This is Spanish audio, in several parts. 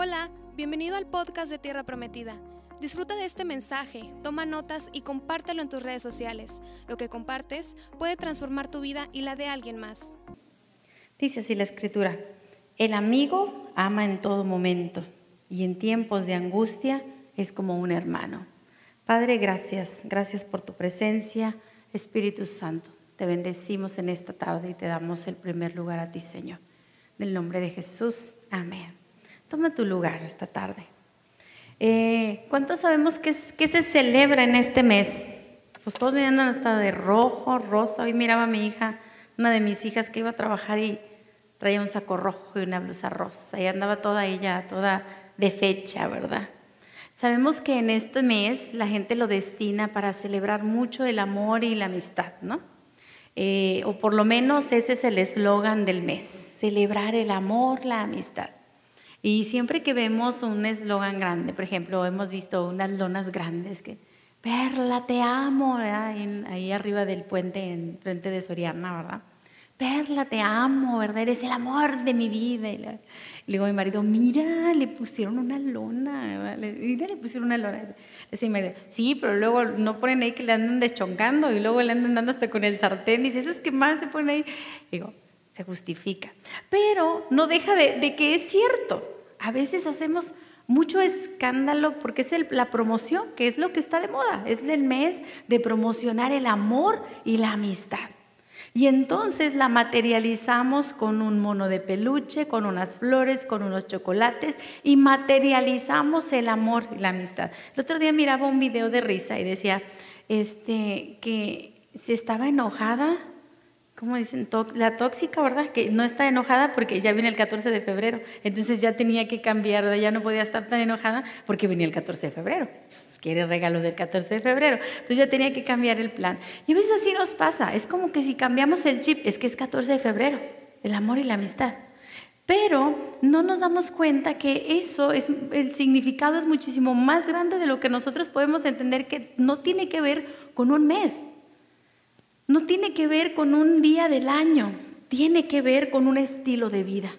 Hola, bienvenido al podcast de Tierra Prometida. Disfruta de este mensaje, toma notas y compártelo en tus redes sociales. Lo que compartes puede transformar tu vida y la de alguien más. Dice así la escritura, el amigo ama en todo momento y en tiempos de angustia es como un hermano. Padre, gracias, gracias por tu presencia, Espíritu Santo. Te bendecimos en esta tarde y te damos el primer lugar a ti, Señor. En el nombre de Jesús, amén. Toma tu lugar esta tarde. Eh, ¿Cuántos sabemos qué, se celebra en este mes? Pues todos me andan hasta de rojo, rosa. Hoy miraba a mi hija, una de mis hijas que iba a trabajar y traía un saco rojo y una blusa rosa. Y andaba toda ella, toda de fecha, ¿verdad? Sabemos que en este mes la gente lo destina para celebrar mucho el amor y la amistad, ¿no? Eh, o por lo menos ese es el eslogan del mes, celebrar el amor, la amistad. Y siempre que vemos un eslogan grande, por ejemplo, hemos visto unas lonas grandes que, Perla, te amo, ahí arriba del puente, en frente de Soriana, ¿verdad? Perla, te amo, ¿verdad? Eres el amor de mi vida. Y le, digo a mi marido, mira, le pusieron una lona, mira, le pusieron una lona. Le mi marido, sí, pero luego no ponen ahí que le andan deschongando y luego le andan dando hasta con el sartén. Y dice, eso es que más se pone ahí. Digo, se justifica. Pero no deja de, que es cierto. A veces hacemos mucho escándalo porque es la promoción, que es lo que está de moda. Es el mes de promocionar el amor y la amistad. Y entonces la materializamos con un mono de peluche, con unas flores, con unos chocolates y materializamos el amor y la amistad. El otro día miraba un video de risa y decía este, que se estaba enojada ¿cómo dicen? La tóxica, ¿verdad? Que no está enojada porque ya viene el 14 de febrero. Entonces ya tenía que cambiar, ya no podía estar tan enojada porque venía el 14 de febrero. Pues, quiere regalo del 14 de febrero. Entonces ya tenía que cambiar el plan. Y a veces así nos pasa. Es como que si cambiamos el chip, es que es 14 de febrero, el amor y la amistad. Pero no nos damos cuenta que eso es, el significado es muchísimo más grande de lo que nosotros podemos entender que no tiene que ver con un mes no tiene que ver con un día del año, tiene que ver con un estilo de vida.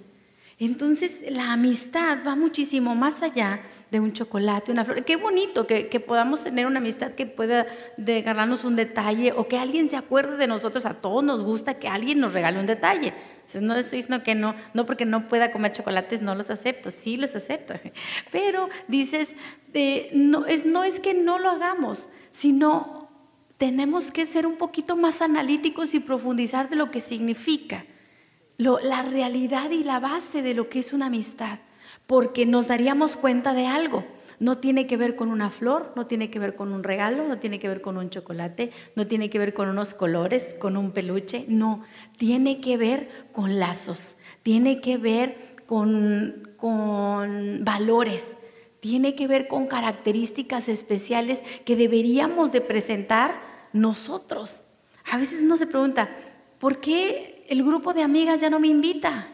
Entonces la amistad va muchísimo más allá de un chocolate, una flor. Qué bonito que, podamos tener una amistad que pueda regalarnos un detalle o que alguien se acuerde de nosotros. A todos nos gusta que alguien nos regale un detalle. No estoy diciendo que no, no porque no pueda comer chocolates, no los acepto, sí los acepto. Pero dices, eh, no, es, no es que no lo hagamos, sino tenemos que ser un poquito más analíticos y profundizar de lo que significa, la realidad y la base de lo que es una amistad, porque nos daríamos cuenta de algo. No tiene que ver con una flor, no tiene que ver con un regalo, no tiene que ver con un chocolate, no tiene que ver con unos colores, con un peluche, no, tiene que ver con lazos, tiene que ver con, con valores, tiene que ver con características especiales que deberíamos de presentar nosotros. A veces uno se pregunta, ¿por qué el grupo de amigas ya no me invita?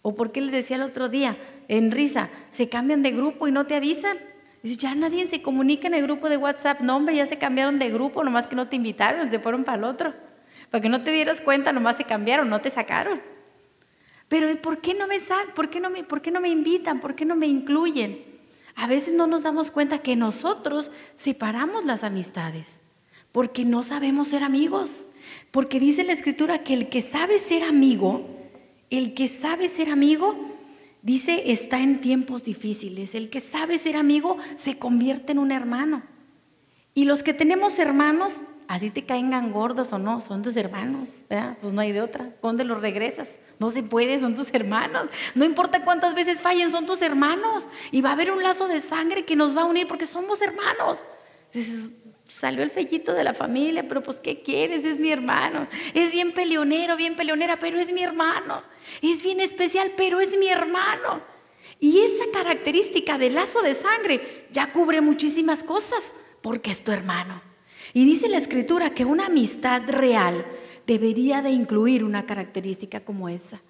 ¿O por qué le decía el otro día, en risa, se cambian de grupo y no te avisan? Dice, ya nadie se comunica en el grupo de WhatsApp. No, hombre, ya se cambiaron de grupo, nomás que no te invitaron, se fueron para el otro. Para que no te dieras cuenta, nomás se cambiaron, no te sacaron. Pero ¿por qué no me sacan? ¿Por no por qué no me invitan? ¿Por qué no me incluyen? A veces no nos damos cuenta que nosotros separamos las amistades porque no sabemos ser amigos. Porque dice la escritura que el que sabe ser amigo, el que sabe ser amigo, dice, está en tiempos difíciles. El que sabe ser amigo se convierte en un hermano. Y los que tenemos hermanos, así te caengan gordos o no, son tus hermanos. Pues no hay de otra. ¿Dónde los regresas? No se puede, son tus hermanos. No importa cuántas veces fallen, son tus hermanos. Y va a haber un lazo de sangre que nos va a unir porque somos hermanos salió el fellito de la familia, pero pues ¿qué quieres? Es mi hermano. Es bien peleonero, bien peleonera, pero es mi hermano. Es bien especial, pero es mi hermano. Y esa característica del lazo de sangre ya cubre muchísimas cosas, porque es tu hermano. Y dice la escritura que una amistad real debería de incluir una característica como esa.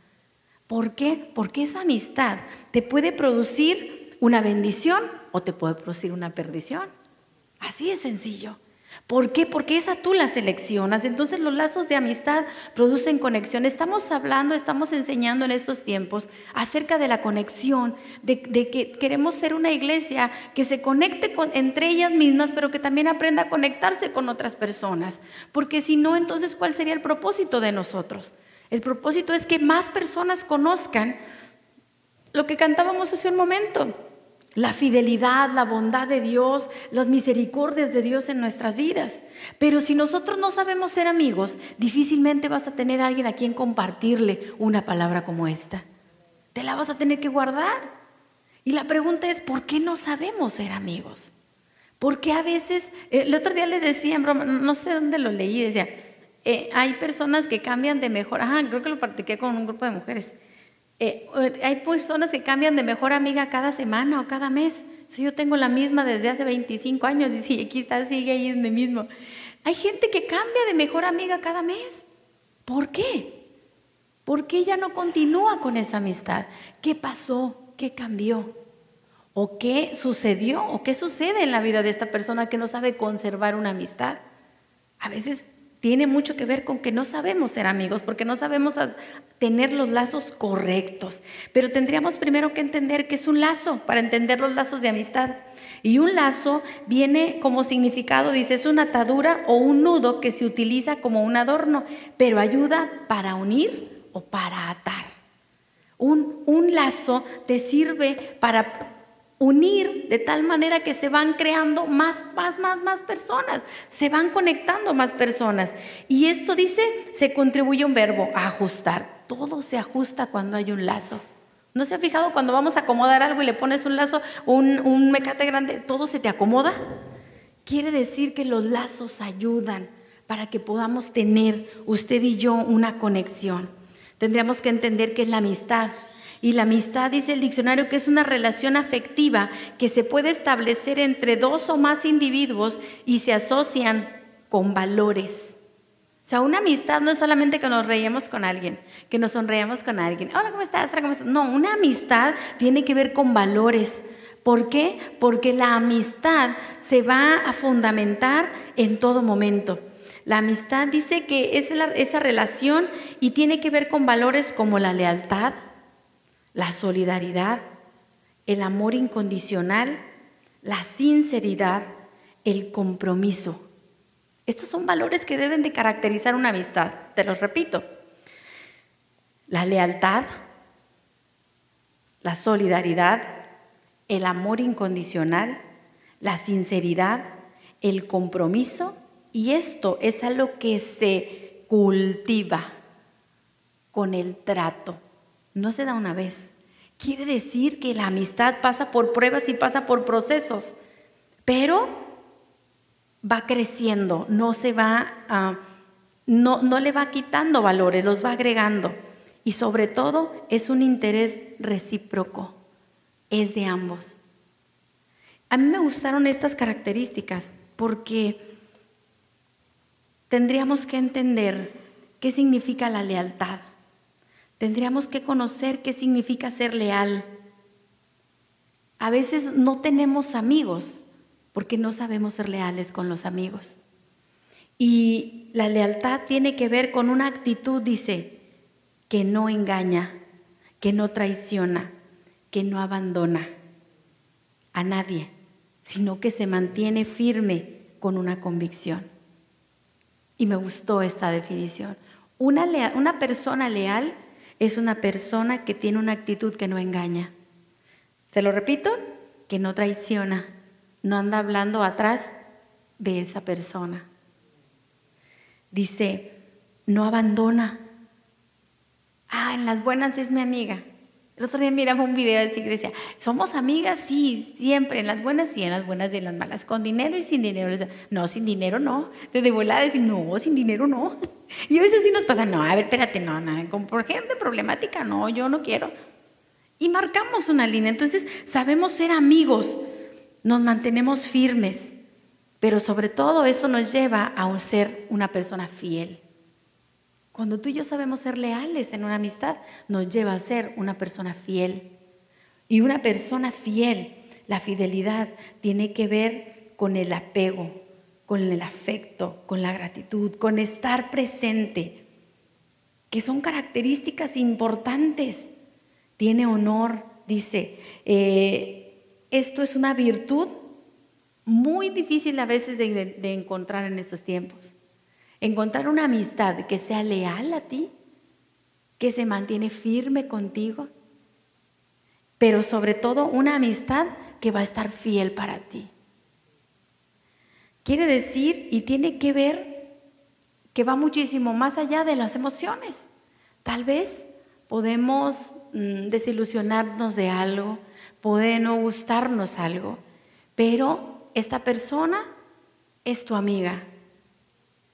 ¿Por qué? Porque esa amistad te puede producir una bendición o te puede producir una perdición. Así es sencillo. ¿Por qué? Porque esa tú la seleccionas. Entonces los lazos de amistad producen conexión. Estamos hablando, estamos enseñando en estos tiempos acerca de la conexión, de, que queremos ser una iglesia que se conecte entre ellas mismas, pero que también aprenda a conectarse con otras personas. Porque si no, entonces, ¿cuál sería el propósito de nosotros? El propósito es que más personas conozcan lo que cantábamos hace un momento la fidelidad, la bondad de Dios, las misericordias de Dios en nuestras vidas. Pero si nosotros no sabemos ser amigos, difícilmente vas a tener a alguien a quien compartirle una palabra como esta. Te la vas a tener que guardar. Y la pregunta es, ¿por qué no sabemos ser amigos? Porque a veces, eh, el otro día les decía, en broma, no sé dónde lo leí, decía, eh, hay personas que cambian de mejor, ajá, creo que lo practiqué con un grupo de mujeres eh, hay personas que cambian de mejor amiga cada semana o cada mes. Si yo tengo la misma desde hace 25 años y si aquí está, sigue ahí en el mismo. Hay gente que cambia de mejor amiga cada mes. ¿Por qué? ¿Por qué ella no continúa con esa amistad? ¿Qué pasó? ¿Qué cambió? ¿O qué sucedió? ¿O qué sucede en la vida de esta persona que no sabe conservar una amistad? A veces tiene mucho que ver con que no sabemos ser amigos, porque no sabemos tener los lazos correctos. Pero tendríamos primero que entender que es un lazo para entender los lazos de amistad. Y un lazo viene como significado, dice, es una atadura o un nudo que se utiliza como un adorno, pero ayuda para unir o para atar. Un, un lazo te sirve para unir de tal manera que se van creando más, más, más, más personas, se van conectando más personas. Y esto dice, se contribuye un verbo, ajustar. Todo se ajusta cuando hay un lazo. ¿No se ha fijado cuando vamos a acomodar algo y le pones un lazo, un, un mecate grande, todo se te acomoda? Quiere decir que los lazos ayudan para que podamos tener usted y yo una conexión. Tendríamos que entender que es la amistad y la amistad, dice el diccionario, que es una relación afectiva que se puede establecer entre dos o más individuos y se asocian con valores. O sea, una amistad no es solamente que nos reíamos con alguien, que nos sonreíamos con alguien. Hola, ¿cómo estás? ¿cómo estás? No, una amistad tiene que ver con valores. ¿Por qué? Porque la amistad se va a fundamentar en todo momento. La amistad dice que es esa relación y tiene que ver con valores como la lealtad, la solidaridad, el amor incondicional, la sinceridad, el compromiso. Estos son valores que deben de caracterizar una amistad. Te los repito. La lealtad, la solidaridad, el amor incondicional, la sinceridad, el compromiso. Y esto es algo que se cultiva con el trato no se da una vez. Quiere decir que la amistad pasa por pruebas y pasa por procesos, pero va creciendo, no se va no, no le va quitando valores, los va agregando. Y sobre todo es un interés recíproco, es de ambos. A mí me gustaron estas características porque tendríamos que entender qué significa la lealtad. Tendríamos que conocer qué significa ser leal. A veces no tenemos amigos porque no sabemos ser leales con los amigos. Y la lealtad tiene que ver con una actitud, dice, que no engaña, que no traiciona, que no abandona a nadie, sino que se mantiene firme con una convicción. Y me gustó esta definición. Una, persona leal es una persona que tiene una actitud que no engaña. ¿Se lo repito? Que no traiciona, no anda hablando atrás de esa persona. Dice, no abandona. Ah, en las buenas es mi amiga. El otro día miraba un video así que decía, somos amigas, sí, siempre, en las buenas sí, en las buenas y en las malas, con dinero y sin dinero. No, sin dinero no. Desde volada decir, no, sin dinero no. Y a veces sí nos pasa, no, a ver, espérate, no, no, con, gente problemática, no, yo no quiero. Y marcamos una línea. Entonces, sabemos ser amigos, nos mantenemos firmes, pero sobre todo eso nos lleva a un ser una persona fiel. Cuando tú y yo sabemos ser leales en una amistad, nos lleva a ser una persona fiel. Y una persona fiel, la fidelidad, tiene que ver con el apego, con el afecto, con la gratitud, con estar presente, que son características importantes. Tiene honor, dice, eh, esto es una virtud muy difícil a veces de, de encontrar en estos tiempos. Encontrar una amistad que sea leal a ti, que se mantiene firme contigo, pero sobre todo una amistad que va a estar fiel para ti. Quiere decir y tiene que ver que va muchísimo más allá de las emociones. Tal vez podemos mm, desilusionarnos de algo, puede no gustarnos algo, pero esta persona es tu amiga.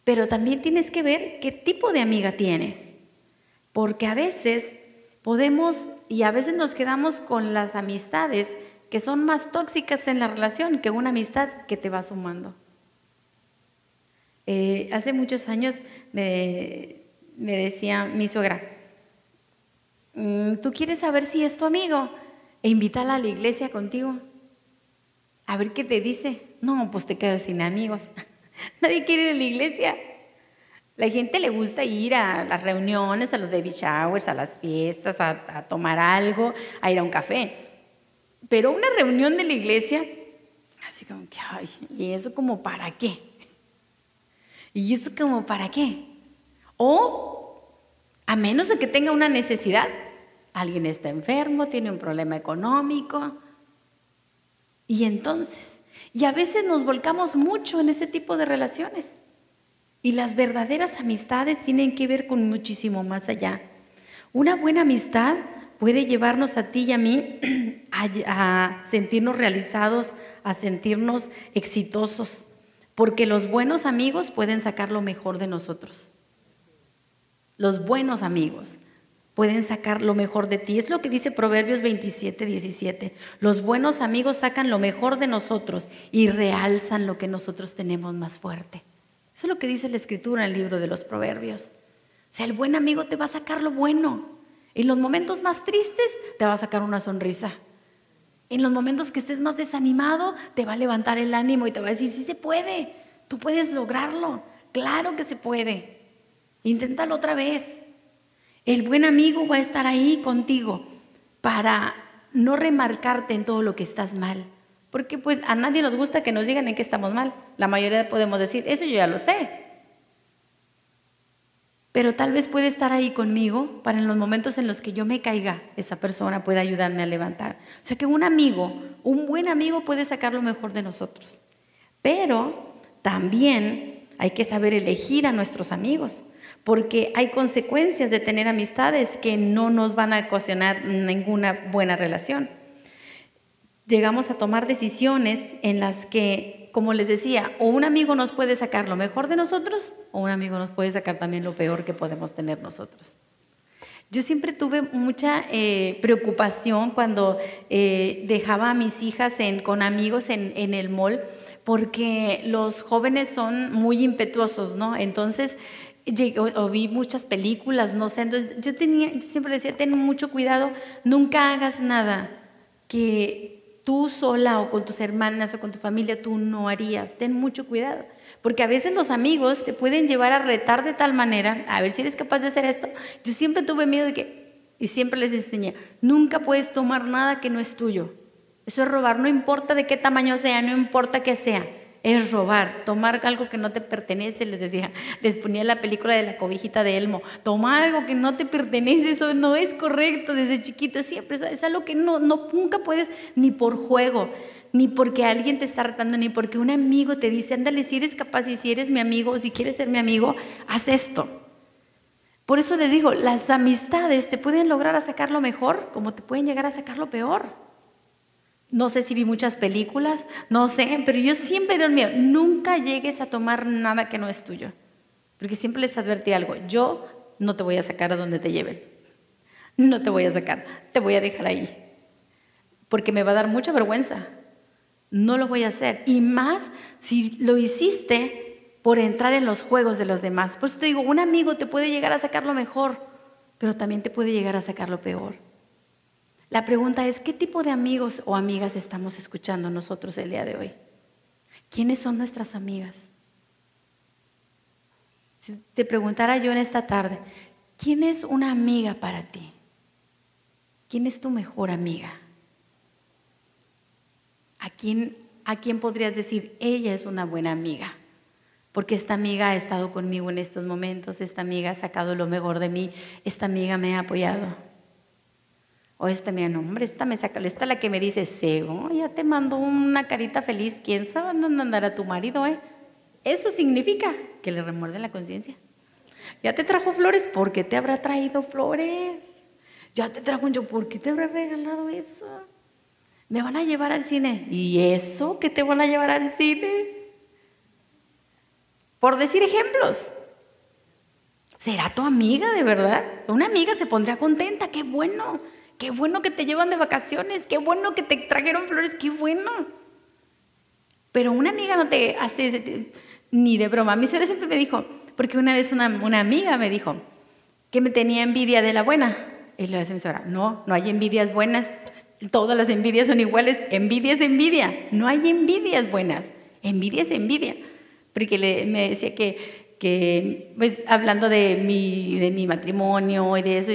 Pero también tienes que ver qué tipo de amiga tienes, porque a veces podemos y a veces nos quedamos con las amistades que son más tóxicas en la relación que una amistad que te va sumando. Eh, hace muchos años me, decía mi suegra, mm, ¿tú quieres saber si es tu amigo? E invítala a la iglesia contigo. A ver qué te dice. No, pues te quedas sin amigos. Nadie quiere ir a la iglesia. La gente le gusta ir a las reuniones, a los baby showers, a las fiestas, a, a tomar algo, a ir a un café. Pero una reunión de la iglesia, así como que, ay, ¿y eso como para qué? ¿Y eso como para qué? O a menos de que tenga una necesidad, alguien está enfermo, tiene un problema económico. Y entonces, y a veces nos volcamos mucho en ese tipo de relaciones. Y las verdaderas amistades tienen que ver con muchísimo más allá. Una buena amistad puede llevarnos a ti y a mí a, sentirnos realizados, a sentirnos exitosos porque los buenos amigos pueden sacar lo mejor de nosotros. Los buenos amigos pueden sacar lo mejor de ti. Es lo que dice Proverbios 27, 17. Los buenos amigos sacan lo mejor de nosotros y realzan lo que nosotros tenemos más fuerte. Eso es lo que dice la escritura en el libro de los Proverbios. O sea, el buen amigo te va a sacar lo bueno. En los momentos más tristes te va a sacar una sonrisa. En los momentos que estés más desanimado, te va a levantar el ánimo y te va a decir, sí se puede, tú puedes lograrlo, claro que se puede. Inténtalo otra vez. El buen amigo va a estar ahí contigo para no remarcarte en todo lo que estás mal. Porque pues a nadie nos gusta que nos digan en qué estamos mal. La mayoría podemos decir, eso yo ya lo sé pero tal vez puede estar ahí conmigo para en los momentos en los que yo me caiga, esa persona puede ayudarme a levantar. O sea que un amigo, un buen amigo puede sacar lo mejor de nosotros. Pero también hay que saber elegir a nuestros amigos, porque hay consecuencias de tener amistades que no nos van a ocasionar ninguna buena relación. Llegamos a tomar decisiones en las que como les decía, o un amigo nos puede sacar lo mejor de nosotros, o un amigo nos puede sacar también lo peor que podemos tener nosotros. Yo siempre tuve mucha eh, preocupación cuando eh, dejaba a mis hijas con amigos en, el mall, porque los jóvenes son muy impetuosos, ¿no? Entonces, o, vi muchas películas, no sé, entonces yo, tenía, yo siempre decía, ten mucho cuidado, nunca hagas nada que tú sola o con tus hermanas o con tu familia tú no harías. Ten mucho cuidado. Porque a veces los amigos te pueden llevar a retar de tal manera, a ver si eres capaz de hacer esto. Yo siempre tuve miedo de que, y siempre les enseñé, nunca puedes tomar nada que no es tuyo. Eso es robar, no importa de qué tamaño sea, no importa qué sea es robar, tomar algo que no te pertenece, les decía, les ponía la película de la cobijita de Elmo, toma algo que no te pertenece, eso no es correcto desde chiquito, siempre es algo que no, no, nunca puedes, ni por juego, ni porque alguien te está retando, ni porque un amigo te dice, ándale, si eres capaz y si eres mi amigo, si quieres ser mi amigo, haz esto. Por eso les digo, las amistades te pueden lograr a sacar lo mejor, como te pueden llegar a sacar lo peor. No sé si vi muchas películas, no sé, pero yo siempre doy miedo, nunca llegues a tomar nada que no es tuyo. Porque siempre les advertí algo, yo no te voy a sacar a donde te lleven. No te voy a sacar, te voy a dejar ahí. Porque me va a dar mucha vergüenza. No lo voy a hacer. Y más si lo hiciste por entrar en los juegos de los demás. Por eso te digo, un amigo te puede llegar a sacar lo mejor, pero también te puede llegar a sacar lo peor. La pregunta es, ¿qué tipo de amigos o amigas estamos escuchando nosotros el día de hoy? ¿Quiénes son nuestras amigas? Si te preguntara yo en esta tarde, ¿quién es una amiga para ti? ¿Quién es tu mejor amiga? ¿A quién, ¿A quién podrías decir, ella es una buena amiga? Porque esta amiga ha estado conmigo en estos momentos, esta amiga ha sacado lo mejor de mí, esta amiga me ha apoyado. O esta amiga, no, hombre, esta me saca, esta es la que me dice, cego, ya te mando una carita feliz, ¿quién sabe dónde andará tu marido, eh? Eso significa que le remuerde la conciencia. Ya te trajo flores, ¿por qué te habrá traído flores? Ya te trajo un yo, ¿por qué te habrá regalado eso? Me van a llevar al cine. ¿Y eso qué te van a llevar al cine? Por decir ejemplos. ¿Será tu amiga de verdad? Una amiga se pondría contenta, qué bueno, qué bueno que te llevan de vacaciones, qué bueno que te trajeron flores, qué bueno. Pero una amiga no te hace ni de broma. Mi suegra siempre me dijo, porque una vez una, amiga me dijo que me tenía envidia de la buena. Y le decía mi suegra, no, no hay envidias buenas, todas las envidias son iguales, envidia es envidia, no hay envidias buenas, envidia es envidia porque le, me decía que, que pues, hablando de mi, de mi matrimonio y de eso,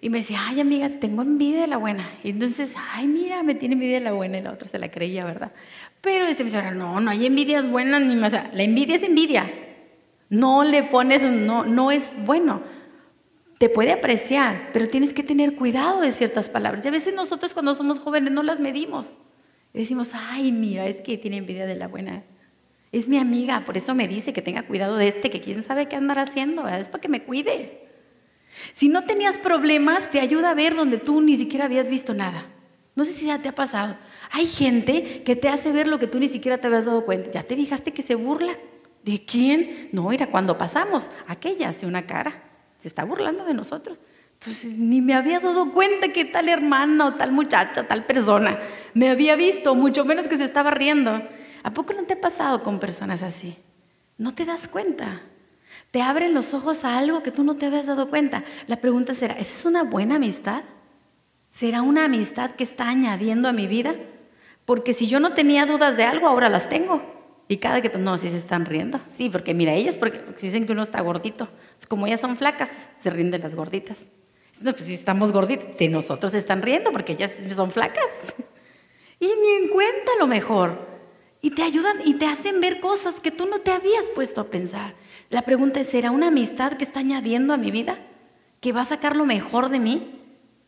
y, me decía, ay amiga, tengo envidia de la buena. Y entonces, ay mira, me tiene envidia de la buena y la otra se la creía, ¿verdad? Pero dice mi señora, no, no hay envidias buenas ni más. la envidia es envidia. No le pones, no, no es bueno. Te puede apreciar, pero tienes que tener cuidado de ciertas palabras. Y a veces nosotros cuando somos jóvenes no las medimos. Decimos, ay, mira, es que tiene envidia de la buena. Es mi amiga, por eso me dice que tenga cuidado de este, que quién sabe qué andará haciendo, es para que me cuide. Si no tenías problemas, te ayuda a ver donde tú ni siquiera habías visto nada. No sé si ya te ha pasado. Hay gente que te hace ver lo que tú ni siquiera te habías dado cuenta. ¿Ya te fijaste que se burla? ¿De quién? No, era cuando pasamos, aquella hace una cara. Se está burlando de nosotros. Entonces, ni me había dado cuenta que tal hermana o tal muchacha, tal persona me había visto, mucho menos que se estaba riendo. ¿A poco no te ha pasado con personas así? No te das cuenta. Te abren los ojos a algo que tú no te habías dado cuenta. La pregunta será, ¿esa es una buena amistad? ¿Será una amistad que está añadiendo a mi vida? Porque si yo no tenía dudas de algo, ahora las tengo. Y cada que, pues no, sí se están riendo. Sí, porque mira, ellas, porque dicen que uno está gordito. Como ellas son flacas, se rinden las gorditas. No, pues si estamos gorditas, de nosotros se están riendo porque ellas son flacas. Y ni en cuenta lo mejor. Y te ayudan y te hacen ver cosas que tú no te habías puesto a pensar. La pregunta es, ¿será una amistad que está añadiendo a mi vida? ¿Que va a sacar lo mejor de mí?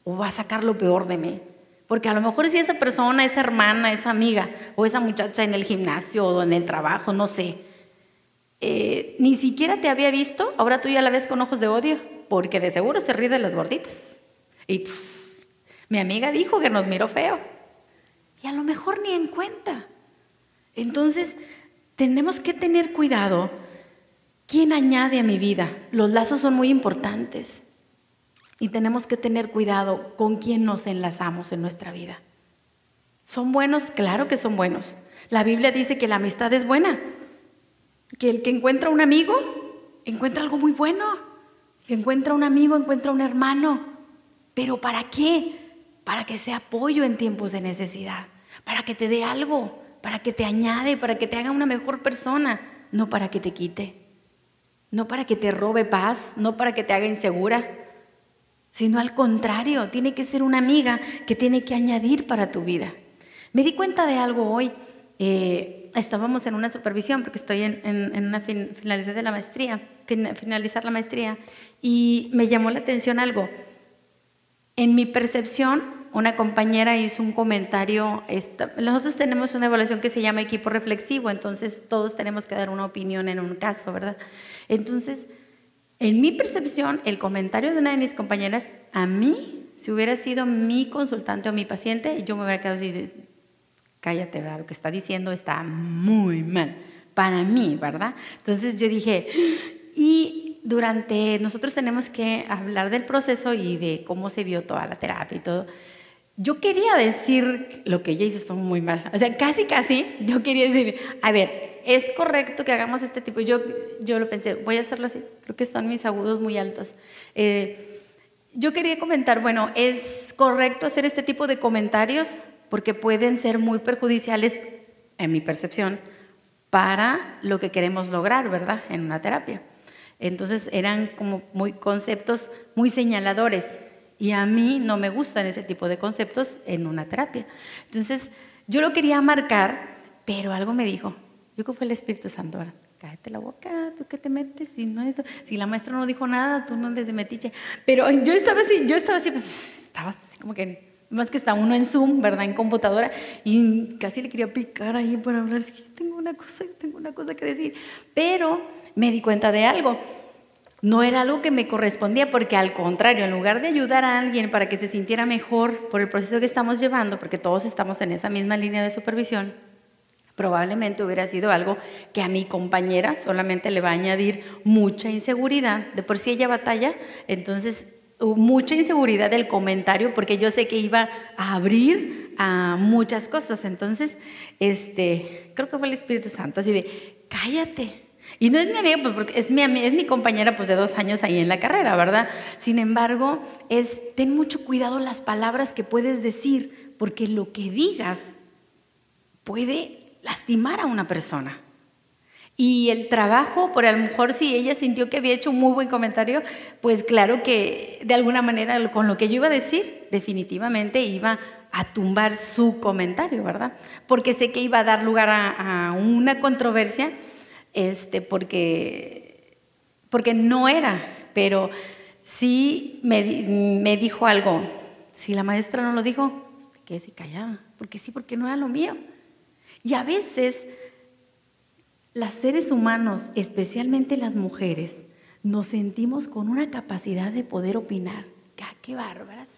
¿O va a sacar lo peor de mí? Porque a lo mejor si esa persona, esa hermana, esa amiga o esa muchacha en el gimnasio o en el trabajo, no sé, eh, ni siquiera te había visto, ahora tú ya la ves con ojos de odio, porque de seguro se ríe de las gorditas. Y pues mi amiga dijo que nos miró feo. Y a lo mejor ni en cuenta. Entonces, tenemos que tener cuidado. ¿Quién añade a mi vida? Los lazos son muy importantes y tenemos que tener cuidado con quién nos enlazamos en nuestra vida. ¿Son buenos? Claro que son buenos. La Biblia dice que la amistad es buena, que el que encuentra un amigo encuentra algo muy bueno. Si encuentra un amigo, encuentra un hermano. ¿Pero para qué? Para que sea apoyo en tiempos de necesidad, para que te dé algo, para que te añade, para que te haga una mejor persona, no para que te quite, no para que te robe paz, no para que te haga insegura, sino al contrario, tiene que ser una amiga que tiene que añadir para tu vida. Me di cuenta de algo hoy. Eh, estábamos en una supervisión porque estoy en, una finalidad de la maestría, finalizar la maestría, y me llamó la atención algo. En mi percepción, una compañera hizo un comentario, nosotros tenemos una evaluación que se llama equipo reflexivo, entonces todos tenemos que dar una opinión en un caso, ¿verdad? Entonces, en mi percepción, el comentario de una de mis compañeras, a mí, si hubiera sido mi consultante o mi paciente, yo me hubiera quedado así, cállate, ¿verdad? lo que está diciendo está muy mal, para mí, ¿verdad? Entonces yo dije, y durante, nosotros tenemos que hablar del proceso y de cómo se vio toda la terapia y todo. Yo quería decir lo que ella hizo estuvo muy mal. O sea, casi, casi, yo quería decir, a ver, es correcto que hagamos este tipo. Yo, yo lo pensé, voy a hacerlo así. Creo que están mis agudos muy altos. Eh, yo quería comentar, bueno, es correcto hacer este tipo de comentarios porque pueden ser muy perjudiciales, en mi percepción, para lo que queremos lograr, ¿verdad? En una terapia. Entonces eran como muy conceptos muy señaladores y a mí no me gustan ese tipo de conceptos en una terapia. Entonces yo lo quería marcar, pero algo me dijo, yo creo que fue el Espíritu Santo, cállate la boca, tú qué te metes, si, no, si la maestra no dijo nada, tú no andes de metiche. Pero yo estaba así, yo estaba así, pues estaba así como que más que está uno en Zoom, ¿verdad? En computadora, y casi le quería picar ahí para hablar. Es que yo tengo una cosa, tengo una cosa que decir. Pero me di cuenta de algo. No era algo que me correspondía, porque al contrario, en lugar de ayudar a alguien para que se sintiera mejor por el proceso que estamos llevando, porque todos estamos en esa misma línea de supervisión, probablemente hubiera sido algo que a mi compañera solamente le va a añadir mucha inseguridad. De por sí ella batalla, entonces mucha inseguridad del comentario porque yo sé que iba a abrir a muchas cosas. Entonces, este, creo que fue el Espíritu Santo, así de, cállate. Y no es mi amiga, pues, porque es mi, es mi compañera pues, de dos años ahí en la carrera, ¿verdad? Sin embargo, es, ten mucho cuidado las palabras que puedes decir, porque lo que digas puede lastimar a una persona. Y el trabajo, por a lo mejor si ella sintió que había hecho un muy buen comentario, pues claro que de alguna manera con lo que yo iba a decir, definitivamente iba a tumbar su comentario, ¿verdad? Porque sé que iba a dar lugar a, una controversia, este, porque, porque no era, pero sí me, me dijo algo. Si la maestra no lo dijo, que se callaba, porque sí, porque no era lo mío. Y a veces las seres humanos, especialmente las mujeres, nos sentimos con una capacidad de poder opinar. ¡Ah, ¡Qué bárbaras!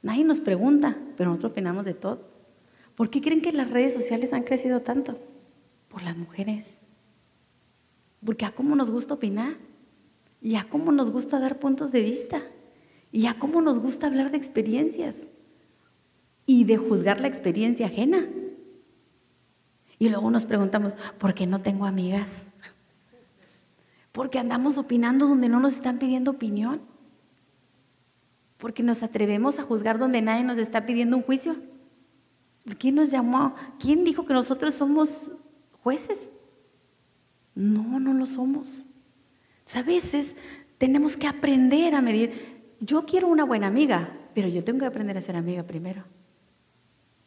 Nadie nos pregunta, pero nosotros opinamos de todo. ¿Por qué creen que las redes sociales han crecido tanto? Por las mujeres. Porque a cómo nos gusta opinar, y a cómo nos gusta dar puntos de vista, y a cómo nos gusta hablar de experiencias, y de juzgar la experiencia ajena. Y luego nos preguntamos, ¿por qué no tengo amigas? Porque andamos opinando donde no nos están pidiendo opinión. Porque nos atrevemos a juzgar donde nadie nos está pidiendo un juicio. ¿Quién nos llamó? ¿Quién dijo que nosotros somos jueces? No, no lo somos. A veces tenemos que aprender a medir. Yo quiero una buena amiga, pero yo tengo que aprender a ser amiga primero.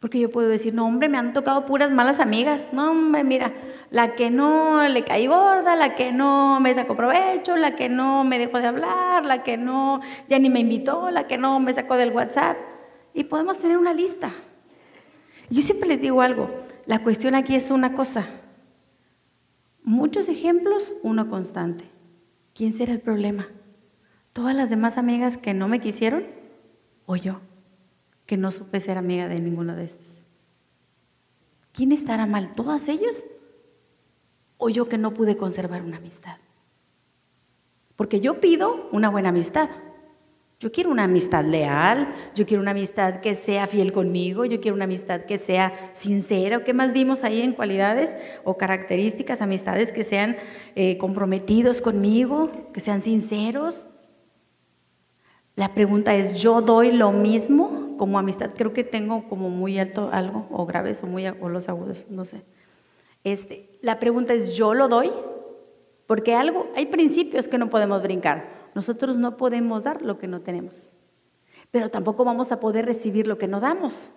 Porque yo puedo decir, no, hombre, me han tocado puras malas amigas. No, hombre, mira, la que no le caí gorda, la que no me sacó provecho, la que no me dejó de hablar, la que no ya ni me invitó, la que no me sacó del WhatsApp. Y podemos tener una lista. Yo siempre les digo algo, la cuestión aquí es una cosa. Muchos ejemplos, uno constante. ¿Quién será el problema? ¿Todas las demás amigas que no me quisieron o yo? que no supe ser amiga de ninguno de estos. ¿Quién estará mal? ¿Todas ellos? ¿O yo que no pude conservar una amistad? Porque yo pido una buena amistad. Yo quiero una amistad leal, yo quiero una amistad que sea fiel conmigo, yo quiero una amistad que sea sincera. ¿Qué más vimos ahí en cualidades o características, amistades que sean eh, comprometidos conmigo, que sean sinceros? La pregunta es, ¿yo doy lo mismo como amistad? Creo que tengo como muy alto algo, o graves, o, muy, o los agudos, no sé. Este, la pregunta es, ¿yo lo doy? Porque algo, hay principios que no podemos brincar. Nosotros no podemos dar lo que no tenemos, pero tampoco vamos a poder recibir lo que no damos.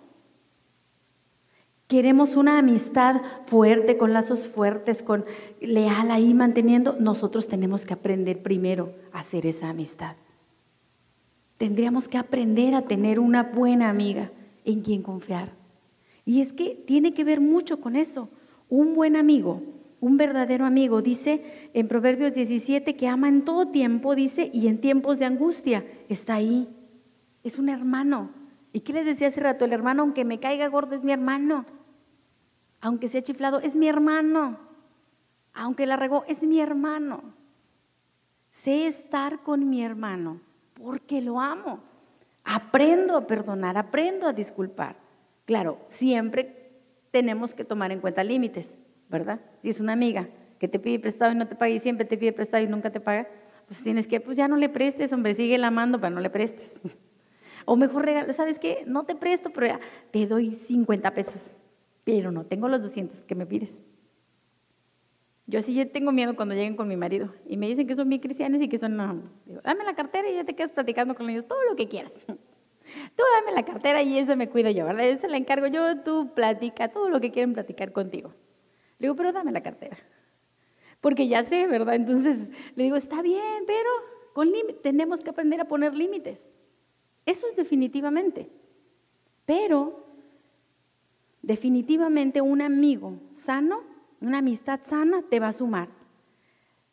Queremos una amistad fuerte, con lazos fuertes, con leal ahí manteniendo. Nosotros tenemos que aprender primero a hacer esa amistad. Tendríamos que aprender a tener una buena amiga en quien confiar. Y es que tiene que ver mucho con eso. Un buen amigo, un verdadero amigo, dice en Proverbios 17 que ama en todo tiempo, dice, y en tiempos de angustia está ahí. Es un hermano. ¿Y qué les decía hace rato? El hermano, aunque me caiga gordo, es mi hermano. Aunque sea chiflado, es mi hermano. Aunque la regó, es mi hermano. Sé estar con mi hermano porque lo amo. Aprendo a perdonar, aprendo a disculpar. Claro, siempre tenemos que tomar en cuenta límites, ¿verdad? Si es una amiga que te pide prestado y no te paga y siempre te pide prestado y nunca te paga, pues tienes que, pues ya no le prestes, hombre, sigue la amando, pero no le prestes. O mejor regalo, ¿sabes qué? No te presto, pero ya te doy 50 pesos, pero no tengo los 200 que me pides. Yo sí tengo miedo cuando lleguen con mi marido y me dicen que son bien cristianos y que son, no, dame la cartera y ya te quedas platicando con ellos todo lo que quieras. Tú dame la cartera y eso me cuido yo, ¿verdad? Esa la encargo yo, tú platica todo lo que quieren platicar contigo. Le digo, pero dame la cartera. Porque ya sé, ¿verdad? Entonces le digo, está bien, pero con tenemos que aprender a poner límites. Eso es definitivamente. Pero definitivamente un amigo sano, una amistad sana, te va a sumar.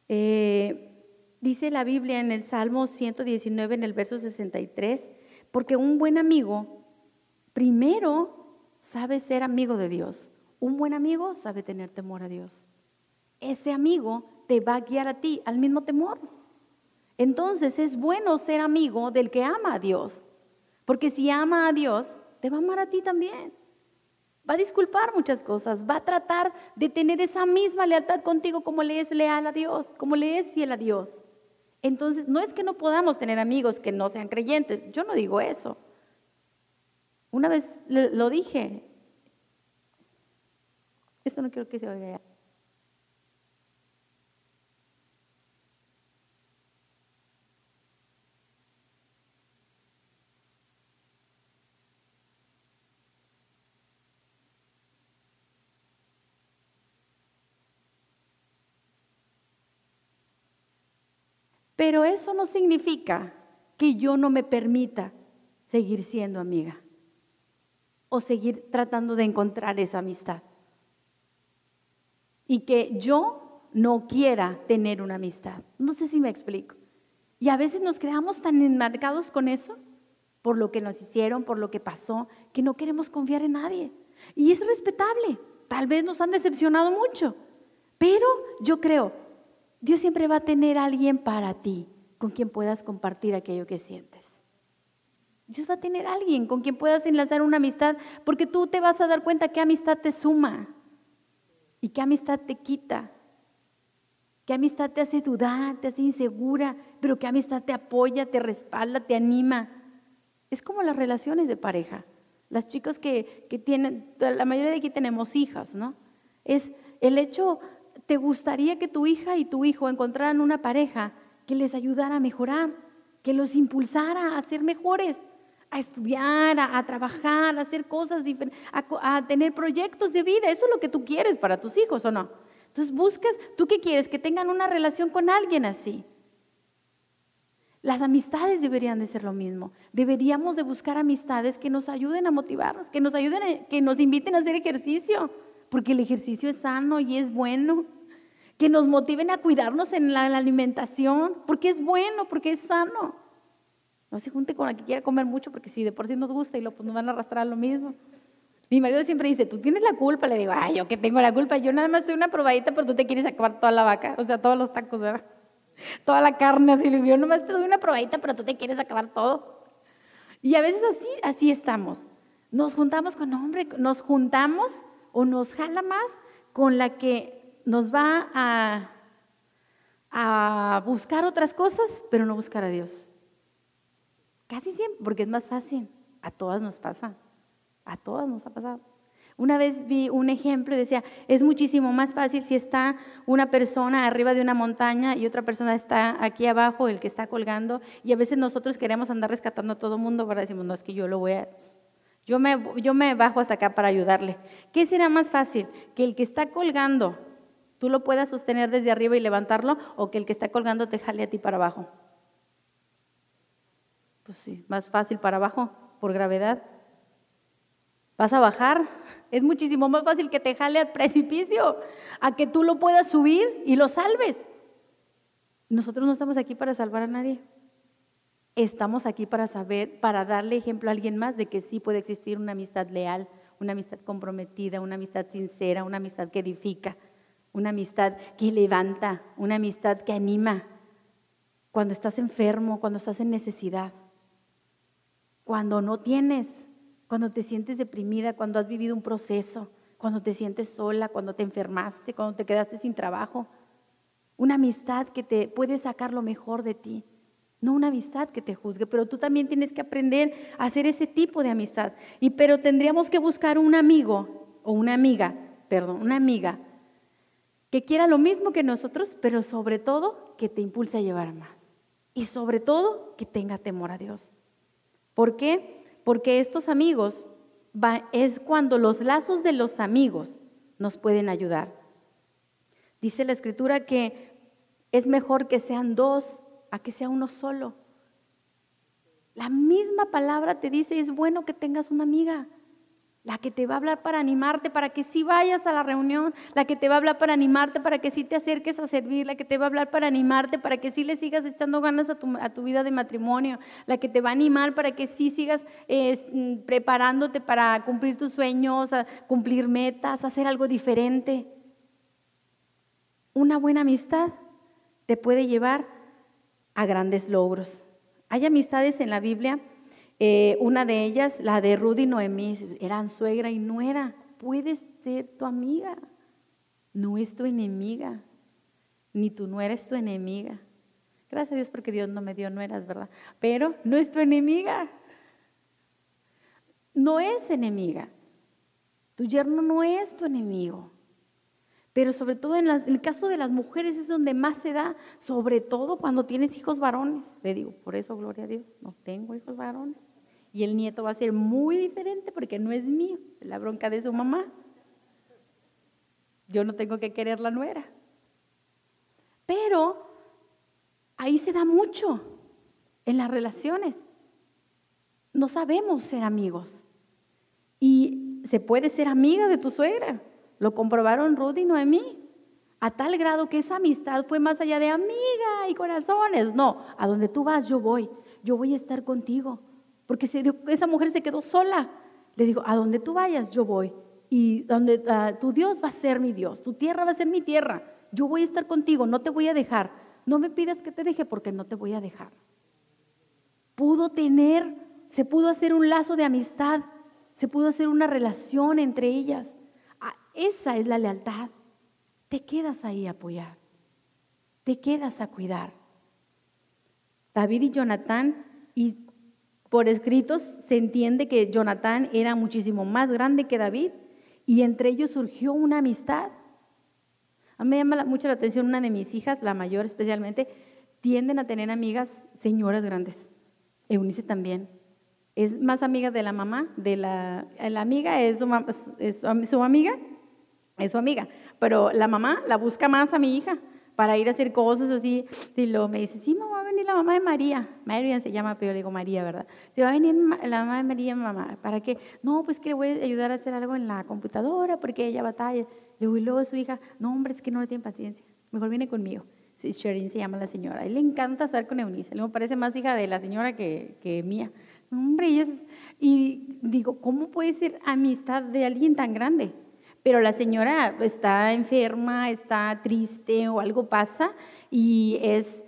Eh, dice la Biblia en el Salmo 119, en el verso 63, porque un buen amigo primero sabe ser amigo de Dios. Un buen amigo sabe tener temor a Dios. Ese amigo te va a guiar a ti al mismo temor. Entonces es bueno ser amigo del que ama a Dios. Porque si ama a Dios, te va a amar a ti también. Va a disculpar muchas cosas, va a tratar de tener esa misma lealtad contigo como le es leal a Dios, como le es fiel a Dios. Entonces, no es que no podamos tener amigos que no sean creyentes, yo no digo eso. Una vez lo dije, esto no quiero que se oiga Pero eso no significa que yo no me permita seguir siendo amiga o seguir tratando de encontrar esa amistad. Y que yo no quiera tener una amistad. No sé si me explico. Y a veces nos quedamos tan enmarcados con eso, por lo que nos hicieron, por lo que pasó, que no queremos confiar en nadie. Y es respetable. Tal vez nos han decepcionado mucho. Pero yo creo, Dios siempre va a tener alguien para ti con quien puedas compartir aquello que sientes. Dios va a tener alguien con quien puedas enlazar una amistad, porque tú te vas a dar cuenta qué amistad te suma y qué amistad te quita, qué amistad te hace dudar, te hace insegura, pero qué amistad te apoya, te respalda, te anima. Es como las relaciones de pareja. Las chicas que, que tienen, la mayoría de aquí tenemos hijas, ¿no? Es el hecho ¿te gustaría que tu hija y tu hijo encontraran una pareja que les ayudara a mejorar, que los impulsara a ser mejores, a estudiar, a, trabajar, a hacer cosas diferentes, a, tener proyectos de vida? Eso es lo que tú quieres para tus hijos, ¿o no? Entonces buscas, ¿tú qué quieres? Que tengan una relación con alguien así. Las amistades deberían de ser lo mismo. Deberíamos de buscar amistades que nos ayuden a motivarnos, que nos ayuden, que nos inviten a hacer ejercicio porque el ejercicio es sano y es bueno. Que nos motiven a cuidarnos en la, alimentación, porque es bueno, porque es sano. No se junte con la que quiera comer mucho, porque si de por sí nos gusta y lo, pues nos van a arrastrar a lo mismo. Mi marido siempre dice, tú tienes la culpa. Le digo, ay, yo que tengo la culpa. Yo nada más soy una probadita, pero tú te quieres acabar toda la vaca, o sea, todos los tacos, ¿verdad? Toda la carne, así. Yo nada más te doy una probadita, pero tú te quieres acabar todo. Y a veces así, así estamos. Nos juntamos con hombre, nos juntamos o nos jala más con la que nos va a buscar otras cosas, pero no buscar a Dios. Casi siempre, porque es más fácil. A todas nos pasa. A todas nos ha pasado. Una vez vi un ejemplo y decía, es muchísimo más fácil si está una persona arriba de una montaña y otra persona está aquí abajo, el que está colgando, y a veces nosotros queremos andar rescatando a todo el mundo, ¿verdad? Decimos, no, es que yo lo voy a, yo me, yo me bajo hasta acá para ayudarle. ¿Qué será más fácil? ¿Que el que está colgando tú lo puedas sostener desde arriba y levantarlo o que el que está colgando te jale a ti para abajo? Pues sí, más fácil para abajo, por gravedad. ¿Vas a bajar? Es muchísimo más fácil que te jale al precipicio, a que tú lo puedas subir y lo salves. Nosotros no estamos aquí para salvar a nadie estamos aquí para saber, para darle ejemplo a alguien más de que sí puede existir una amistad leal, una amistad comprometida, una amistad sincera, una amistad que edifica, una amistad que levanta, una amistad que anima. Cuando estás enfermo, cuando estás en necesidad, cuando no tienes, cuando te sientes deprimida, cuando has vivido un proceso, cuando te sientes sola, cuando te enfermaste, cuando te quedaste sin trabajo. Una amistad que te puede sacar lo mejor de ti. No una amistad que te juzgue, pero tú también tienes que aprender a hacer ese tipo de amistad. Y pero tendríamos que buscar un amigo o una amiga, perdón, una amiga que quiera lo mismo que nosotros, pero sobre todo que te impulse a llevar más. Y sobre todo que tenga temor a Dios. ¿Por qué? Porque estos amigos es cuando los lazos de los amigos nos pueden ayudar. Dice la escritura que es mejor que sean dos a que sea uno solo. La misma palabra te dice, es bueno que tengas una amiga la que te va a hablar para animarte, para que sí vayas a la reunión, la que te va a hablar para animarte, para que sí te acerques a servir, la que te va a hablar para animarte, para que sí le sigas echando ganas a tu, vida de matrimonio, la que te va a animar para que sí sigas mm, preparándote para cumplir tus sueños, cumplir metas, hacer algo diferente. Una buena amistad te puede llevar a grandes logros. Hay amistades en la Biblia eh, una de ellas, la de Rudy y Noemí, eran suegra y nuera. Puedes ser tu amiga, no es tu enemiga, ni tu nuera es tu enemiga. Gracias a Dios porque Dios no me dio nueras, ¿verdad? Pero no es tu enemiga. No es enemiga. Tu yerno no es tu enemigo. Pero sobre todo en, en, el caso de las mujeres es donde más se da, sobre todo cuando tienes hijos varones. Le digo, por eso, gloria a Dios, no tengo hijos varones. Y el nieto va a ser muy diferente porque no es mío, la bronca de su mamá. Yo no tengo que querer la nuera. Pero ahí se da mucho en las relaciones. No sabemos ser amigos. Y se puede ser amiga de tu suegra. Lo comprobaron Rudy y Noemí. A tal grado que esa amistad fue más allá de amiga y corazones. No, a donde tú vas yo voy. Yo voy a estar contigo porque esa mujer se quedó sola. Le digo, a donde tú vayas, yo voy. Y donde ah, tu Dios va a ser mi Dios, tu tierra va a ser mi tierra. Yo voy a estar contigo, no te voy a dejar. No me pidas que te deje porque no te voy a dejar. Pudo tener, se pudo hacer un lazo de amistad, se pudo hacer una relación entre ellas. Ah, esa es la lealtad. Te quedas ahí a apoyar, te quedas a cuidar. David y Jonatán, y por escritos se entiende que Jonatán era muchísimo más grande que David y entre ellos surgió una amistad. A mí me llama mucho la atención una de mis hijas, la mayor especialmente, tienden a tener amigas señoras grandes. Eunice también. Es más amiga de la mamá, de la, la amiga es su, es su amiga, es su amiga, pero la mamá la busca más a mi hija para ir a hacer cosas así. Y luego me dice, sí, mamá, la mamá de María. Marian se llama, pero le digo María, ¿verdad? Se va a venir la mamá de María, mamá. ¿Para qué? No, pues que le voy a ayudar a hacer algo en la computadora porque ella batalla. Le digo, y luego su hija, no, hombre, es que no le tiene paciencia. Mejor viene conmigo. Sí, Sherin se llama la señora. A él le encanta estar con Eunice. Le parece más hija de la señora que, que mía. Hombre, y digo, ¿cómo puede ser amistad de alguien tan grande? Pero la señora está enferma, está triste o algo pasa y es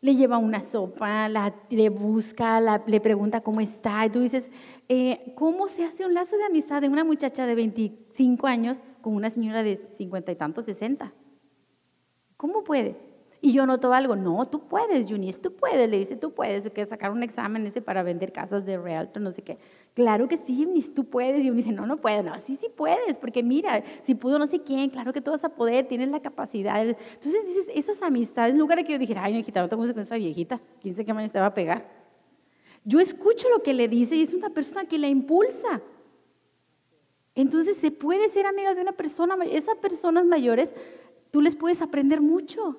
le lleva una sopa, le busca, le pregunta cómo está. Y tú dices, eh, ¿cómo se hace un lazo de amistad de una muchacha de 25 años con una señora de 50 y tantos, 60? ¿Cómo puede? Y yo noto algo, no, tú puedes, Junis, tú puedes, le dice, tú puedes, que sacar un examen ese para vender casas de realtor, no sé qué. Claro que sí, Eunice, tú puedes. Y uno dice, no, no puedo. No, sí, sí puedes, porque mira, si pudo no sé quién, claro que tú vas a poder, tienes la capacidad. Entonces dices, esas amistades, en lugar de que yo dijera, ay, hijita, no te gusta con esa viejita, quién sabe qué mañana te va a pegar. Yo escucho lo que le dice y es una persona que la impulsa. Entonces se puede ser amiga de una persona, esas personas mayores, tú les puedes aprender mucho.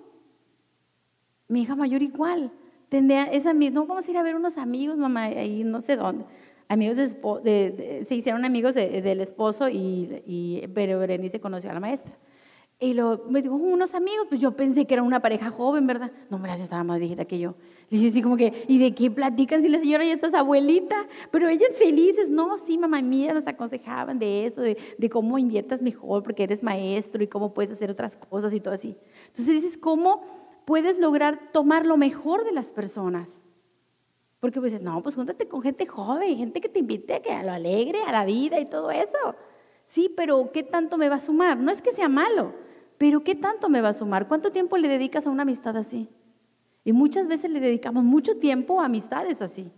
Mi hija mayor igual. Tendría esa, no, vamos a ir a ver unos amigos, mamá, ahí no sé dónde amigos de, se hicieron amigos del esposo y, y pero Berenice conoció a la maestra. Y lo, me dijo, unos amigos, pues yo pensé que era una pareja joven, ¿verdad? No, mira, yo estaba más viejita que yo. Le dije así como que, ¿y de qué platican si la señora ya está abuelita? Pero ellas felices, no, sí, mamá, mía, nos aconsejaban de eso, de, de cómo inviertas mejor porque eres maestro y cómo puedes hacer otras cosas y todo así. Entonces dices, ¿cómo puedes lograr tomar lo mejor de las personas? Porque pues no, pues júntate con gente joven, gente que te invite a lo alegre, a la vida y todo eso. Sí, pero ¿qué tanto me va a sumar? No es que sea malo, pero ¿qué tanto me va a sumar? ¿Cuánto tiempo le dedicas a una amistad así? Y muchas veces le dedicamos mucho tiempo a amistades así.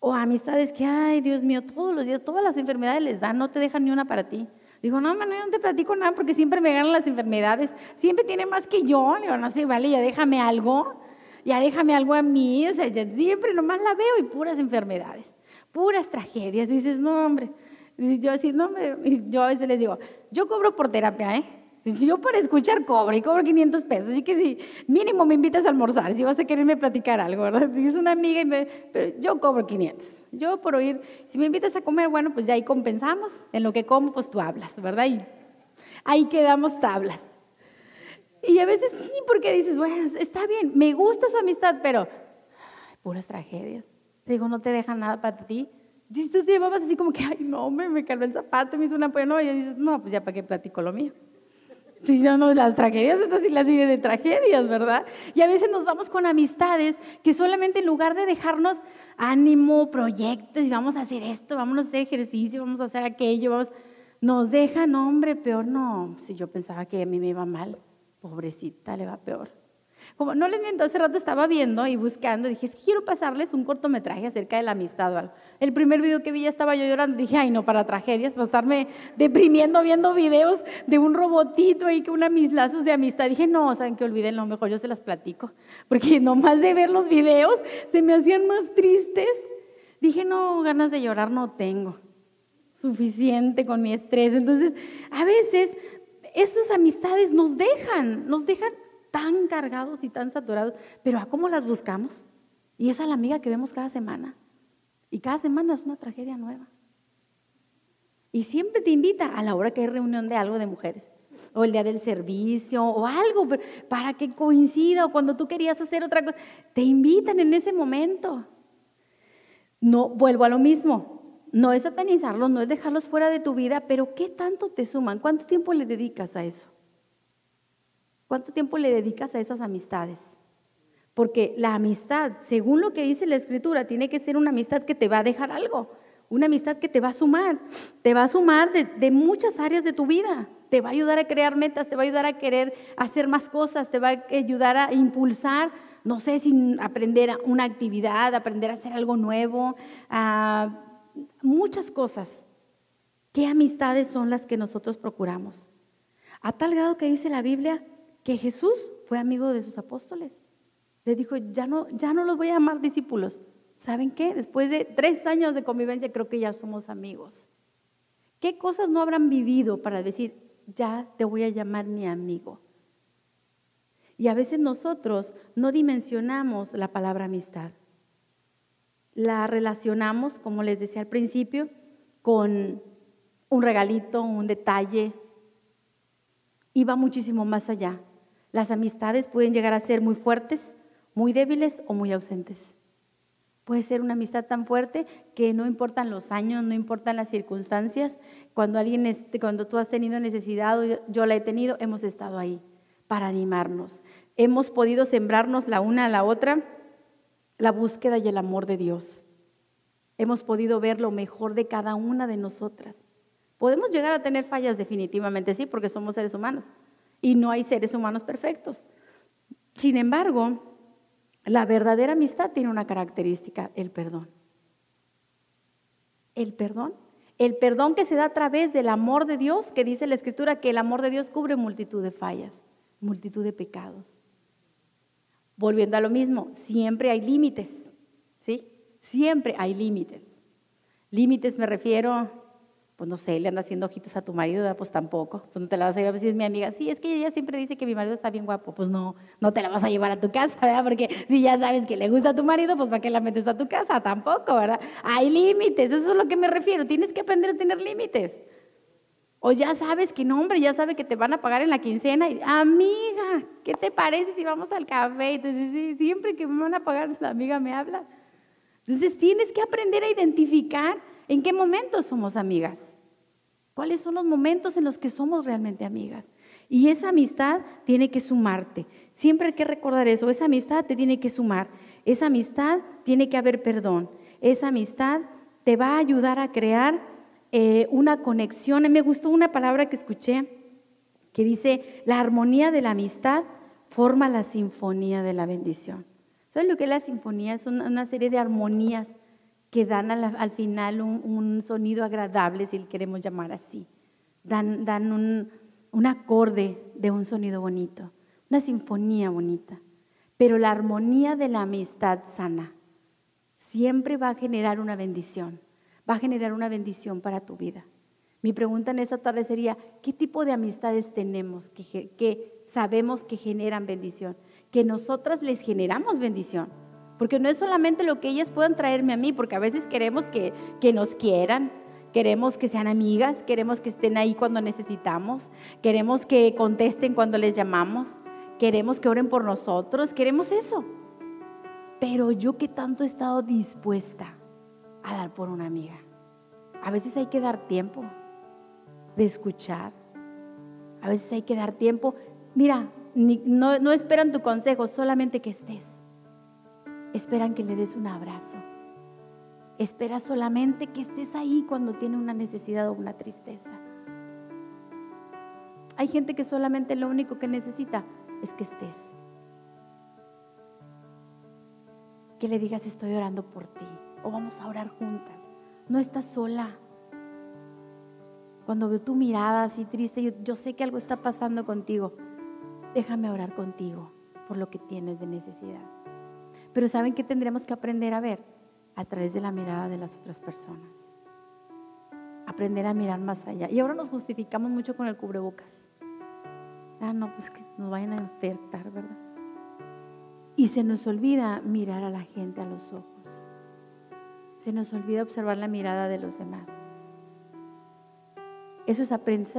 O a amistades que, ay, Dios mío, todos los días, todas las enfermedades les dan, no te dejan ni una para ti. Digo, no, Manuel, no te platico nada porque siempre me ganan las enfermedades. Siempre tiene más que yo. Le digo, no sé, vale, ya déjame algo. Ya déjame algo a mí. O sea, siempre nomás la veo y puras enfermedades, puras tragedias. Dices, no, hombre. yo así, no, hombre. yo a veces les digo, yo cobro por terapia, ¿eh? Si yo para escuchar cobro y cobro 500 pesos, así que si mínimo me invitas a almorzar, si vas a quererme platicar algo, ¿verdad? Si es una amiga, y me, pero yo cobro 500. Yo por oír, si me invitas a comer, bueno, pues ya ahí compensamos. En lo que como, pues tú hablas, ¿verdad? Y ahí quedamos tablas. Y a veces sí, porque dices, bueno, está bien, me gusta su amistad, pero puras tragedias. Te digo, no te deja nada para ti. Y tú te llevabas así como que, ay, no, me, me caló el zapato, me hizo una pena. Y dices, no, pues ya para qué platico lo mío. Si no, no, las tragedias, estas sí las vive de tragedias, ¿verdad? Y a veces nos vamos con amistades que solamente en lugar de dejarnos ánimo, proyectos, y vamos a hacer esto, vamos a hacer ejercicio, vamos a hacer aquello, vamos, nos dejan, hombre, peor no. Si yo pensaba que a mí me iba mal, pobrecita, le va peor. Como no les miento, hace rato estaba viendo y buscando, dije, es que quiero pasarles un cortometraje acerca de la amistad o algo. El primer video que vi ya estaba yo llorando, dije, ay no, para tragedias, pasarme deprimiendo viendo videos de un robotito y que una mis lazos de amistad. Dije, no, saben que olviden, lo mejor yo se las platico, porque nomás de ver los videos se me hacían más tristes. Dije, no, ganas de llorar no tengo, suficiente con mi estrés. Entonces, a veces estas amistades nos dejan, nos dejan tan cargados y tan saturados, pero ¿a cómo las buscamos? Y esa es la amiga que vemos cada semana. Y cada semana es una tragedia nueva. Y siempre te invita a la hora que hay reunión de algo de mujeres, o el día del servicio, o algo, para que coincida, o cuando tú querías hacer otra cosa, te invitan en ese momento. No, vuelvo a lo mismo, no es satanizarlos, no es dejarlos fuera de tu vida, pero ¿qué tanto te suman? ¿Cuánto tiempo le dedicas a eso? ¿Cuánto tiempo le dedicas a esas amistades? Porque la amistad, según lo que dice la escritura, tiene que ser una amistad que te va a dejar algo, una amistad que te va a sumar, te va a sumar de, muchas áreas de tu vida, te va a ayudar a crear metas, te va a ayudar a querer hacer más cosas, te va a ayudar a impulsar, no sé, sin aprender una actividad, aprender a hacer algo nuevo, a muchas cosas. ¿Qué amistades son las que nosotros procuramos? A tal grado que dice la Biblia que Jesús fue amigo de sus apóstoles. Le dijo, ya no, ya no los voy a llamar discípulos. ¿Saben qué? Después de tres años de convivencia creo que ya somos amigos. ¿Qué cosas no habrán vivido para decir, ya te voy a llamar mi amigo? Y a veces nosotros no dimensionamos la palabra amistad. La relacionamos, como les decía al principio, con un regalito, un detalle, y va muchísimo más allá. Las amistades pueden llegar a ser muy fuertes, muy débiles o muy ausentes. Puede ser una amistad tan fuerte que no importan los años, no importan las circunstancias. Cuando alguien, cuando tú has tenido necesidad, yo la he tenido, hemos estado ahí para animarnos. Hemos podido sembrarnos la una a la otra la búsqueda y el amor de Dios. Hemos podido ver lo mejor de cada una de nosotras. Podemos llegar a tener fallas definitivamente, sí, porque somos seres humanos y no hay seres humanos perfectos. Sin embargo, la verdadera amistad tiene una característica, el perdón. El perdón. El perdón que se da a través del amor de Dios, que dice la Escritura que el amor de Dios cubre multitud de fallas, multitud de pecados. Volviendo a lo mismo, siempre hay límites, ¿sí? Siempre hay límites. Límites me refiero pues no sé, le anda haciendo ojitos a tu marido, pues tampoco, pues no te la vas a llevar, si es mi amiga, sí, es que ella siempre dice que mi marido está bien guapo, pues no, no te la vas a llevar a tu casa, ¿verdad? Porque si ya sabes que le gusta a tu marido, pues ¿para qué la metes a tu casa? Tampoco, ¿verdad? Hay límites, eso es a lo que me refiero, tienes que aprender a tener límites. O ya sabes que no, hombre, ya sabe que te van a pagar en la quincena y, amiga, ¿qué te parece si vamos al café? Entonces, siempre que me van a pagar, la amiga me habla. Entonces, tienes que aprender a identificar ¿En qué momentos somos amigas? ¿Cuáles son los momentos en los que somos realmente amigas? Y esa amistad tiene que sumarte. Siempre hay que recordar eso. Esa amistad te tiene que sumar. Esa amistad tiene que haber perdón. Esa amistad te va a ayudar a crear eh, una conexión. Me gustó una palabra que escuché que dice, la armonía de la amistad forma la sinfonía de la bendición. ¿Sabes lo que es la sinfonía? Es una serie de armonías que dan al, final un, sonido agradable, si le queremos llamar así. dan, dan un, un acorde de un sonido bonito, una sinfonía bonita. Pero la armonía de la amistad sana siempre va a generar una bendición, va a generar una bendición para tu vida. Mi pregunta en esta tarde sería, ¿qué tipo de amistades tenemos que, que sabemos que generan bendición? Que nosotras les generamos bendición. Porque no es solamente lo que ellas puedan traerme a mí, porque a veces queremos que, que nos quieran, queremos que sean amigas, queremos que estén ahí cuando necesitamos, queremos que contesten cuando les llamamos, queremos que oren por nosotros, queremos eso. Pero yo que tanto he estado dispuesta a dar por una amiga. A veces hay que dar tiempo de escuchar. A veces hay que dar tiempo. Mira, no, no esperan tu consejo, solamente que estés. Esperan que le des un abrazo. Espera solamente que estés ahí cuando tiene una necesidad o una tristeza. Hay gente que solamente lo único que necesita es que estés. Que le digas estoy orando por ti o vamos a orar juntas. No estás sola. Cuando veo tu mirada así triste, yo, yo sé que algo está pasando contigo. Déjame orar contigo por lo que tienes de necesidad. Pero ¿saben qué tendríamos que aprender a ver? A través de la mirada de las otras personas. Aprender a mirar más allá. Y ahora nos justificamos mucho con el cubrebocas. Ah, no, pues que nos vayan a enfertar, ¿verdad? Y se nos olvida mirar a la gente a los ojos. Se nos olvida observar la mirada de los demás. Eso es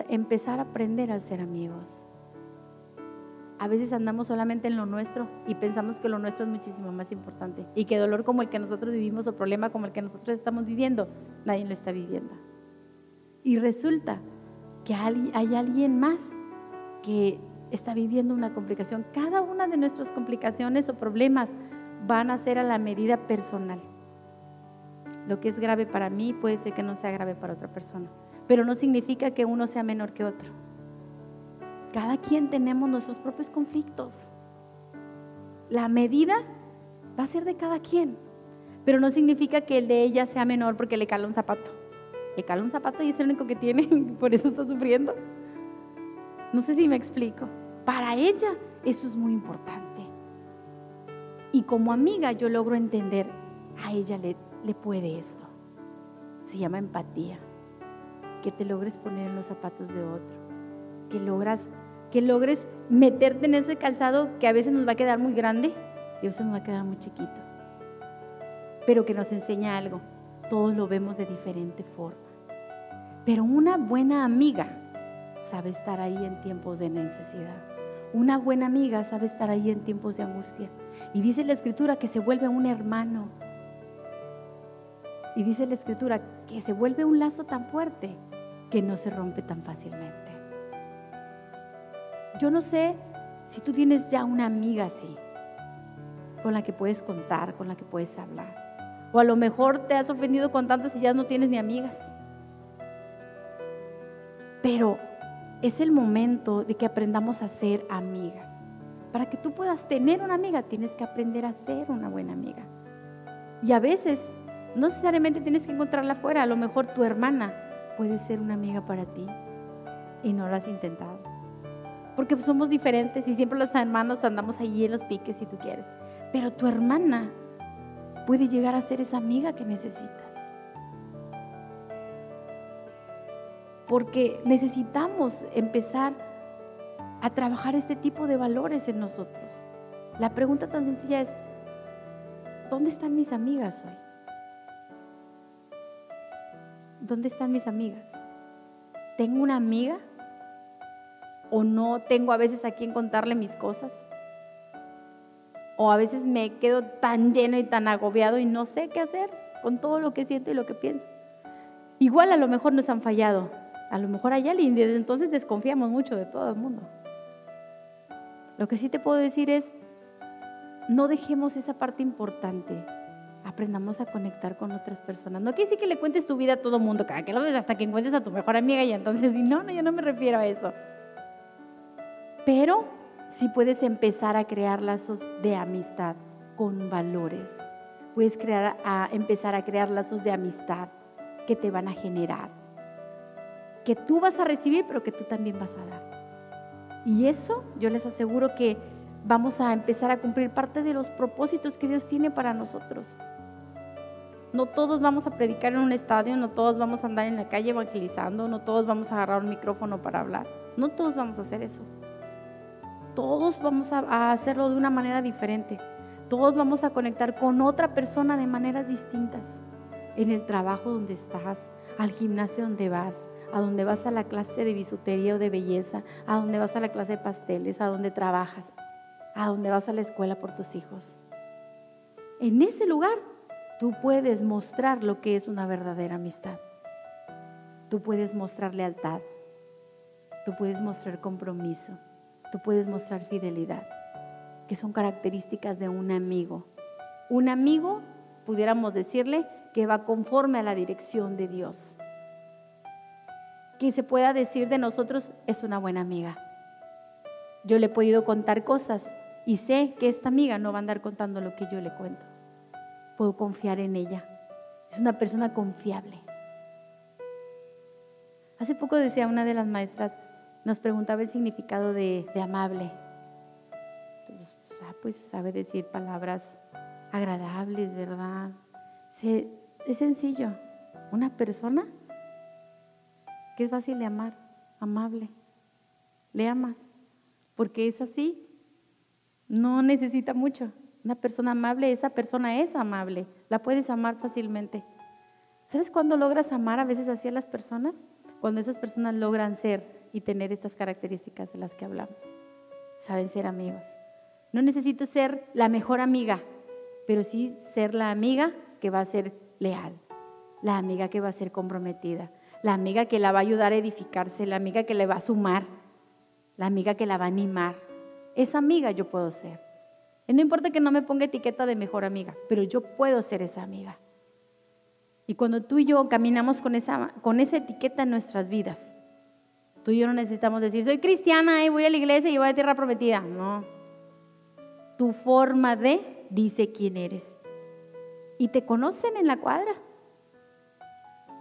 empezar a aprender a ser amigos. A veces andamos solamente en lo nuestro y pensamos que lo nuestro es muchísimo más importante y que dolor como el que nosotros vivimos o problema como el que nosotros estamos viviendo, nadie lo está viviendo. Y resulta que hay, alguien más que está viviendo una complicación. Cada una de nuestras complicaciones o problemas van a ser a la medida personal. Lo que es grave para mí puede ser que no sea grave para otra persona pero no significa que uno sea menor que otro. Cada quien tenemos nuestros propios conflictos. La medida va a ser de cada quien, pero no significa que el de ella sea menor porque le cala un zapato. Le cala un zapato y es el único que tiene, por eso está sufriendo. No sé si me explico. Para ella eso es muy importante. Y como amiga yo logro entender, a ella le, le puede esto. Se llama empatía que te logres poner en los zapatos de otro, que logras que logres meterte en ese calzado que a veces nos va a quedar muy grande y a veces nos va a quedar muy chiquito. Pero que nos enseña algo. Todos lo vemos de diferente forma. Pero una buena amiga sabe estar ahí en tiempos de necesidad. Una buena amiga sabe estar ahí en tiempos de angustia. Y dice la escritura que se vuelve un hermano. Y dice la escritura que se vuelve un lazo tan fuerte que no se rompe tan fácilmente. Yo no sé si tú tienes ya una amiga así, con la que puedes contar, con la que puedes hablar. O a lo mejor te has ofendido con tantas y ya no tienes ni amigas. Pero es el momento de que aprendamos a ser amigas. Para que tú puedas tener una amiga, tienes que aprender a ser una buena amiga. Y a veces, no necesariamente tienes que encontrarla afuera, a lo mejor tu hermana puede ser una amiga para ti y no lo has intentado. Porque somos diferentes y siempre los hermanos andamos allí en los piques si tú quieres. Pero tu hermana puede llegar a ser esa amiga que necesitas. Porque necesitamos empezar a trabajar este tipo de valores en nosotros. La pregunta tan sencilla es, ¿dónde están mis amigas hoy? ¿dónde están mis amigas? ¿Tengo una amiga? ¿O no tengo a veces a quien contarle mis cosas? O a veces me quedo tan lleno y tan agobiado y no sé qué hacer con todo lo que siento y lo que pienso. Igual a lo mejor nos han fallado. A lo mejor alguien y desde entonces desconfiamos mucho de todo el mundo. Lo que sí te puedo decir es, no dejemos esa parte importante aprendamos a conectar con otras personas. No quiere decir que le cuentes tu vida a todo mundo, cada que lo ves hasta que encuentres a tu mejor amiga y entonces, no, no, yo no me refiero a eso. Pero sí puedes empezar a crear lazos de amistad con valores. Puedes crear, empezar a crear lazos de amistad que te van a generar, que tú vas a recibir, pero que tú también vas a dar. Y eso yo les aseguro que vamos a empezar a cumplir parte de los propósitos que Dios tiene para nosotros. No todos vamos a predicar en un estadio, no todos vamos a andar en la calle evangelizando, no todos vamos a agarrar un micrófono para hablar. No todos vamos a hacer eso. Todos vamos a, hacerlo de una manera diferente. Todos vamos a conectar con otra persona de maneras distintas. En el trabajo donde estás, al gimnasio donde vas, a donde vas a la clase de bisutería o de belleza, a donde vas a la clase de pasteles, a donde trabajas, a donde vas a la escuela por tus hijos. En ese lugar tú puedes mostrar lo que es una verdadera amistad. Tú puedes mostrar lealtad. Tú puedes mostrar compromiso. Tú puedes mostrar fidelidad, que son características de un amigo. Un amigo, pudiéramos decirle, que va conforme a la dirección de Dios. Que se pueda decir de nosotros es una buena amiga. Yo le he podido contar cosas y sé que esta amiga no va a andar contando lo que yo le cuento. Puedo confiar en ella. Es una persona confiable. Hace poco decía una de las maestras, nos preguntaba el significado de, amable. Entonces, pues sabe decir palabras agradables, ¿verdad? es sencillo. Una persona que es fácil de amar, amable. Le amas, porque es así. No necesita mucho. Una persona amable, esa persona es amable. La puedes amar fácilmente. ¿Sabes cuándo logras amar a veces así a las personas? Cuando esas personas logran ser y tener estas características de las que hablamos. Saben ser amigos. No necesito ser la mejor amiga, pero sí ser la amiga que va a ser leal, la amiga que va a ser comprometida, la amiga que la va a ayudar a edificarse, la amiga que le va a sumar, la amiga que la va a animar. Esa amiga yo puedo ser. Y no importa que no me ponga etiqueta de mejor amiga, pero yo puedo ser esa amiga. Y cuando tú y yo caminamos con esa, con esa etiqueta en nuestras vidas, Tú y yo no necesitamos decir, soy cristiana y voy a la iglesia y voy a tierra prometida. No. Tu forma de dice quién eres. Y te conocen en la cuadra.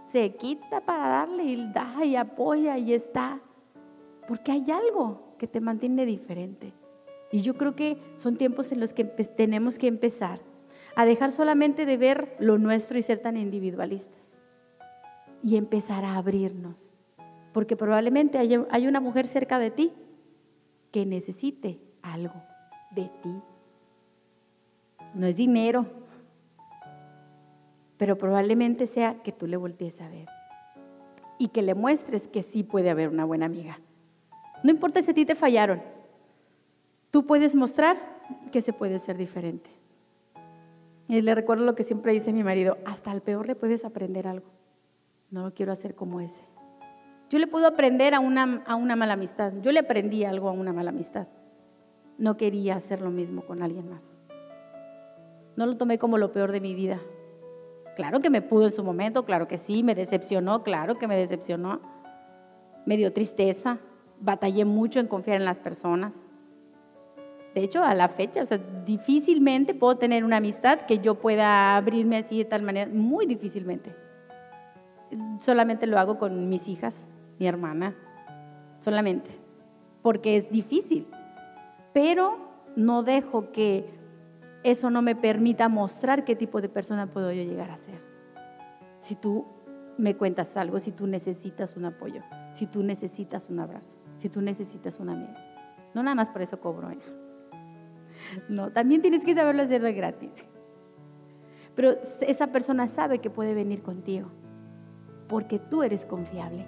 Se quita para darle y da y apoya y está. Porque hay algo que te mantiene diferente. Y yo creo que son tiempos en los que tenemos que empezar a dejar solamente de ver lo nuestro y ser tan individualistas. Y empezar a abrirnos porque probablemente hay, una mujer cerca de ti que necesite algo de ti. No es dinero, pero probablemente sea que tú le voltees a ver y que le muestres que sí puede haber una buena amiga. No importa si a ti te fallaron, tú puedes mostrar que se puede ser diferente. Y le recuerdo lo que siempre dice mi marido, hasta al peor le puedes aprender algo. No lo quiero hacer como ese. Yo le puedo aprender a una, a una mala amistad. Yo le aprendí algo a una mala amistad. No quería hacer lo mismo con alguien más. No lo tomé como lo peor de mi vida. Claro que me pudo en su momento, claro que sí, me decepcionó, claro que me decepcionó. Me dio tristeza, batallé mucho en confiar en las personas. De hecho, a la fecha, o sea, difícilmente puedo tener una amistad que yo pueda abrirme así de tal manera, muy difícilmente. Solamente lo hago con mis hijas, mi hermana, solamente, porque es difícil. Pero no dejo que eso no me permita mostrar qué tipo de persona puedo yo llegar a ser. Si tú me cuentas algo, si tú necesitas un apoyo, si tú necesitas un abrazo, si tú necesitas una amiga. No nada más por eso cobro. ¿eh? No, también tienes que saberlo hacer gratis. Pero esa persona sabe que puede venir contigo porque tú eres confiable.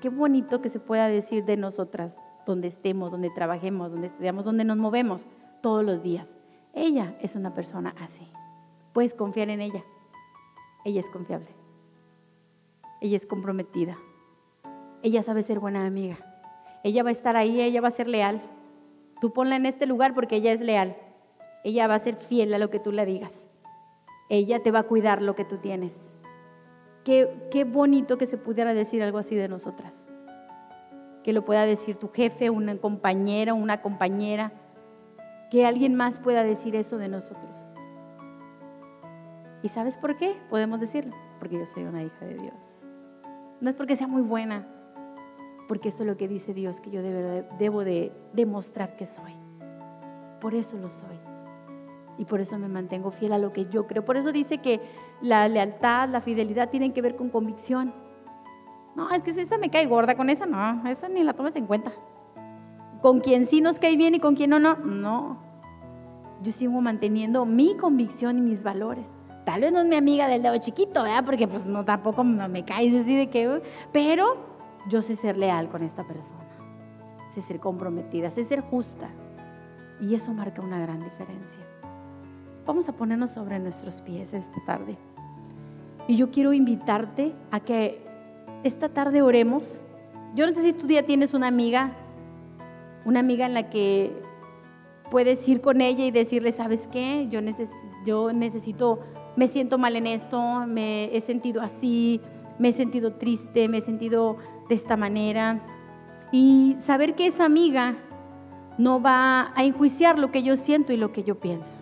Qué bonito que se pueda decir de nosotras, donde estemos, donde trabajemos, donde estudiamos, donde nos movemos todos los días. Ella es una persona así. Puedes confiar en ella. Ella es confiable. Ella es comprometida. Ella sabe ser buena amiga. Ella va a estar ahí, ella va a ser leal. Tú ponla en este lugar porque ella es leal. Ella va a ser fiel a lo que tú le digas. Ella te va a cuidar lo que tú tienes. Qué, bonito que se pudiera decir algo así de nosotras. Que lo pueda decir tu jefe, una compañera, una compañera. Que alguien más pueda decir eso de nosotros. ¿Y sabes por qué? Podemos decirlo. Porque yo soy una hija de Dios. no es porque sea muy buena, porque eso es lo que dice Dios, que yo debo de demostrar que soy. Por eso lo soy. Y por eso me mantengo fiel a lo que yo creo. Por eso dice que la lealtad, la fidelidad tienen que ver con convicción. No, es que si esa me cae gorda, con esa no, esa ni la tomes en cuenta. Con quien sí nos cae bien y con quien no, no, no. Yo sigo manteniendo mi convicción y mis valores. Tal vez no es mi amiga del dedo chiquito, ¿verdad? Porque pues no, tampoco me caes así de que... Pero yo sé ser leal con esta persona. Sé ser comprometida, sé ser justa. Y eso marca una gran diferencia. Vamos a ponernos sobre nuestros pies esta tarde. Y yo quiero invitarte a que esta tarde oremos. Yo no sé si tú ya tienes una amiga, una amiga en la que puedes ir con ella y decirle, ¿sabes qué? Yo, yo necesito, me siento mal en esto, me he sentido así, me he sentido triste, me he sentido de esta manera. Y saber que esa amiga no va a enjuiciar lo que yo siento y lo que yo pienso.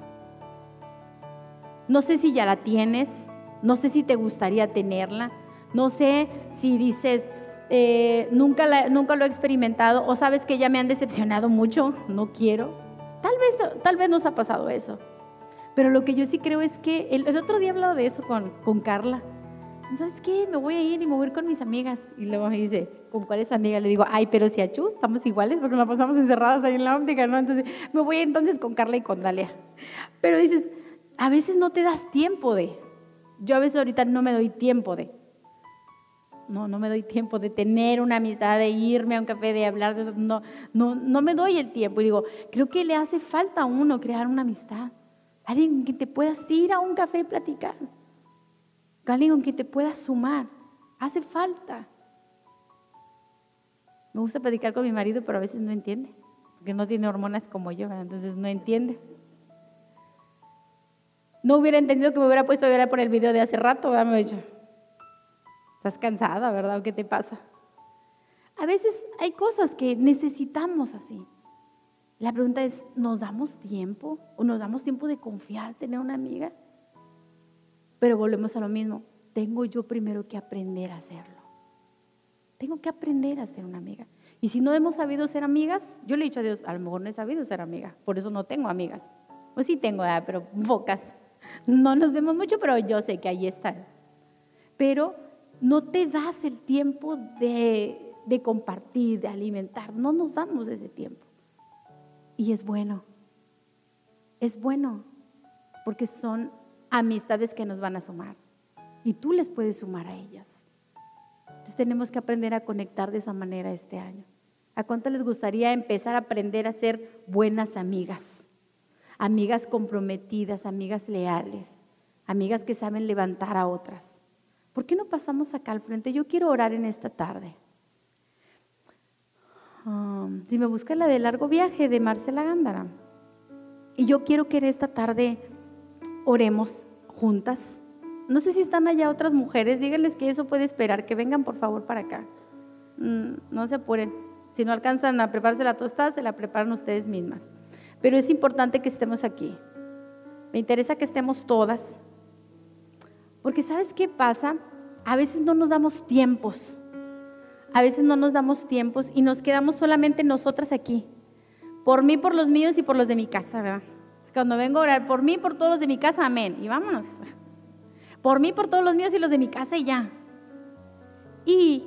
No sé si ya la tienes, no sé si te gustaría tenerla, no sé si dices, eh, nunca, nunca lo he experimentado o sabes que ya me han decepcionado mucho, no quiero. Tal vez, tal vez nos ha pasado eso. Pero lo que yo sí creo es que el, otro día he hablado de eso con, con Carla. ¿Sabes qué? Me voy a ir y me voy a ir con mis amigas. Y luego me dice, ¿con cuáles amigas? Le digo, ay, pero si Chu, estamos iguales porque nos pasamos encerradas ahí en la óptica, ¿no? Entonces me voy entonces con Carla y con Dalia. Pero dices, a veces no te das tiempo de. Yo a veces ahorita no me doy tiempo de. No, no me doy tiempo de tener una amistad, de irme a un café, de hablar, no, no, no me doy el tiempo. Y digo, creo que le hace falta a uno crear una amistad. Alguien que te puedas ir a un café y platicar. Alguien con quien te puedas sumar. Hace falta. Me gusta platicar con mi marido, pero a veces no entiende. Porque no tiene hormonas como yo, entonces no entiende. No hubiera entendido que me hubiera puesto a llorar por el video de hace rato, ¿verdad? Me estás cansada, ¿verdad? ¿Qué te pasa? A veces hay cosas que necesitamos así. La pregunta es, ¿nos damos tiempo? ¿O nos damos tiempo de confiar, tener una amiga? Pero volvemos a lo mismo. Tengo yo primero que aprender a hacerlo. Tengo que aprender a ser una amiga. Y si no hemos sabido ser amigas, yo le he dicho a Dios, a lo mejor no he sabido ser amiga, por eso no tengo amigas. Pues sí tengo, pero pocas. No nos vemos mucho, pero yo sé que ahí están. Pero no te das el tiempo de, compartir, de alimentar. No nos damos ese tiempo. Y es bueno. Es bueno, porque son amistades que nos van a sumar. Y tú les puedes sumar a ellas. Entonces tenemos que aprender a conectar de esa manera este año. ¿A cuánto les gustaría empezar a aprender a ser buenas amigas? Amigas comprometidas, amigas leales, amigas que saben levantar a otras. ¿Por qué no pasamos acá al frente? Yo quiero orar en esta tarde. Um, si me busca la de largo viaje de Marcela Gándara. Y yo quiero que en esta tarde oremos juntas. No sé si están allá otras mujeres, díganles que eso puede esperar, que vengan por favor para acá. Mm, no se apuren. Si no alcanzan a prepararse la tostada, se la preparan ustedes mismas. Pero es importante que estemos aquí. Me interesa que estemos todas. Porque ¿sabes qué pasa? A veces no nos damos tiempos. A veces no nos damos tiempos y nos quedamos solamente nosotras aquí. Por mí, por los míos y por los de mi casa, ¿verdad? Cuando vengo a orar, por mí, por todos los de mi casa, amén. Y vámonos. Por mí, por todos los míos y los de mi casa y ya. Y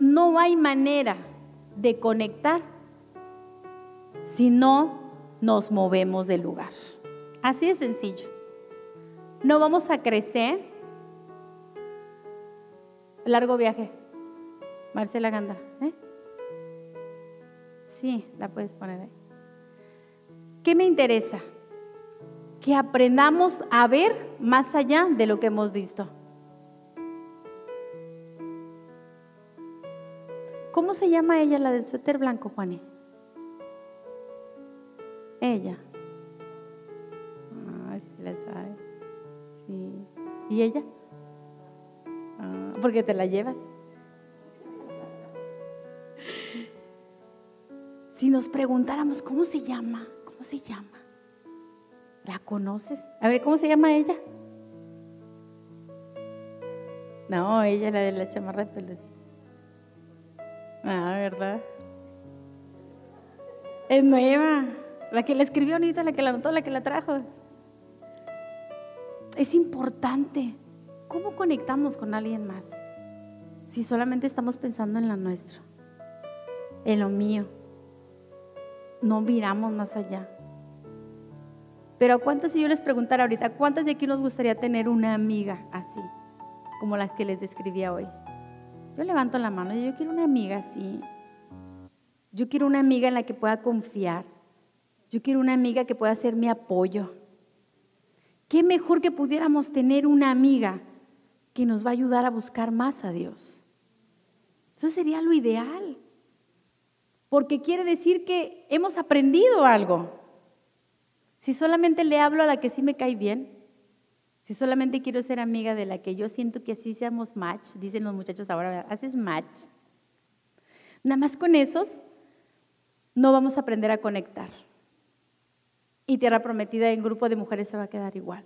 no hay manera de conectar si no nos movemos del lugar. Así de sencillo. No vamos a crecer. Largo viaje. Marcela Ganda. ¿eh? Sí, la puedes poner ahí. ¿Qué me interesa? Que aprendamos a ver más allá de lo que hemos visto. ¿Cómo se llama ella, la del suéter blanco, Juaní? Ella. Ah, sí la sabe. Sí. ¿Y ella? Ah, porque te la llevas. Si nos preguntáramos, ¿cómo se llama? ¿Cómo se llama? ¿La conoces? A ver, ¿cómo se llama ella? No, ella la de la chamarra de pelos. Ah, ¿verdad? Es nueva. La que la escribió ahorita, la que la anotó, la que la trajo. Es importante. ¿Cómo conectamos con alguien más? Si solamente estamos pensando en la nuestra, en lo mío. No miramos más allá. Pero cuántas, si yo les preguntara ahorita, ¿cuántas de aquí nos gustaría tener una amiga así, como las que les describía hoy? Yo levanto la mano, yo quiero una amiga así. Yo quiero una amiga en la que pueda confiar. Yo quiero una amiga que pueda ser mi apoyo. Qué mejor que pudiéramos tener una amiga que nos va a ayudar a buscar más a Dios. Eso sería lo ideal. Porque quiere decir que hemos aprendido algo. Si solamente le hablo a la que sí me cae bien, si solamente quiero ser amiga de la que yo siento que así seamos match, dicen los muchachos ahora, haces match. Nada más con esos no vamos a aprender a conectar. Y Tierra Prometida en grupo de mujeres se va a quedar igual.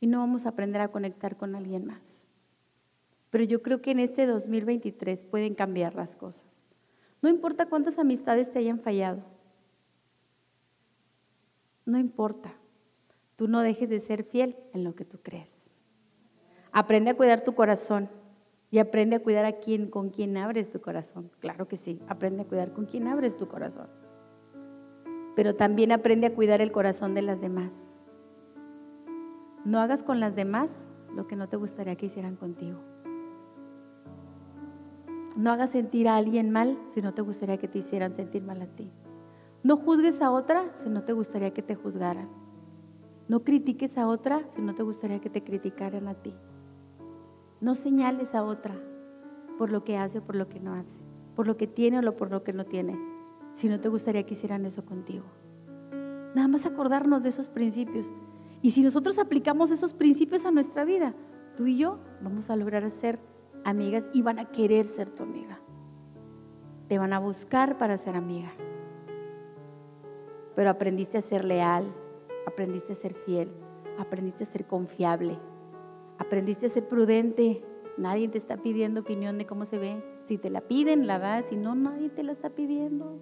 Y no vamos a aprender a conectar con alguien más. Pero yo creo que en este 2023 pueden cambiar las cosas. No importa cuántas amistades te hayan fallado. No importa. Tú no dejes de ser fiel en lo que tú crees. Aprende a cuidar tu corazón y aprende a cuidar a quien con quien abres tu corazón. Claro que sí, aprende a cuidar con quien abres tu corazón. Pero también aprende a cuidar el corazón de las demás. No hagas con las demás lo que no te gustaría que hicieran contigo. No hagas sentir a alguien mal si no te gustaría que te hicieran sentir mal a ti. No juzgues a otra si no te gustaría que te juzgaran. No critiques a otra si no te gustaría que te criticaran a ti. No señales a otra por lo que hace o por lo que no hace, por lo que tiene o por lo que no tiene, si no te gustaría que hicieran eso contigo. Nada más acordarnos de esos principios. Y si nosotros aplicamos esos principios a nuestra vida, tú y yo vamos a lograr ser amigas y van a querer ser tu amiga. Te van a buscar para ser amiga. Pero aprendiste a ser leal, aprendiste a ser fiel, aprendiste a ser confiable, aprendiste a ser prudente. Nadie te está pidiendo opinión de cómo se ve. Si te la piden, la das. Si no, nadie te la está pidiendo.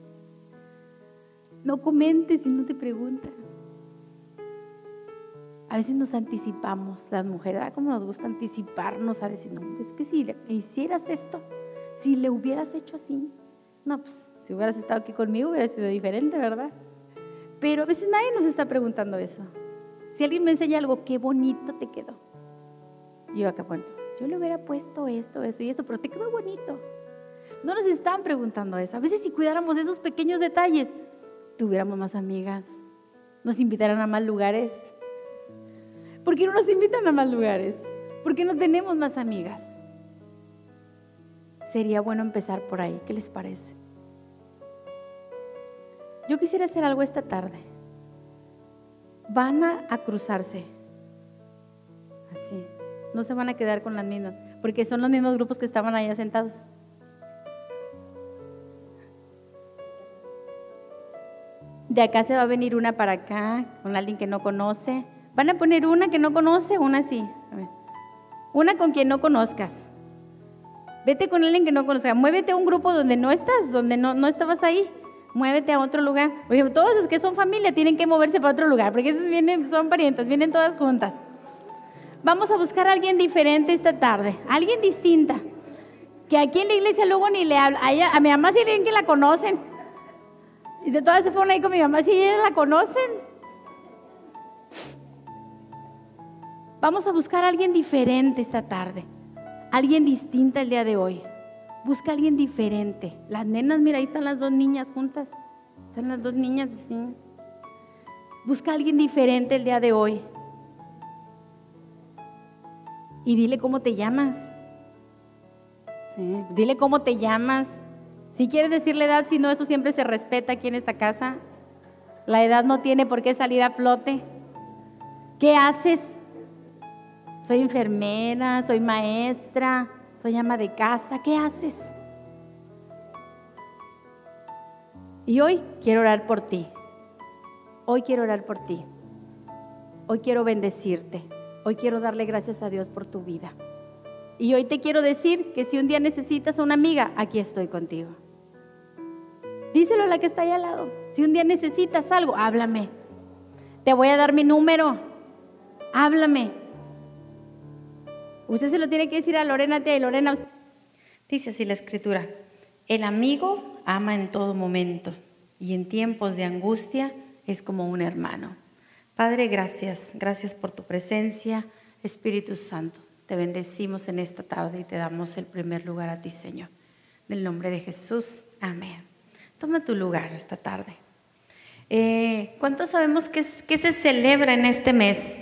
No comentes si no te preguntan. A veces nos anticipamos, las mujeres, ¿verdad? como nos gusta anticiparnos a decir, no, es que si le hicieras esto, si le hubieras hecho así, no, pues si hubieras estado aquí conmigo hubiera sido diferente, ¿verdad? Pero a veces nadie nos está preguntando eso. Si alguien me enseña algo, qué bonito te quedó. Y yo acá bueno, yo le hubiera puesto esto, eso y esto, pero te quedó bonito. No nos están preguntando eso. A veces si cuidáramos esos pequeños detalles, tuviéramos más amigas, nos invitaran a más lugares. ¿Por qué no nos invitan a más lugares? ¿Por qué no tenemos más amigas? Sería bueno empezar por ahí. ¿Qué les parece? Yo quisiera hacer algo esta tarde. Van a, cruzarse. Así. No se van a quedar con las mismas, porque son los mismos grupos que estaban allá sentados. De acá se va a venir una para acá, con alguien que no conoce. Van a poner una que no conoce, una así. Una con quien no conozcas. Vete con alguien que no conozcas. Muévete a un grupo donde no estás, donde no, no estabas ahí muévete a otro lugar. Porque todos los que son familia tienen que moverse para otro lugar, porque esos vienen, son parientes, vienen todas juntas. Vamos a buscar a alguien diferente esta tarde, alguien distinta. Que aquí en la iglesia luego ni le habla. A, a mi mamá sí bien que la conocen. Y de todas se fueron ahí con mi mamá, sí la conocen. Vamos a buscar a alguien diferente esta tarde. Alguien distinta el día de hoy. Busca a alguien diferente. Las nenas, mira, ahí están las dos niñas juntas. Están las dos niñas, pues. Busca a alguien diferente el día de hoy. Y dile cómo te llamas. Dile cómo te llamas. Si quieres decir la edad, si no, eso siempre se respeta aquí en esta casa. La edad no tiene por qué salir a flote. ¿Qué haces? Soy enfermera, soy maestra, soy ama de casa, ¿qué haces? Y hoy quiero orar por ti. Hoy quiero orar por ti. Hoy quiero bendecirte. Hoy quiero darle gracias a Dios por tu vida. Y hoy te quiero decir que si un día necesitas una amiga, aquí estoy contigo. Díselo a la que está ahí al lado. Si un día necesitas algo, háblame. Te voy a dar mi número. Háblame. Usted se lo tiene que decir a Lorena, tía, y Lorena. Dice así la escritura: El amigo ama en todo momento y en tiempos de angustia es como un hermano. Padre, gracias. Gracias por tu presencia, Espíritu Santo. Te bendecimos en esta tarde y te damos el primer lugar a ti, Señor. En el nombre de Jesús. Amén. Toma tu lugar esta tarde. Eh, ¿Cuántos sabemos qué, se celebra en este mes?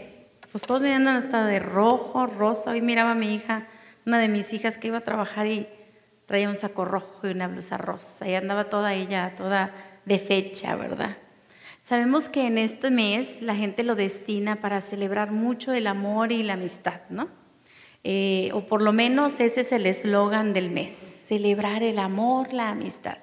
Pues todos mirando hasta de rojo, rosa. Hoy miraba a mi hija, una de mis hijas que iba a trabajar y traía un saco rojo y una blusa rosa. Y andaba toda ella, toda de fecha, ¿verdad? Sabemos que en este mes la gente lo destina para celebrar mucho el amor y la amistad, ¿no? Eh, o por lo menos ese es el eslogan del mes, celebrar el amor, la amistad.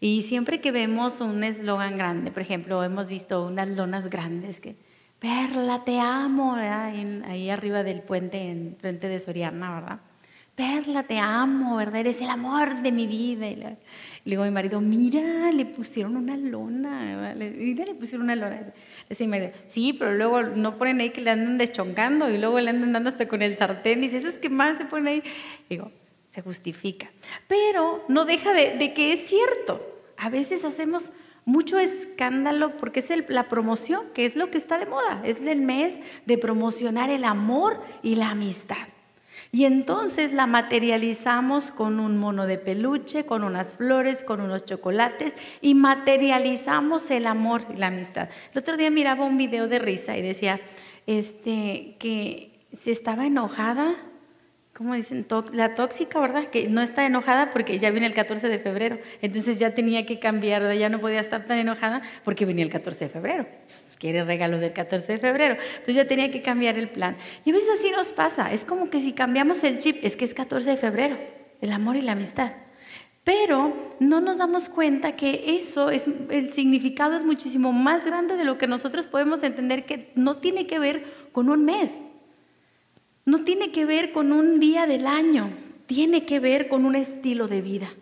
Y siempre que vemos un eslogan grande, por ejemplo, hemos visto unas lonas grandes que, Perla, te amo, ahí arriba del puente, en frente de Soriana, ¿verdad? Perla, te amo, ¿verdad? Eres el amor de mi vida. Y le, digo a mi marido, mira, le pusieron una lona, mira, le pusieron una lona. Le marido, sí, pero luego no ponen ahí que le andan deschongando y luego le andan dando hasta con el sartén. Y dice, eso es que más se pone ahí. Digo, se justifica. Pero no deja de, que es cierto. A veces hacemos mucho escándalo porque es la promoción, que es lo que está de moda. Es el mes de promocionar el amor y la amistad. Y entonces la materializamos con un mono de peluche, con unas flores, con unos chocolates y materializamos el amor y la amistad. El otro día miraba un video de risa y decía este, que se estaba enojada ¿cómo dicen? La tóxica, ¿verdad? Que no está enojada porque ya viene el 14 de febrero. Entonces ya tenía que cambiar, ya no podía estar tan enojada porque venía el 14 de febrero. Pues, quiere regalo del 14 de febrero. Entonces ya tenía que cambiar el plan. Y a veces así nos pasa. Es como que si cambiamos el chip, es que es 14 de febrero, el amor y la amistad. Pero no nos damos cuenta que eso es, el significado es muchísimo más grande de lo que nosotros podemos entender que no tiene que ver con un mes no tiene que ver con un día del año, tiene que ver con un estilo de vida.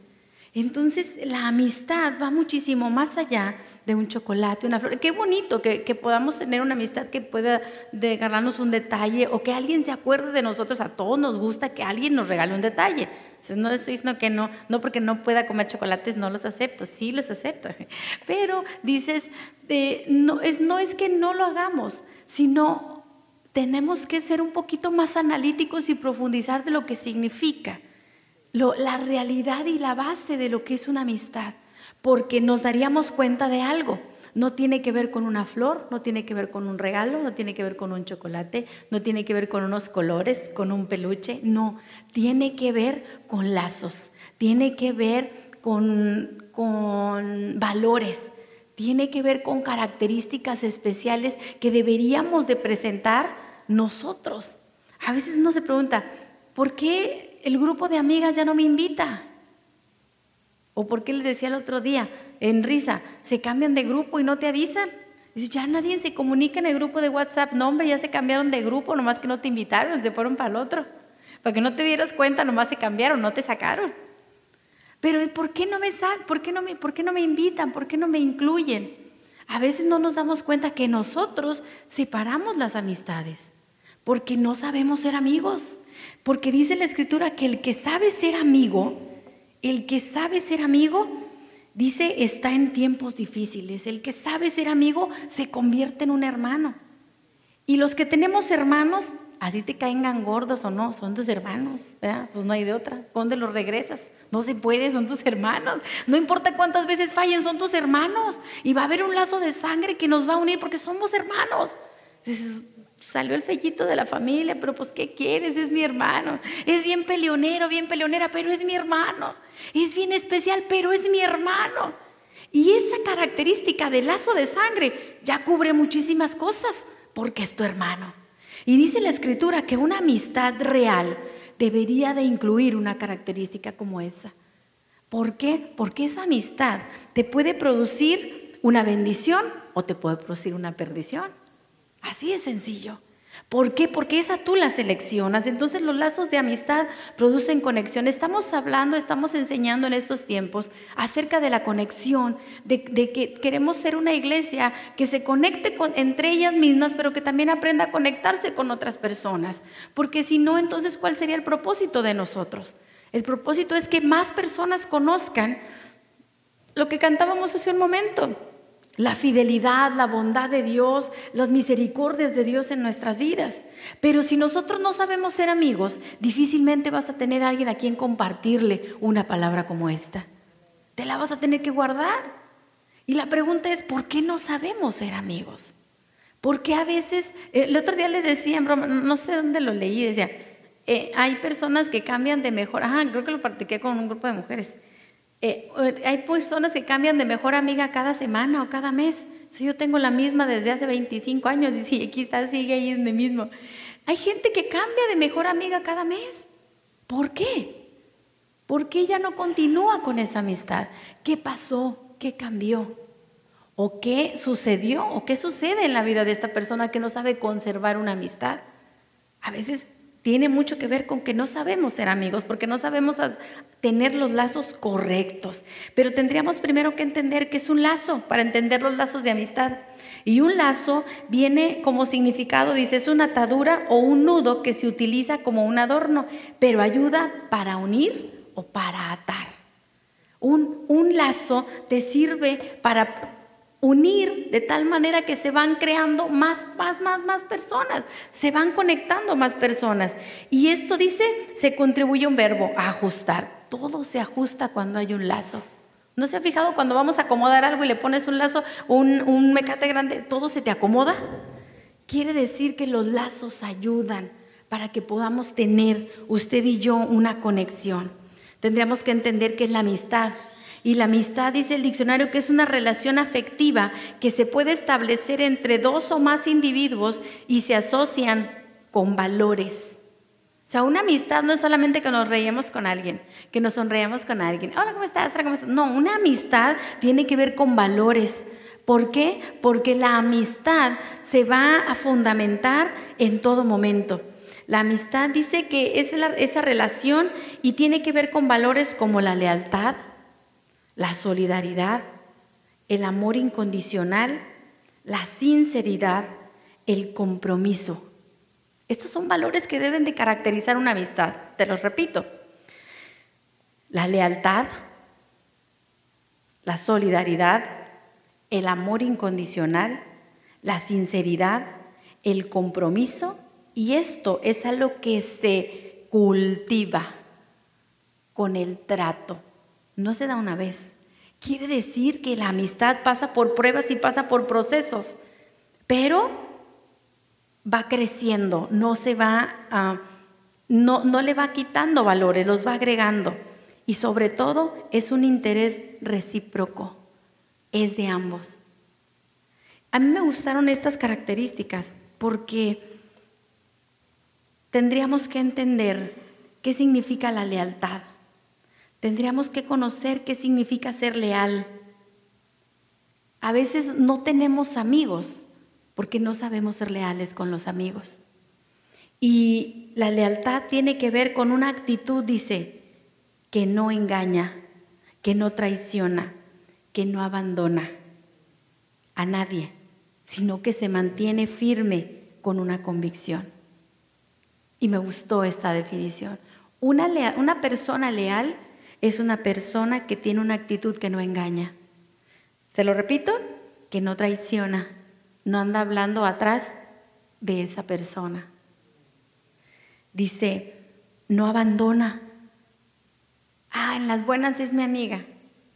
Entonces la amistad va muchísimo más allá de un chocolate, una flor. Qué bonito que, podamos tener una amistad que pueda regalarnos un detalle o que alguien se acuerde de nosotros. A todos nos gusta que alguien nos regale un detalle. No estoy diciendo que no, no porque no pueda comer chocolates, no los acepto, sí los acepto. Pero dices, eh, no, es, no es que no lo hagamos, sino tenemos que ser un poquito más analíticos y profundizar de lo que significa, la realidad y la base de lo que es una amistad, porque nos daríamos cuenta de algo. No tiene que ver con una flor, no tiene que ver con un regalo, no tiene que ver con un chocolate, no tiene que ver con unos colores, con un peluche, no, tiene que ver con lazos, tiene que ver con, con valores, tiene que ver con características especiales que deberíamos de presentar nosotros. A veces uno se pregunta, ¿por qué el grupo de amigas ya no me invita? ¿O por qué le decía el otro día, en risa, se cambian de grupo y no te avisan? Dice, ya nadie se comunica en el grupo de WhatsApp. No, hombre, ya se cambiaron de grupo, nomás que no te invitaron, se fueron para el otro. Para que no te dieras cuenta, nomás se cambiaron, no te sacaron. Pero ¿por qué no me sacan? ¿Por no por qué no me invitan? ¿Por qué no me incluyen? A veces no nos damos cuenta que nosotros separamos las amistades porque no sabemos ser amigos. Porque dice la escritura que el que sabe ser amigo, el que sabe ser amigo, dice, está en tiempos difíciles. El que sabe ser amigo se convierte en un hermano. Y los que tenemos hermanos, así te caigan gordos o no, son tus hermanos. Pues no hay de otra. ¿Dónde los regresas? No se puede, son tus hermanos. No importa cuántas veces fallen, son tus hermanos. Y va a haber un lazo de sangre que nos va a unir porque somos hermanos salió el fellito de la familia, pero pues ¿qué quieres? Es mi hermano. Es bien peleonero, bien peleonera, pero es mi hermano. Es bien especial, pero es mi hermano. Y esa característica del lazo de sangre ya cubre muchísimas cosas, porque es tu hermano. Y dice la escritura que una amistad real debería de incluir una característica como esa. ¿Por qué? Porque esa amistad te puede producir una bendición o te puede producir una perdición. Así es sencillo. ¿Por qué? Porque esa tú la seleccionas. Entonces los lazos de amistad producen conexión. Estamos hablando, estamos enseñando en estos tiempos acerca de la conexión, de, que queremos ser una iglesia que se conecte entre ellas mismas, pero que también aprenda a conectarse con otras personas. Porque si no, entonces, ¿cuál sería el propósito de nosotros? El propósito es que más personas conozcan lo que cantábamos hace un momento la fidelidad, la bondad de Dios, las misericordias de Dios en nuestras vidas. Pero si nosotros no sabemos ser amigos, difícilmente vas a tener a alguien a quien compartirle una palabra como esta. Te la vas a tener que guardar. Y la pregunta es, ¿por qué no sabemos ser amigos? Porque a veces, eh, el otro día les decía, en broma, no sé dónde lo leí, decía, eh, hay personas que cambian de mejor, ajá, creo que lo practiqué con un grupo de mujeres eh, hay personas que cambian de mejor amiga cada semana o cada mes. Si yo tengo la misma desde hace 25 años y si aquí está, sigue ahí en el mismo. Hay gente que cambia de mejor amiga cada mes. ¿Por qué? ¿Por qué ella no continúa con esa amistad? ¿Qué pasó? ¿Qué cambió? ¿O qué sucedió? ¿O qué sucede en la vida de esta persona que no sabe conservar una amistad? A veces tiene mucho que ver con que no sabemos ser amigos, porque no sabemos tener los lazos correctos. Pero tendríamos primero que entender que es un lazo para entender los lazos de amistad. Y un lazo viene como significado, dice, es una atadura o un nudo que se utiliza como un adorno, pero ayuda para unir o para atar. Un, un lazo te sirve para unir de tal manera que se van creando más, más, más, más personas, se van conectando más personas. Y esto dice, se contribuye un verbo, ajustar. Todo se ajusta cuando hay un lazo. ¿No se ha fijado cuando vamos a acomodar algo y le pones un lazo, un, un mecate grande, todo se te acomoda? Quiere decir que los lazos ayudan para que podamos tener usted y yo una conexión. Tendríamos que entender que es la amistad y la amistad, dice el diccionario, que es una relación afectiva que se puede establecer entre dos o más individuos y se asocian con valores. O sea, una amistad no es solamente que nos reíamos con alguien, que nos sonreíamos con alguien. Hola, ¿cómo estás? ¿cómo estás? No, una amistad tiene que ver con valores. ¿Por qué? Porque la amistad se va a fundamentar en todo momento. La amistad dice que es esa relación y tiene que ver con valores como la lealtad, la solidaridad, el amor incondicional, la sinceridad, el compromiso. Estos son valores que deben de caracterizar una amistad. Te los repito. La lealtad, la solidaridad, el amor incondicional, la sinceridad, el compromiso. Y esto es algo que se cultiva con el trato no se da una vez. Quiere decir que la amistad pasa por pruebas y pasa por procesos, pero va creciendo, no se va no, no le va quitando valores, los va agregando. Y sobre todo es un interés recíproco, es de ambos. A mí me gustaron estas características porque tendríamos que entender qué significa la lealtad. Tendríamos que conocer qué significa ser leal. A veces no tenemos amigos porque no sabemos ser leales con los amigos. Y la lealtad tiene que ver con una actitud, dice, que no engaña, que no traiciona, que no abandona a nadie, sino que se mantiene firme con una convicción. Y me gustó esta definición. Una, persona leal es una persona que tiene una actitud que no engaña. ¿Se lo repito? Que no traiciona, no anda hablando atrás de esa persona. Dice, no abandona. Ah, en las buenas es mi amiga.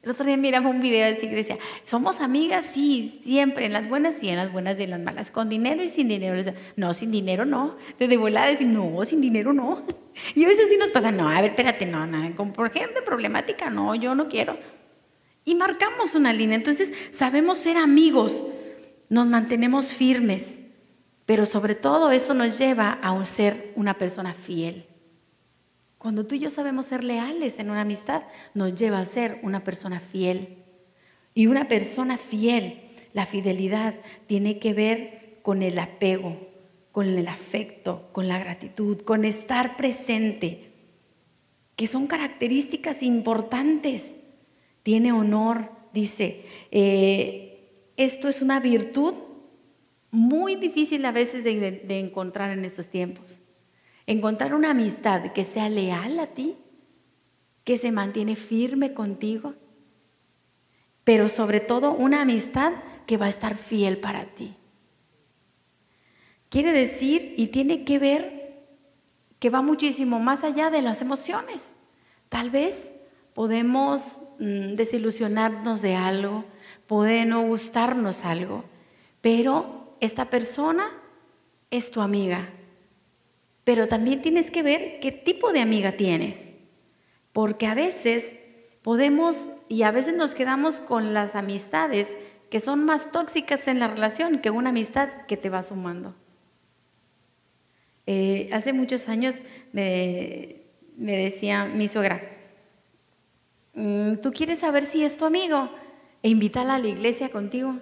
El otro día miraba un video así que decía, somos amigas, sí, siempre, en las buenas sí, en las buenas y en las malas, con dinero y sin dinero. No, sin dinero no. Desde volada decir, no, sin dinero no. Y a veces sí nos pasa, no, a ver, espérate, no, no, con, ejemplo, problemática, no, yo no quiero. Y marcamos una línea. Entonces, sabemos ser amigos, nos mantenemos firmes, pero sobre todo eso nos lleva a ser una persona fiel. Cuando tú y yo sabemos ser leales en una amistad, nos lleva a ser una persona fiel. Y una persona fiel, la fidelidad, tiene que ver con el apego, con el afecto, con la gratitud, con estar presente, que son características importantes. Tiene honor, dice, eh, esto es una virtud muy difícil a veces de, de encontrar en estos tiempos. Encontrar una amistad que sea leal a ti, que se mantiene firme contigo, pero sobre todo una amistad que va a estar fiel para ti. Quiere decir y tiene que ver que va muchísimo más allá de las emociones. Tal vez podemos mm, desilusionarnos de algo, puede no gustarnos algo, pero esta persona es tu amiga. Pero también tienes que ver qué tipo de amiga tienes, porque a veces podemos y a veces nos quedamos con las amistades que son más tóxicas en la relación que una amistad que te va sumando. Eh, hace muchos años me, decía mi suegra, mm, ¿tú quieres saber si es tu amigo? E invítala a la iglesia contigo.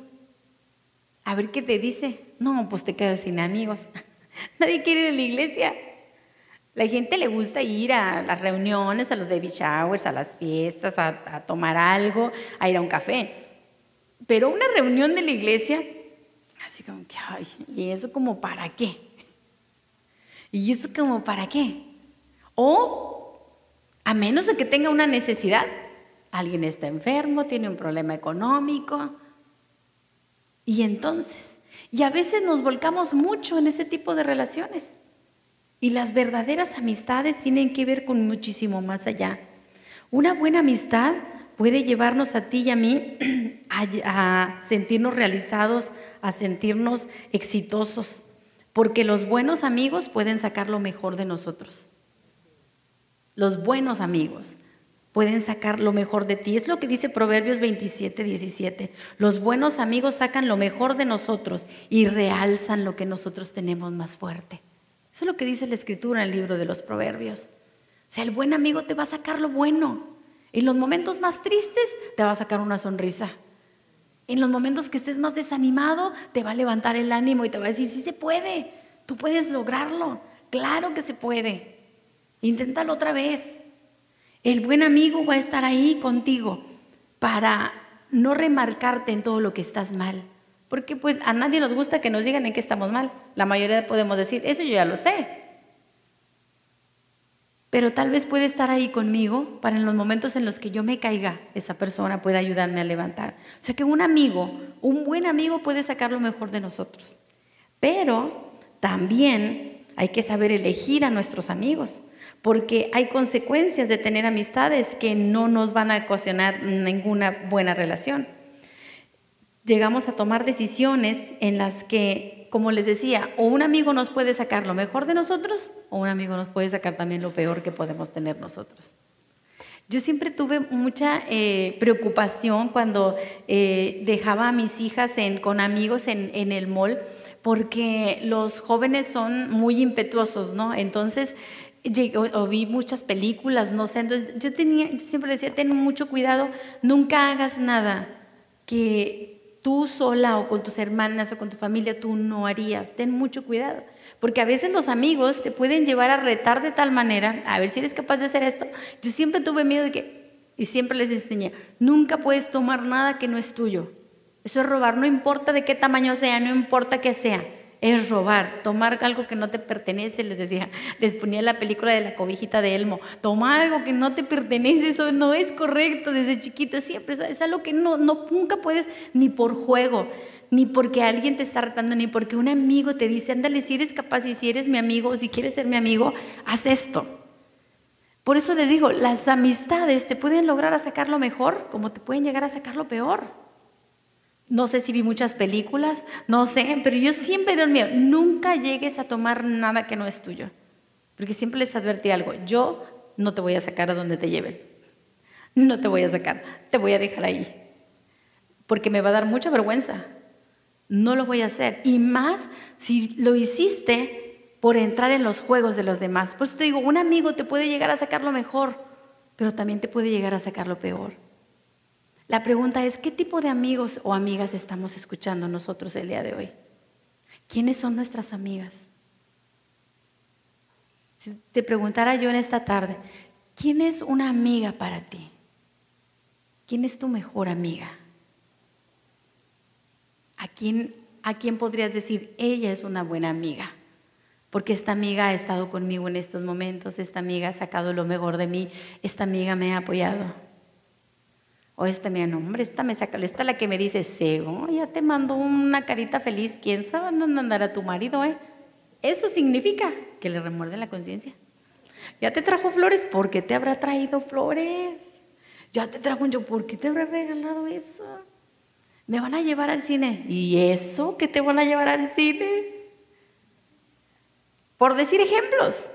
A ver qué te dice. No, pues te quedas sin amigos. Nadie quiere ir a la iglesia. La gente le gusta ir a las reuniones, a los baby showers, a las fiestas, a, tomar algo, a ir a un café. Pero una reunión de la iglesia, así como que, ay, ¿y eso como para qué? ¿Y eso como para qué? O a menos de que tenga una necesidad, alguien está enfermo, tiene un problema económico. Y entonces, y a veces nos volcamos mucho en ese tipo de relaciones. Y las verdaderas amistades tienen que ver con muchísimo más allá. Una buena amistad puede llevarnos a ti y a mí a, sentirnos realizados, a sentirnos exitosos porque los buenos amigos pueden sacar lo mejor de nosotros. Los buenos amigos pueden sacar lo mejor de ti. Es lo que dice Proverbios 27, 17. Los buenos amigos sacan lo mejor de nosotros y realzan lo que nosotros tenemos más fuerte. Eso es lo que dice la escritura en el libro de los Proverbios. O sea, el buen amigo te va a sacar lo bueno. En los momentos más tristes te va a sacar una sonrisa. En los momentos que estés más desanimado, te va a levantar el ánimo y te va a decir, sí se puede, tú puedes lograrlo, claro que se puede. Inténtalo otra vez. El buen amigo va a estar ahí contigo para no remarcarte en todo lo que estás mal. Porque pues a nadie nos gusta que nos digan en qué estamos mal. La mayoría podemos decir, eso yo ya lo sé pero tal vez puede estar ahí conmigo para en los momentos en los que yo me caiga, esa persona puede ayudarme a levantar. O sea que un amigo, un buen amigo puede sacar lo mejor de nosotros. Pero también hay que saber elegir a nuestros amigos, porque hay consecuencias de tener amistades que no nos van a ocasionar ninguna buena relación. Llegamos a tomar decisiones en las que como les decía, o un amigo nos puede sacar lo mejor de nosotros, o un amigo nos puede sacar también lo peor que podemos tener nosotros. Yo siempre tuve mucha eh, preocupación cuando eh, dejaba a mis hijas con amigos en, el mall, porque los jóvenes son muy impetuosos, ¿no? Entonces, o, vi muchas películas, no sé, entonces yo, tenía, yo siempre decía, ten mucho cuidado, nunca hagas nada que tú sola o con tus hermanas o con tu familia tú no harías. Ten mucho cuidado. Porque a veces los amigos te pueden llevar a retar de tal manera, a ver si eres capaz de hacer esto. Yo siempre tuve miedo de que, y siempre les enseñé, nunca puedes tomar nada que no es tuyo. Eso es robar, no importa de qué tamaño sea, no importa qué sea es robar, tomar algo que no te pertenece, les decía, les ponía la película de la cobijita de Elmo, tomar algo que no te pertenece, eso no es correcto desde chiquito, siempre es algo que no, no, nunca puedes, ni por juego, ni porque alguien te está retando, ni porque un amigo te dice, ándale, si eres capaz y si eres mi amigo, si quieres ser mi amigo, haz esto. Por eso les digo, las amistades te pueden lograr sacar lo mejor, como te pueden llegar a sacar lo peor. No sé si vi muchas películas, no sé, pero yo siempre doy miedo, nunca llegues a tomar nada que no es tuyo. Porque siempre les advertí algo, yo no te voy a sacar a donde te lleven. No te voy a sacar, te voy a dejar ahí. Porque me va a dar mucha vergüenza. No lo voy a hacer. Y más si lo hiciste por entrar en los juegos de los demás. Por eso te digo, un amigo te puede llegar a sacar lo mejor, pero también te puede llegar a sacar lo peor. La pregunta es, ¿qué tipo de amigos o amigas estamos escuchando nosotros el día de hoy? ¿Quiénes son nuestras amigas? Si te preguntara yo en esta tarde, ¿quién es una amiga para ti? ¿Quién es tu mejor amiga? ¿A quién, ¿A quién podrías decir, ella es una buena amiga? Porque esta amiga ha estado conmigo en estos momentos, esta amiga ha sacado lo mejor de mí, esta amiga me ha apoyado. O esta amiga, no, hombre, esta me saca, esta es la que me dice, cego, ya te mando una carita feliz, ¿quién sabe dónde andará tu marido, eh? Eso significa que le remuerde la conciencia. Ya te trajo flores, ¿por qué te habrá traído flores? Ya te trajo un yo, ¿por qué te habrá regalado eso? Me van a llevar al cine. ¿Y eso qué te van a llevar al cine? Por decir ejemplos.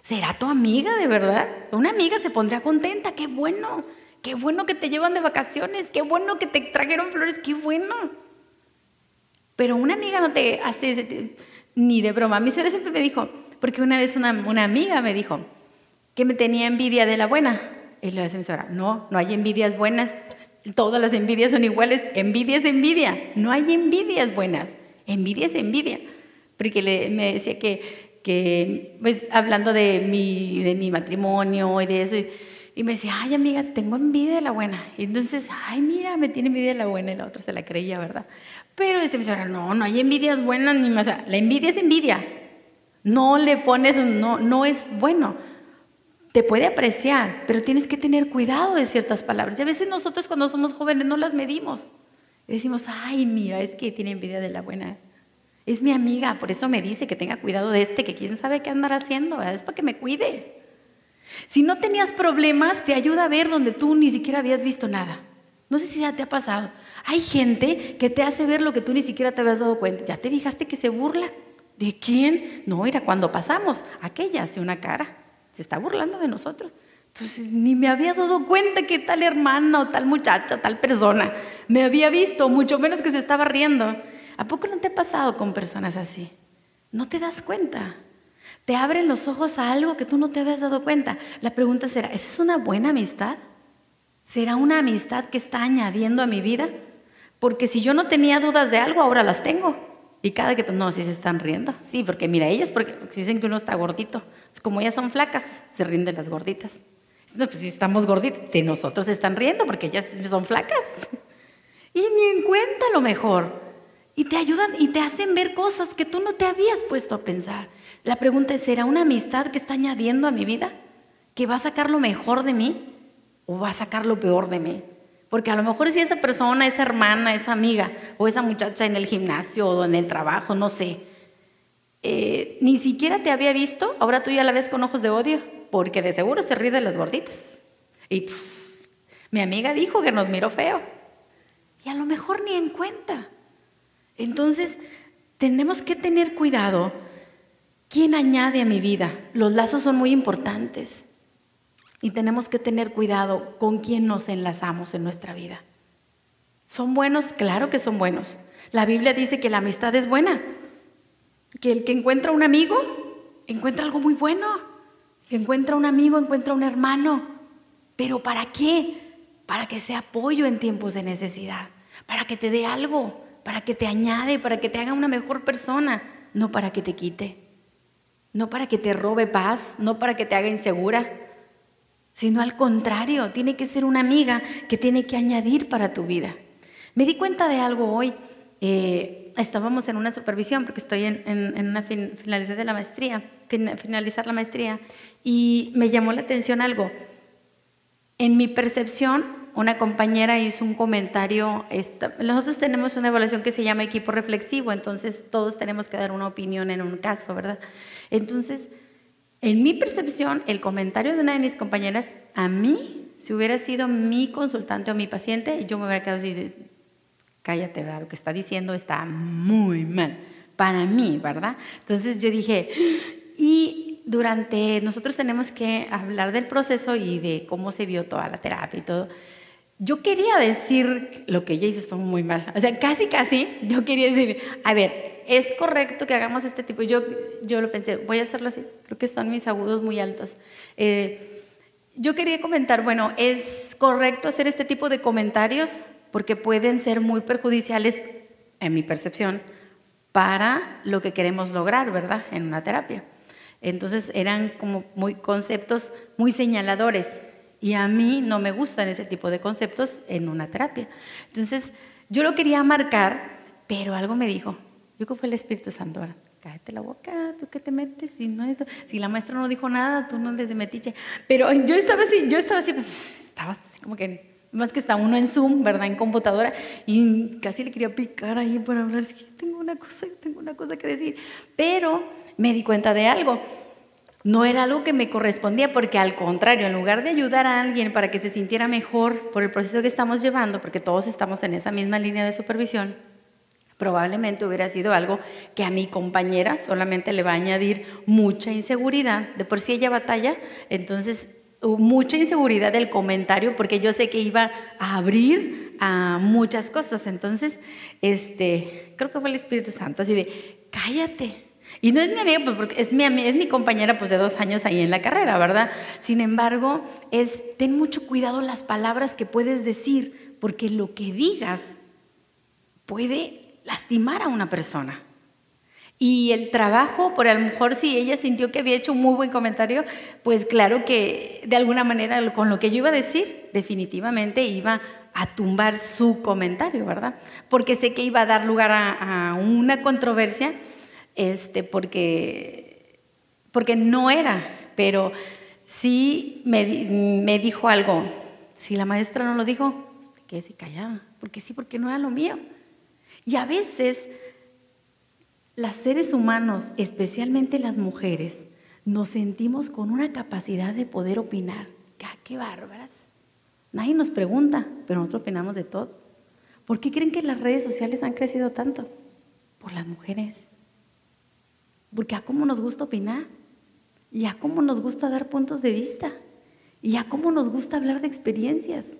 ¿Será tu amiga de verdad? Una amiga se pondría contenta, qué bueno, qué bueno que te llevan de vacaciones, qué bueno que te trajeron flores, qué bueno. Pero una amiga no te hace ni de broma. Mi suegra siempre me dijo, porque una vez una, amiga me dijo que me tenía envidia de la buena. Y le decía mi suegra, no, no hay envidias buenas, todas las envidias son iguales, envidia es envidia, no hay envidias buenas, envidia es envidia. Porque le, me decía que, que pues, hablando de mi, de mi matrimonio y de eso, y, me decía, ay amiga, tengo envidia de la buena. Y entonces, ay mira, me tiene envidia de la buena y la otra se la creía, ¿verdad? Pero dice mi suegra, no, no hay envidias buenas ni más. la envidia es envidia. No le pones, no, no es bueno te puede apreciar, pero tienes que tener cuidado de ciertas palabras. Y a veces nosotros cuando somos jóvenes no las medimos. Y decimos, ay, mira, es que tiene envidia de la buena. Es mi amiga, por eso me dice que tenga cuidado de este, que quién sabe qué andará haciendo, es para que me cuide. Si no tenías problemas, te ayuda a ver donde tú ni siquiera habías visto nada. No sé si ya te ha pasado. Hay gente que te hace ver lo que tú ni siquiera te habías dado cuenta. ¿Ya te fijaste que se burla? ¿De quién? No, era cuando pasamos. Aquella hace una cara. Se está burlando de nosotros. Entonces, ni me había dado cuenta que tal hermana o tal muchacha, tal persona me había visto, mucho menos que se estaba riendo. ¿A poco no te ha pasado con personas así? No te das cuenta. Te abren los ojos a algo que tú no te habías dado cuenta. La pregunta será, ¿esa es una buena amistad? ¿Será una amistad que está añadiendo a mi vida? Porque si yo no tenía dudas de algo, ahora las tengo. Y cada que, pues no, sí se están riendo. Sí, porque mira, ellas, porque dicen que uno está gordito. Como ellas son flacas, se rinden las gorditas. No, pues si estamos gorditas, de nosotros se están riendo porque ellas son flacas. Y ni en cuenta lo mejor. Y te ayudan y te hacen ver cosas que tú no te habías puesto a pensar. La pregunta es, ¿será una amistad que está añadiendo a mi vida? ¿Que va a sacar lo mejor de mí? ¿O va a sacar lo peor de mí? Porque a lo mejor si esa persona, esa hermana, esa amiga o esa muchacha en el gimnasio o en el trabajo, no sé, eh, ni siquiera te había visto, ahora tú ya la ves con ojos de odio, porque de seguro se ríe de las gorditas. Y pues mi amiga dijo que nos miró feo. Y a lo mejor ni en cuenta. Entonces, tenemos que tener cuidado. ¿Quién añade a mi vida? Los lazos son muy importantes. Y tenemos que tener cuidado con quién nos enlazamos en nuestra vida. ¿Son buenos? Claro que son buenos. La Biblia dice que la amistad es buena. Que el que encuentra un amigo, encuentra algo muy bueno. Si encuentra un amigo, encuentra un hermano. ¿Pero para qué? Para que sea apoyo en tiempos de necesidad. Para que te dé algo. Para que te añade, para que te haga una mejor persona. No para que te quite. No para que te robe paz. No para que te haga insegura sino al contrario, tiene que ser una amiga que tiene que añadir para tu vida. Me di cuenta de algo hoy. Eh, estábamos en una supervisión porque estoy en, una finalidad de la maestría, finalizar la maestría, y me llamó la atención algo. En mi percepción, una compañera hizo un comentario, nosotros tenemos una evaluación que se llama equipo reflexivo, entonces todos tenemos que dar una opinión en un caso, ¿verdad? Entonces, en mi percepción, el comentario de una de mis compañeras, a mí, si hubiera sido mi consultante o mi paciente, yo me hubiera quedado así, cállate, ¿verdad? lo que está diciendo está muy mal, para mí, ¿verdad? Entonces yo dije, y durante, nosotros tenemos que hablar del proceso y de cómo se vio toda la terapia y todo. Yo quería decir lo que ella hizo estuvo muy mal. O sea, casi, casi, yo quería decir, a ver, es correcto que hagamos este tipo. Yo, yo lo pensé, voy a hacerlo así, creo que están mis agudos muy altos. Eh, yo quería comentar, bueno, es correcto hacer este tipo de comentarios porque pueden ser muy perjudiciales, en mi percepción, para lo que queremos lograr, ¿verdad? En una terapia. Entonces eran como muy conceptos muy señaladores y a mí no me gustan ese tipo de conceptos en una terapia. Entonces yo lo quería marcar, pero algo me dijo, yo creo que fue el Espíritu Santo, cállate la boca, tú qué te metes, si, no, si la maestra no dijo nada, tú no andes de metiche. Pero yo estaba así, yo estaba así, pues estaba así como que más que está uno en Zoom, ¿verdad? En computadora, y casi le quería picar ahí para hablar. Es que yo tengo una cosa, tengo una cosa que decir. Pero me di cuenta de algo. No era algo que me correspondía, porque al contrario, en lugar de ayudar a alguien para que se sintiera mejor por el proceso que estamos llevando, porque todos estamos en esa misma línea de supervisión, probablemente hubiera sido algo que a mi compañera solamente le va a añadir mucha inseguridad. De por sí ella batalla, entonces mucha inseguridad del comentario porque yo sé que iba a abrir a muchas cosas. Entonces, este, creo que fue el Espíritu Santo, así de, cállate. Y no es mi amiga, pues, porque es mi, es mi compañera pues, de dos años ahí en la carrera, ¿verdad? Sin embargo, es, ten mucho cuidado las palabras que puedes decir, porque lo que digas puede lastimar a una persona. Y el trabajo, por a lo mejor si ella sintió que había hecho un muy buen comentario, pues claro que de alguna manera con lo que yo iba a decir, definitivamente iba a tumbar su comentario, ¿verdad? Porque sé que iba a dar lugar a, una controversia, este, porque, porque no era, pero sí me, me dijo algo. Si la maestra no lo dijo, que se callaba, porque sí, porque no era lo mío. Y a veces las seres humanos, especialmente las mujeres, nos sentimos con una capacidad de poder opinar. ¡Ah, ¡Qué bárbaras! Nadie nos pregunta, pero nosotros opinamos de todo. ¿Por qué creen que las redes sociales han crecido tanto? Por las mujeres. Porque a cómo nos gusta opinar, y a cómo nos gusta dar puntos de vista, y a cómo nos gusta hablar de experiencias,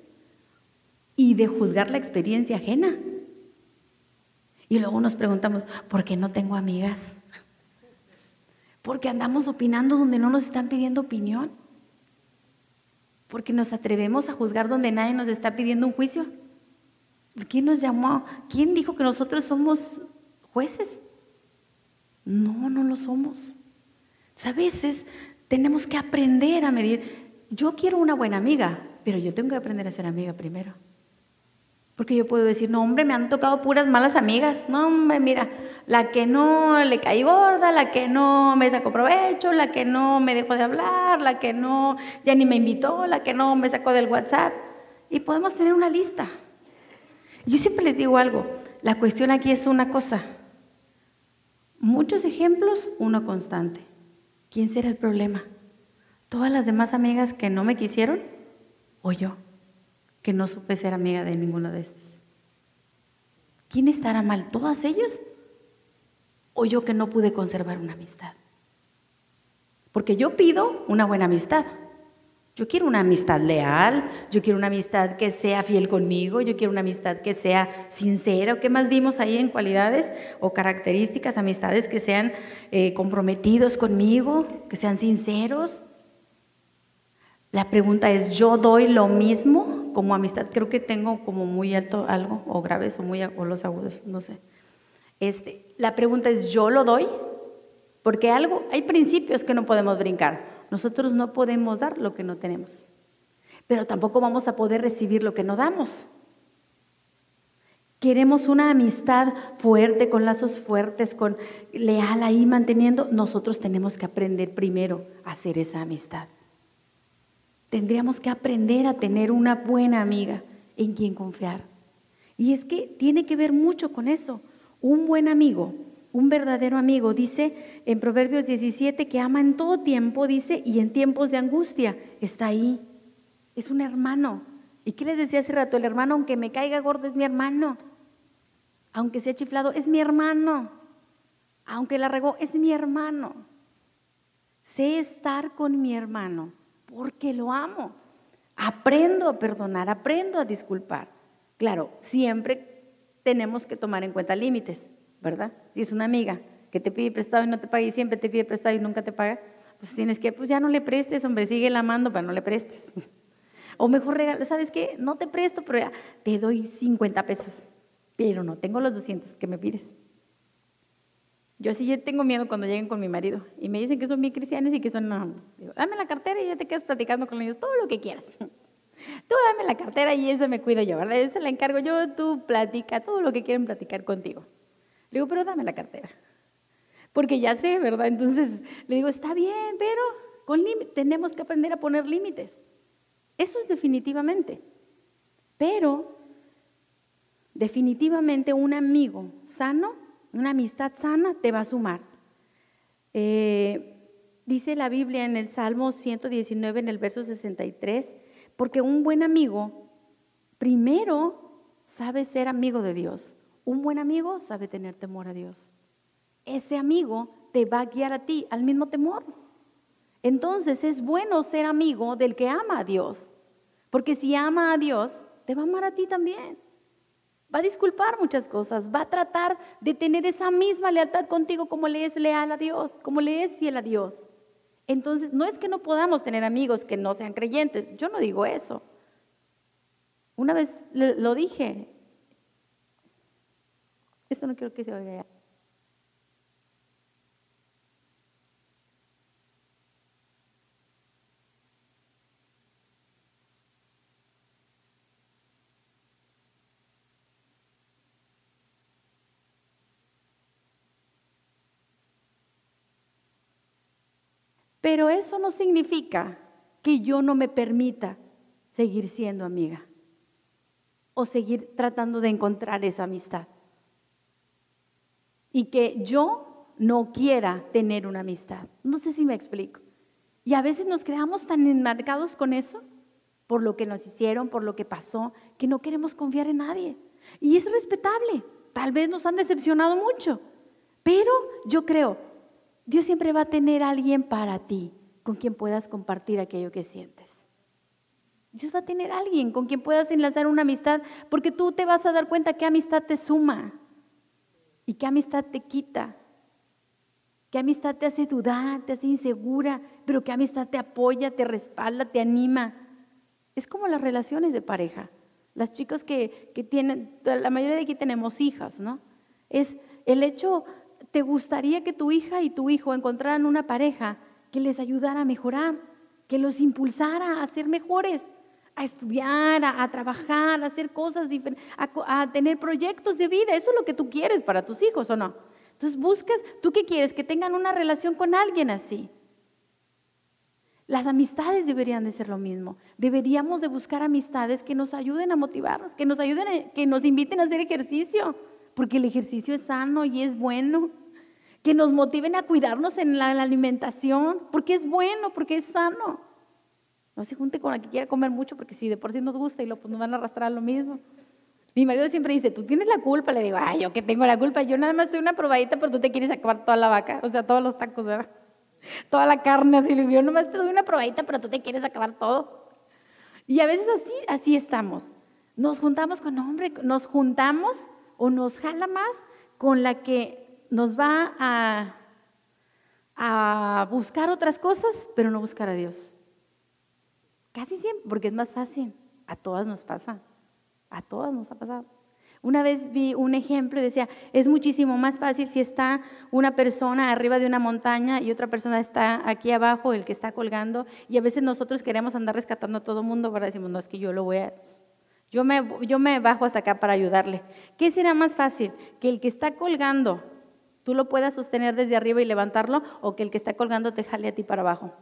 y de juzgar la experiencia ajena. Y luego nos preguntamos, ¿por qué no tengo amigas? Porque andamos opinando donde no nos están pidiendo opinión. Porque nos atrevemos a juzgar donde nadie nos está pidiendo un juicio. ¿Quién nos llamó? ¿Quién dijo que nosotros somos jueces? No, no lo somos. A veces tenemos que aprender a medir. Yo quiero una buena amiga, pero yo tengo que aprender a ser amiga primero. Porque yo puedo decir, no, hombre, me han tocado puras malas amigas. No, hombre, mira, la que no le caí gorda, la que no me sacó provecho, la que no me dejó de hablar, la que no ya ni me invitó, la que no me sacó del WhatsApp. Y podemos tener una lista. Yo siempre les digo algo, la cuestión aquí es una cosa. Muchos ejemplos, uno constante. ¿Quién será el problema? ¿Todas las demás amigas que no me quisieron o yo? que no supe ser amiga de ninguno de estos. ¿Quién estará mal? ¿Todas ellos? ¿O yo que no pude conservar una amistad? Porque yo pido una buena amistad. Yo quiero una amistad leal, yo quiero una amistad que sea fiel conmigo, yo quiero una amistad que sea sincera. ¿Qué más vimos ahí en cualidades o características, amistades que sean eh, comprometidos conmigo, que sean sinceros? La pregunta es, ¿yo doy lo mismo como amistad? Creo que tengo como muy alto algo, o graves, o, muy, o los agudos, no sé. Este, la pregunta es, ¿yo lo doy? Porque algo, hay principios que no podemos brincar. Nosotros no podemos dar lo que no tenemos, pero tampoco vamos a poder recibir lo que no damos. Queremos una amistad fuerte, con lazos fuertes, con leal ahí manteniendo. Nosotros tenemos que aprender primero a hacer esa amistad. Tendríamos que aprender a tener una buena amiga en quien confiar. Y es que tiene que ver mucho con eso. Un buen amigo, un verdadero amigo, dice en Proverbios 17 que ama en todo tiempo, dice, y en tiempos de angustia está ahí. Es un hermano. ¿Y qué les decía hace rato? El hermano, aunque me caiga gordo, es mi hermano. Aunque sea chiflado, es mi hermano. Aunque la regó, es mi hermano. Sé estar con mi hermano porque lo amo. Aprendo a perdonar, aprendo a disculpar. Claro, siempre tenemos que tomar en cuenta límites, ¿verdad? Si es una amiga que te pide prestado y no te paga y siempre te pide prestado y nunca te paga, pues tienes que, pues ya no le prestes, hombre, sigue la amando, pero no le prestes. O mejor regalo, ¿sabes qué? No te presto, pero ya te doy 50 pesos, pero no tengo los 200 que me pides. Yo sí tengo miedo cuando lleguen con mi marido y me dicen que son bien cristianos y que son, no, dame la cartera y ya te quedas platicando con ellos todo lo que quieras. Tú dame la cartera y esa me cuido yo, ¿verdad? Esa la encargo yo, tú platica todo lo que quieren platicar contigo. Le digo, pero dame la cartera. Porque ya sé, ¿verdad? Entonces le digo, está bien, pero con tenemos que aprender a poner límites. Eso es definitivamente. Pero definitivamente un amigo sano, una amistad sana, te va a sumar. Eh, dice la Biblia en el Salmo 119, en el verso 63, porque un buen amigo primero sabe ser amigo de Dios. Un buen amigo sabe tener temor a Dios. Ese amigo te va a guiar a ti al mismo temor. Entonces es bueno ser amigo del que ama a Dios. Porque si ama a Dios, te va a amar a ti también. Va a disculpar muchas cosas, va a tratar de tener esa misma lealtad contigo como le es leal a Dios, como le es fiel a Dios. Entonces, no es que no podamos tener amigos que no sean creyentes, yo no digo eso. Una vez lo dije, esto no quiero que se oiga Pero eso no significa que yo no me permita seguir siendo amiga o seguir tratando de encontrar esa amistad. Y que yo no quiera tener una amistad. No sé si me explico. Y a veces nos quedamos tan enmarcados con eso, por lo que nos hicieron, por lo que pasó, que no queremos confiar en nadie. Y es respetable. Tal vez nos han decepcionado mucho. Pero yo creo, Dios siempre va a tener alguien para ti con quien puedas compartir aquello que sientes. Dios va a tener alguien con quien puedas enlazar una amistad, porque tú te vas a dar cuenta qué amistad te suma y qué amistad te quita, qué amistad te hace dudar, te hace insegura, pero qué amistad te apoya, te respalda, te anima. Es como las relaciones de pareja. Las chicas que, que tienen, la mayoría de aquí tenemos hijas, ¿no? Es el hecho ¿te gustaría que tu hija y tu hijo encontraran una pareja que les ayudara a mejorar, que los impulsara a ser mejores, a estudiar, a, trabajar, a hacer cosas diferentes, a, a tener proyectos de vida? Eso es lo que tú quieres para tus hijos, ¿o no? Entonces buscas, ¿tú qué quieres? Que tengan una relación con alguien así. Las amistades deberían de ser lo mismo. Deberíamos de buscar amistades que nos ayuden a motivarnos, que nos ayuden, que nos inviten a hacer ejercicio, porque el ejercicio es sano y es bueno que nos motiven a cuidarnos en la, alimentación, porque es bueno, porque es sano. No se junte con la que quiera comer mucho, porque si de por sí nos gusta y lo, pues nos van a arrastrar a lo mismo. Mi marido siempre dice, tú tienes la culpa. Le digo, ay, yo que tengo la culpa. Yo nada más soy una probadita, pero tú te quieres acabar toda la vaca, o sea, todos los tacos, ¿verdad? Toda la carne, así. Yo nada más te doy una probadita, pero tú te quieres acabar todo. Y a veces así, así estamos. Nos juntamos con hombre, nos juntamos o nos jala más con la que nos va a buscar otras cosas, pero no buscar a Dios. Casi siempre, porque es más fácil. A todas nos pasa. A todas nos ha pasado. Una vez vi un ejemplo y decía, es muchísimo más fácil si está una persona arriba de una montaña y otra persona está aquí abajo, el que está colgando, y a veces nosotros queremos andar rescatando a todo el mundo, para decimos, no, es que yo lo voy a... Yo me, yo me bajo hasta acá para ayudarle. ¿Qué será más fácil? Que el que está colgando tú lo puedas sostener desde arriba y levantarlo o que el que está colgando te jale a ti para abajo.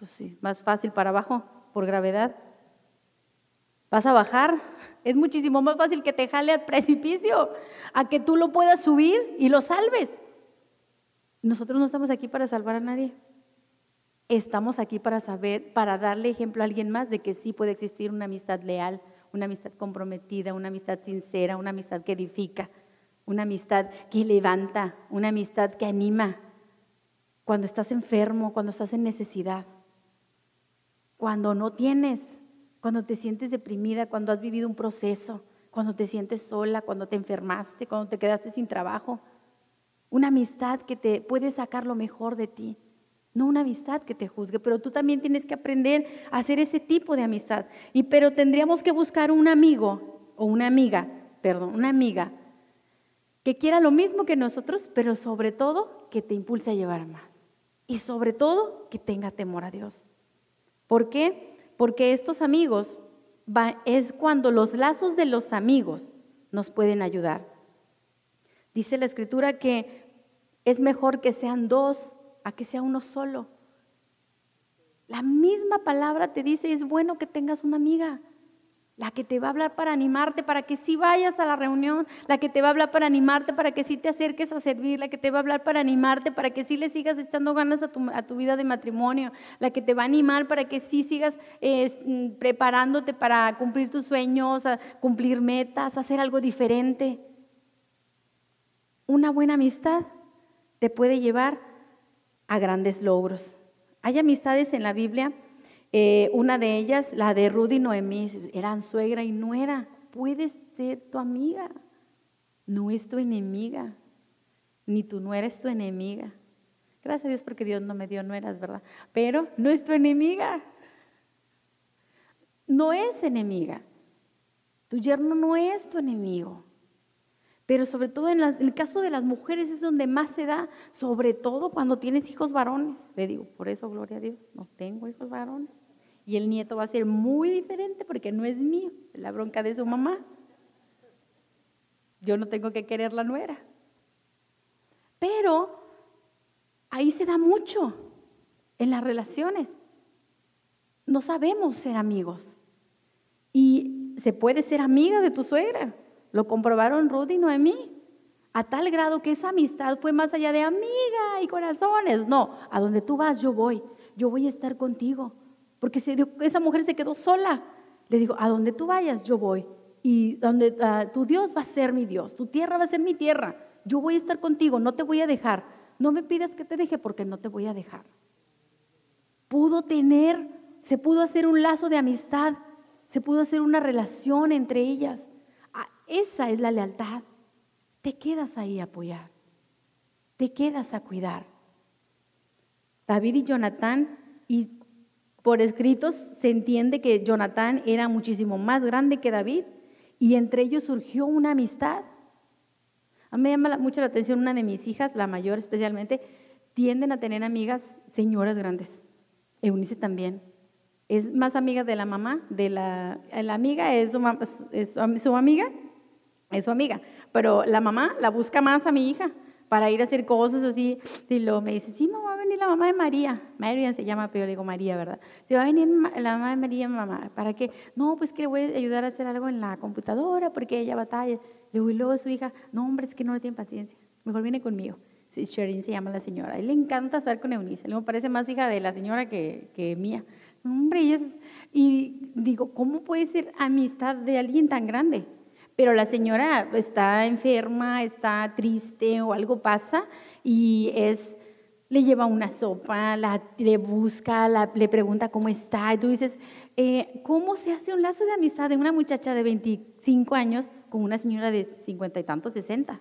Pues sí, más fácil para abajo, por gravedad. Vas a bajar, es muchísimo más fácil que te jale al precipicio, a que tú lo puedas subir y lo salves. Nosotros no estamos aquí para salvar a nadie. Estamos aquí para saber, para darle ejemplo a alguien más de que sí puede existir una amistad leal, una amistad comprometida, una amistad sincera, una amistad que edifica una amistad que levanta, una amistad que anima cuando estás enfermo, cuando estás en necesidad, cuando no tienes, cuando te sientes deprimida, cuando has vivido un proceso, cuando te sientes sola, cuando te enfermaste, cuando te quedaste sin trabajo. Una amistad que te puede sacar lo mejor de ti. No una amistad que te juzgue, pero tú también tienes que aprender a hacer ese tipo de amistad. Y pero tendríamos que buscar un amigo o una amiga, perdón, una amiga que quiera lo mismo que nosotros, pero sobre todo que te impulse a llevar más. Y sobre todo que tenga temor a Dios. ¿Por qué? Porque estos amigos es cuando los lazos de los amigos nos pueden ayudar. Dice la escritura que es mejor que sean dos a que sea uno solo. La misma palabra te dice, es bueno que tengas una amiga, la que te va a hablar para animarte, para que sí vayas a la reunión, la que te va a hablar para animarte, para que sí te acerques a servir, la que te va a hablar para animarte, para que sí le sigas echando ganas a tu, vida de matrimonio, la que te va a animar para que sí sigas mm, preparándote para cumplir tus sueños, a cumplir metas, hacer algo diferente. Una buena amistad te puede llevar a grandes logros. Hay amistades en la Biblia, eh, una de ellas, la de Rudy y Noemí, eran suegra y nuera. Puedes ser tu amiga, no es tu enemiga, ni tu nuera es tu enemiga. Gracias a Dios porque Dios no me dio nueras, ¿verdad? Pero no es tu enemiga. No es enemiga. Tu yerno no es tu enemigo. Pero sobre todo en, el caso de las mujeres es donde más se da, sobre todo cuando tienes hijos varones. Le digo, por eso, gloria a Dios, no tengo hijos varones. Y el nieto va a ser muy diferente porque no es mío, la bronca de su mamá. Yo no tengo que querer la nuera. Pero ahí se da mucho en las relaciones. No sabemos ser amigos. Y se puede ser amiga de tu suegra, lo comprobaron Rudy y Noemí. A tal grado que esa amistad fue más allá de amiga y corazones. No, a donde tú vas yo voy. Yo voy a estar contigo. Porque esa mujer se quedó sola. Le digo, a donde tú vayas yo voy. Y donde ah, tu Dios va a ser mi Dios. Tu tierra va a ser mi tierra. Yo voy a estar contigo. No te voy a dejar. No me pidas que te deje porque no te voy a dejar. Pudo tener, se pudo hacer un lazo de amistad. Se pudo hacer una relación entre ellas. Esa es la lealtad. Te quedas ahí a apoyar. Te quedas a cuidar. David y Jonatán, y por escritos se entiende que Jonatán era muchísimo más grande que David y entre ellos surgió una amistad. A mí me llama mucho la atención una de mis hijas, la mayor especialmente, tienden a tener amigas señoras grandes. Eunice también. Es más amiga de la mamá, de la, la amiga es es su amiga es su amiga, pero la mamá la busca más a mi hija para ir a hacer cosas así. Y luego me dice, sí, no, va a venir la mamá de María. Marian se llama, pero le digo María, ¿verdad? Si va a venir la mamá de María, mamá, ¿para qué? No, pues que le voy a ayudar a hacer algo en la computadora porque ella batalla. Le y luego su hija, no, hombre, es que no le tiene paciencia. Mejor viene conmigo. Sí, Sherin se llama la señora. A él le encanta estar con Eunice. Le parece más hija de la señora que, que mía. Hombre, y digo, ¿cómo puede ser amistad de alguien tan grande? Pero la señora está enferma, está triste o algo pasa y es le lleva una sopa, le busca, le pregunta cómo está. Y tú dices, eh, ¿cómo se hace un lazo de amistad de una muchacha de 25 años con una señora de 50 y tantos, 60?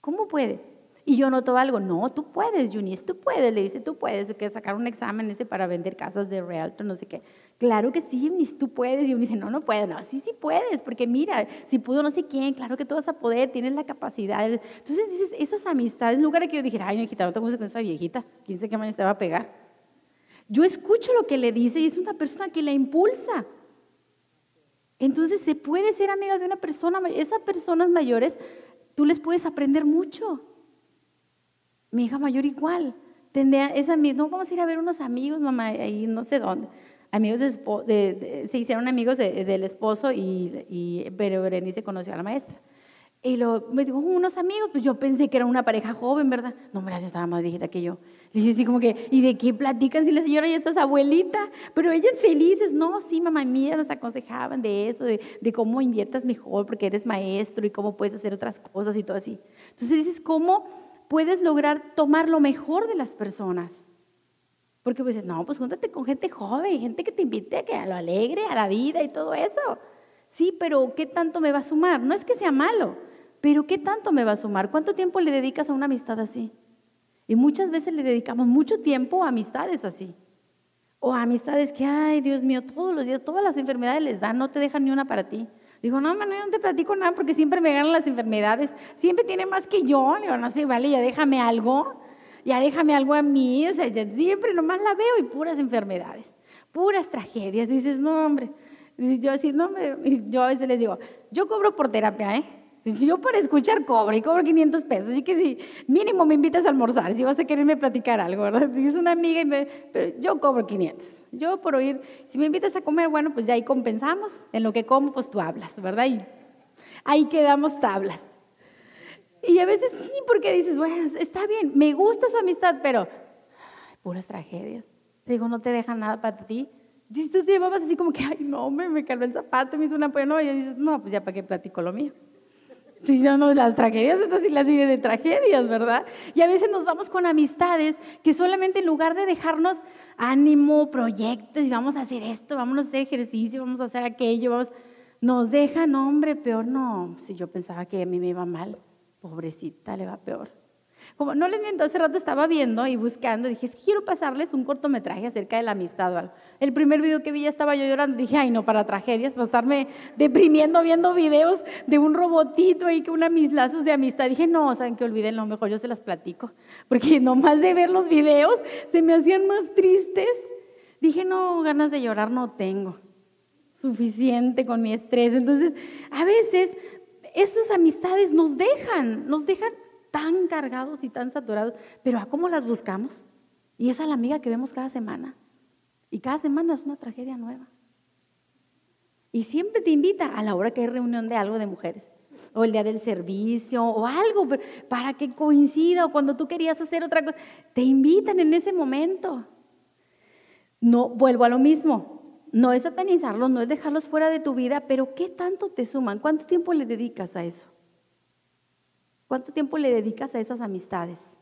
¿Cómo puede? Y yo noto algo, no, tú puedes, Junis, tú puedes, le dice, tú puedes, que sacar un examen ese para vender casas de realtor, no sé qué. Claro que sí, Eunice, tú puedes. Y uno dice, no, no puedo. No, sí, sí puedes, porque mira, si pudo no sé quién, claro que tú vas a poder, tienes la capacidad. Entonces dices, esas amistades, en lugar de que yo dijera, ay, viejita, no te gusta con esa viejita, quién sabe qué mañana te va a pegar. Yo escucho lo que le dice y es una persona que la impulsa. Entonces se puede ser amiga de una persona, esas personas mayores, tú les puedes aprender mucho. Mi hija mayor igual. Tendría esa, no, vamos a ir a ver unos amigos, mamá, ahí no sé dónde amigos de, se hicieron amigos del esposo y, y pero Berenice conoció a la maestra. Y lo, me dijo, unos amigos, pues yo pensé que era una pareja joven, ¿verdad? No, mira, yo estaba más viejita que yo. Le dije así como que, ¿y de qué platican si la señora ya está abuelita? Pero ellas felices, no, sí, mamá, mía, nos aconsejaban de eso, de, de cómo inviertas mejor porque eres maestro y cómo puedes hacer otras cosas y todo así. Entonces dices, ¿cómo puedes lograr tomar lo mejor de las personas? Porque pues no, pues júntate con gente joven, gente que te invite a lo alegre, a la vida y todo eso. Sí, pero ¿qué tanto me va a sumar? No es que sea malo, pero ¿qué tanto me va a sumar? ¿Cuánto tiempo le dedicas a una amistad así? Y muchas veces le dedicamos mucho tiempo a amistades así. O a amistades que, ay, Dios mío, todos los días, todas las enfermedades les dan, no te dejan ni una para ti. Digo, no, Manuel, no te platico nada porque siempre me ganan las enfermedades. Siempre tiene más que yo. Le digo, no sé, vale, ya déjame algo. Ya déjame algo a mí. O sea, siempre nomás la veo y puras enfermedades, puras tragedias. Dices, no, hombre. Yo así, no, yo a veces les digo, yo cobro por terapia, ¿eh? Si yo para escuchar cobro y cobro 500 pesos, así que si mínimo me invitas a almorzar, si vas a quererme platicar algo, ¿verdad? Si es una amiga, y me, pero yo cobro 500. Yo por oír, si me invitas a comer, bueno, pues ya ahí compensamos. En lo que como, pues tú hablas, ¿verdad? Y ahí quedamos tablas. Y a veces sí, porque dices, bueno, está bien, me gusta su amistad, pero puras tragedias. Te digo, no te dejan nada para ti. Y tú te llevabas así como que, ay, no, me, me caló el zapato, me hizo una pena. Y dices, no, pues ya para qué platico lo mío. Si no, no, las tragedias, estas sí las vive de tragedias, ¿verdad? Y a veces nos vamos con amistades que solamente en lugar de dejarnos ánimo, proyectos, y vamos a hacer esto, vamos a hacer ejercicio, vamos a hacer aquello, vamos, nos dejan, hombre, peor no. Si yo pensaba que a mí me iba mal, pobrecita, le va peor. Como no les miento, hace rato estaba viendo y buscando, dije, es quiero pasarles un cortometraje acerca de la amistad o algo. El primer video que vi ya estaba yo llorando, dije, ay no, para tragedias, pasarme deprimiendo viendo videos de un robotito y que una mis lazos de amistad. Dije, no, saben que olviden, lo mejor yo se las platico, porque nomás de ver los videos se me hacían más tristes. Dije, no, ganas de llorar no tengo, suficiente con mi estrés. Entonces, a veces estas amistades nos dejan, nos dejan tan cargados y tan saturados, pero ¿a cómo las buscamos? Y esa es la amiga que vemos cada semana. Y cada semana es una tragedia nueva. Y siempre te invita a la hora que hay reunión de algo de mujeres, o el día del servicio, o algo, para que coincida, o cuando tú querías hacer otra cosa, te invitan en ese momento. No, vuelvo a lo mismo, no es satanizarlos, no es dejarlos fuera de tu vida, pero ¿qué tanto te suman? ¿Cuánto tiempo le dedicas a eso? ¿Cuánto tiempo le dedicas a esas amistades?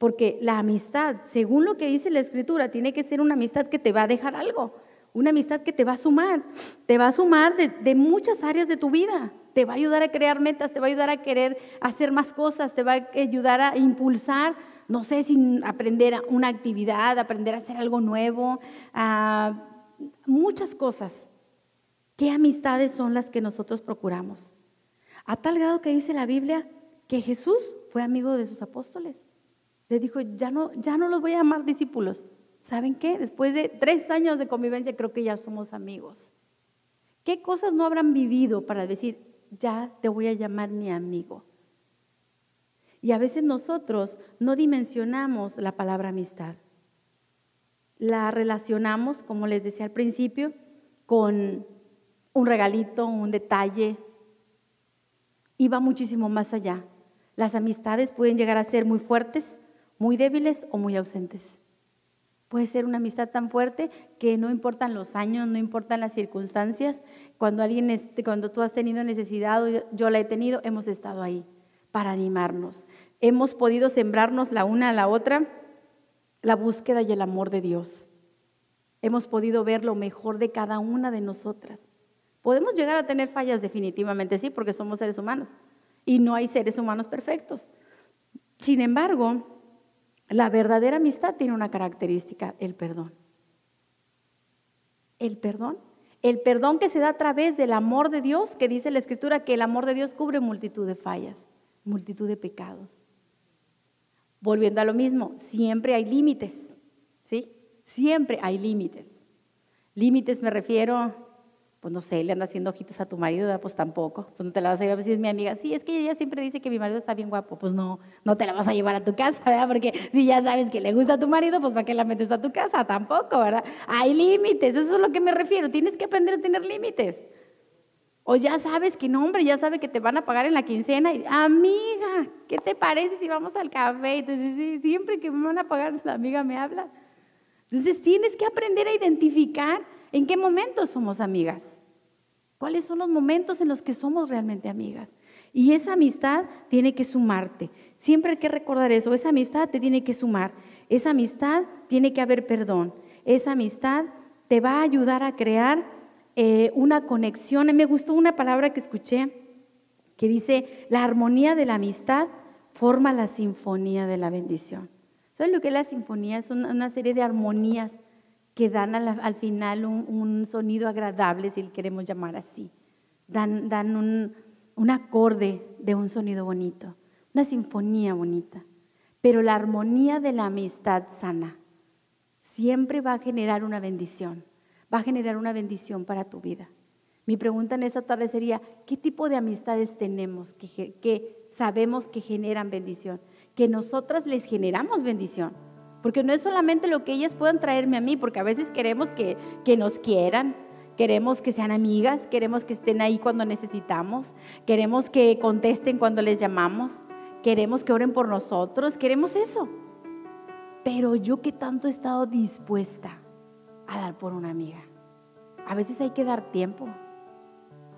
Porque la amistad, según lo que dice la escritura, tiene que ser una amistad que te va a dejar algo, una amistad que te va a sumar, te va a sumar de, muchas áreas de tu vida, te va a ayudar a crear metas, te va a ayudar a querer hacer más cosas, te va a ayudar a impulsar, no sé, sin aprender una actividad, aprender a hacer algo nuevo, a muchas cosas. ¿Qué amistades son las que nosotros procuramos? A tal grado que dice la Biblia que Jesús fue amigo de sus apóstoles. Le dijo, ya no, ya no los voy a llamar discípulos. ¿Saben qué? Después de tres años de convivencia creo que ya somos amigos. ¿Qué cosas no habrán vivido para decir, ya te voy a llamar mi amigo? Y a veces nosotros no dimensionamos la palabra amistad. La relacionamos, como les decía al principio, con un regalito, un detalle, y va muchísimo más allá. Las amistades pueden llegar a ser muy fuertes, muy débiles o muy ausentes. Puede ser una amistad tan fuerte que no importan los años, no importan las circunstancias. Cuando alguien, cuando tú has tenido necesidad o yo la he tenido, hemos estado ahí para animarnos. Hemos podido sembrarnos la una a la otra la búsqueda y el amor de Dios. Hemos podido ver lo mejor de cada una de nosotras. Podemos llegar a tener fallas definitivamente, sí, porque somos seres humanos y no hay seres humanos perfectos. Sin embargo, la verdadera amistad tiene una característica, el perdón. El perdón. El perdón que se da a través del amor de Dios, que dice la Escritura que el amor de Dios cubre multitud de fallas, multitud de pecados. Volviendo a lo mismo, siempre hay límites, ¿sí? Siempre hay límites. Límites me refiero pues no sé, le anda haciendo ojitos a tu marido, pues tampoco, pues no te la vas a llevar, si es mi amiga, sí, es que ella siempre dice que mi marido está bien guapo, pues no, no te la vas a llevar a tu casa, ¿verdad? Porque si ya sabes que le gusta a tu marido, pues ¿para qué la metes a tu casa? Tampoco, ¿verdad? Hay límites, eso es a lo que me refiero, tienes que aprender a tener límites. O ya sabes que no, hombre, ya sabe que te van a pagar en la quincena y, amiga, ¿qué te parece si vamos al café? Entonces, siempre que me van a pagar, la amiga me habla. Entonces, tienes que aprender a identificar ¿En qué momentos somos amigas? ¿Cuáles son los momentos en los que somos realmente amigas? Y esa amistad tiene que sumarte. Siempre hay que recordar eso. Esa amistad te tiene que sumar. Esa amistad tiene que haber perdón. Esa amistad te va a ayudar a crear eh, una conexión. Me gustó una palabra que escuché que dice, la armonía de la amistad forma la sinfonía de la bendición. ¿Sabes lo que es la sinfonía? Es una serie de armonías que dan al, final un, sonido agradable, si le queremos llamar así. dan, dan un, un acorde de un sonido bonito, una sinfonía bonita. Pero la armonía de la amistad sana siempre va a generar una bendición, va a generar una bendición para tu vida. Mi pregunta en esta tarde sería, ¿qué tipo de amistades tenemos que, que sabemos que generan bendición? Que nosotras les generamos bendición. Porque no es solamente lo que ellas puedan traerme a mí, porque a veces queremos que, que nos quieran, queremos que sean amigas, queremos que estén ahí cuando necesitamos, queremos que contesten cuando les llamamos, queremos que oren por nosotros, queremos eso. Pero yo que tanto he estado dispuesta a dar por una amiga. A veces hay que dar tiempo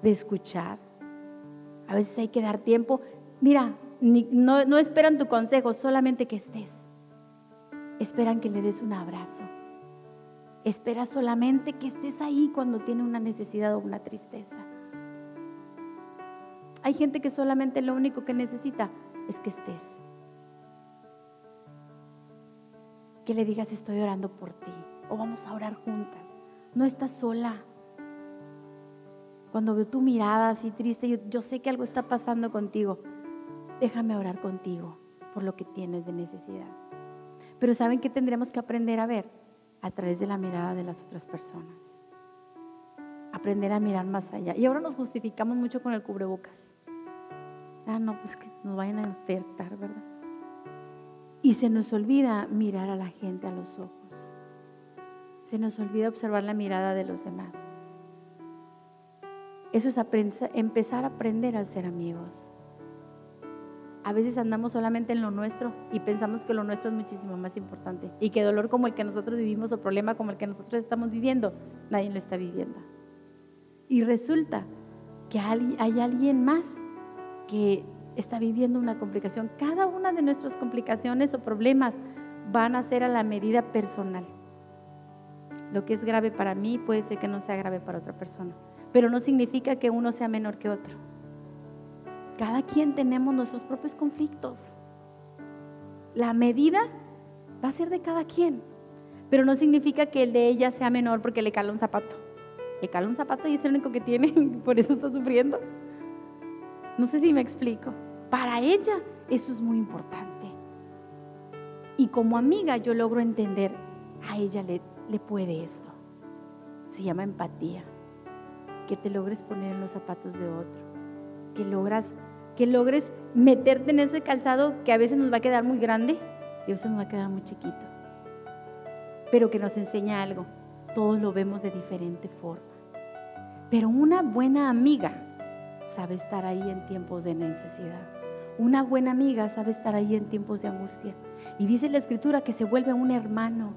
de escuchar. A veces hay que dar tiempo. Mira, no, no esperan tu consejo, solamente que estés. Esperan que le des un abrazo. Espera solamente que estés ahí cuando tiene una necesidad o una tristeza. Hay gente que solamente lo único que necesita es que estés. Que le digas estoy orando por ti o vamos a orar juntas. No estás sola. Cuando veo tu mirada así triste, yo, yo sé que algo está pasando contigo. Déjame orar contigo por lo que tienes de necesidad. Pero ¿saben qué tendremos que aprender a ver? A través de la mirada de las otras personas. Aprender a mirar más allá. Y ahora nos justificamos mucho con el cubrebocas. Ah, no, pues que nos vayan a enfertar, ¿verdad? Y se nos olvida mirar a la gente a los ojos. Se nos olvida observar la mirada de los demás. Eso es empezar a aprender a ser amigos. A veces andamos solamente en lo nuestro y pensamos que lo nuestro es muchísimo más importante y que dolor como el que nosotros vivimos o problema como el que nosotros estamos viviendo, nadie lo está viviendo. Y resulta que hay alguien más que está viviendo una complicación. Cada una de nuestras complicaciones o problemas van a ser a la medida personal. Lo que es grave para mí puede ser que no sea grave para otra persona, pero no significa que uno sea menor que otro. Cada quien tenemos nuestros propios conflictos. La medida va a ser de cada quien, pero no significa que el de ella sea menor porque le cala un zapato. Le cala un zapato y es el único que tiene, por eso está sufriendo. No sé si me explico. Para ella eso es muy importante. Y como amiga yo logro entender, a ella le, le puede esto. Se llama empatía. Que te logres poner en los zapatos de otro. Que logras que logres meterte en ese calzado que a veces nos va a quedar muy grande y a veces nos va a quedar muy chiquito. Pero que nos enseña algo. Todos lo vemos de diferente forma. Pero una buena amiga sabe estar ahí en tiempos de necesidad. Una buena amiga sabe estar ahí en tiempos de angustia. Y dice la escritura que se vuelve un hermano.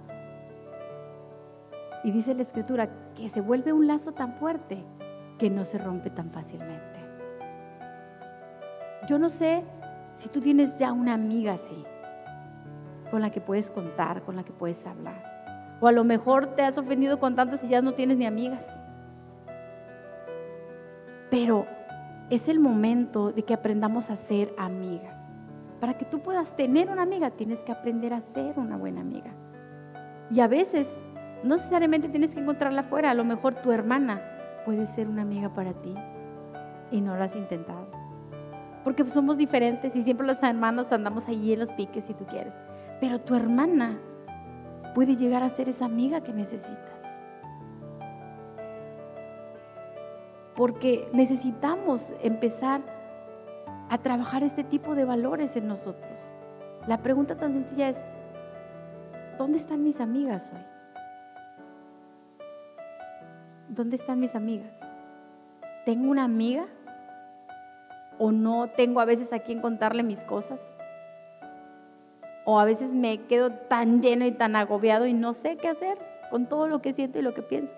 Y dice la escritura que se vuelve un lazo tan fuerte que no se rompe tan fácilmente. Yo no sé si tú tienes ya una amiga así, con la que puedes contar, con la que puedes hablar. O a lo mejor te has ofendido con tantas y ya no tienes ni amigas. Pero es el momento de que aprendamos a ser amigas. Para que tú puedas tener una amiga, tienes que aprender a ser una buena amiga. Y a veces, no necesariamente tienes que encontrarla afuera, a lo mejor tu hermana puede ser una amiga para ti y no lo has intentado. Porque somos diferentes y siempre los hermanos andamos allí en los piques si tú quieres. Pero tu hermana puede llegar a ser esa amiga que necesitas. porque necesitamos empezar a trabajar este tipo de valores en nosotros. La pregunta tan sencilla es, ¿dónde están mis amigas hoy? ¿Dónde están mis amigas? ¿Tengo una amiga? ¿O no tengo a veces a quien contarle mis cosas? ¿O a veces me quedo tan lleno y tan agobiado y no sé qué hacer con todo lo que siento y lo que pienso?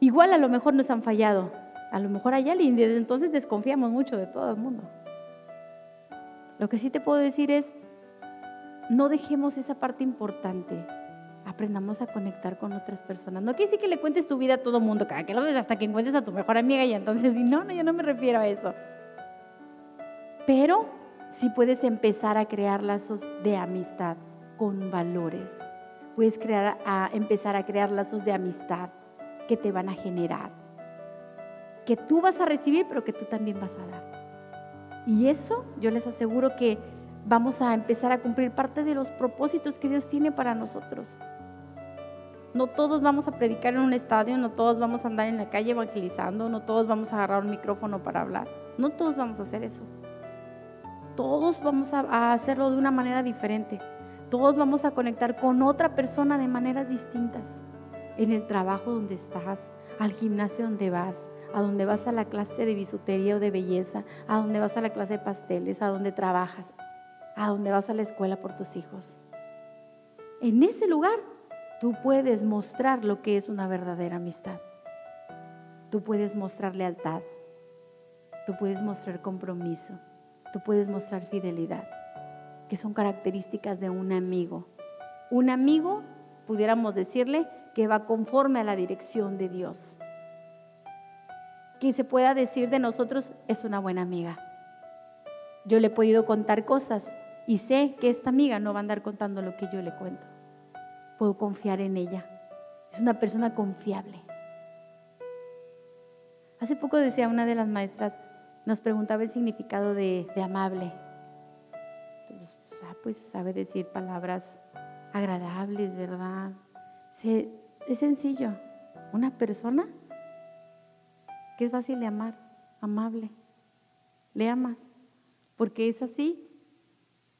Igual a lo mejor nos han fallado, a lo mejor alguien y desde entonces desconfiamos mucho de todo el mundo. Lo que sí te puedo decir es, no dejemos esa parte importante. Aprendamos a conectar con otras personas. No quiere decir que le cuentes tu vida a todo mundo, cada que lo ves hasta que encuentres a tu mejor amiga y entonces, no, no, yo no me refiero a eso. Pero sí puedes empezar a crear lazos de amistad con valores. Puedes crear empezar a crear lazos de amistad que te van a generar que tú vas a recibir, pero que tú también vas a dar. Y eso yo les aseguro que vamos a empezar a cumplir parte de los propósitos que Dios tiene para nosotros. No todos vamos a predicar en un estadio, no todos vamos a andar en la calle evangelizando, no todos vamos a agarrar un micrófono para hablar. No todos vamos a hacer eso. Todos vamos a, hacerlo de una manera diferente. Todos vamos a conectar con otra persona de maneras distintas. En el trabajo donde estás, al gimnasio donde vas, a donde vas a la clase de bisutería o de belleza, a donde vas a la clase de pasteles, a donde trabajas, a donde vas a la escuela por tus hijos. En ese lugar tú puedes mostrar lo que es una verdadera amistad. Tú puedes mostrar lealtad. Tú puedes mostrar compromiso. Tú puedes mostrar fidelidad, que son características de un amigo. Un amigo, pudiéramos decirle, que va conforme a la dirección de Dios. Que se pueda decir de nosotros es una buena amiga. Yo le he podido contar cosas y sé que esta amiga no va a andar contando lo que yo le cuento. Puedo confiar en ella. Es una persona confiable. Hace poco decía una de las maestras, nos preguntaba el significado de, amable. Entonces, pues sabe decir palabras agradables, ¿verdad? es sencillo. Una persona que es fácil de amar, amable. Le amas, porque es así.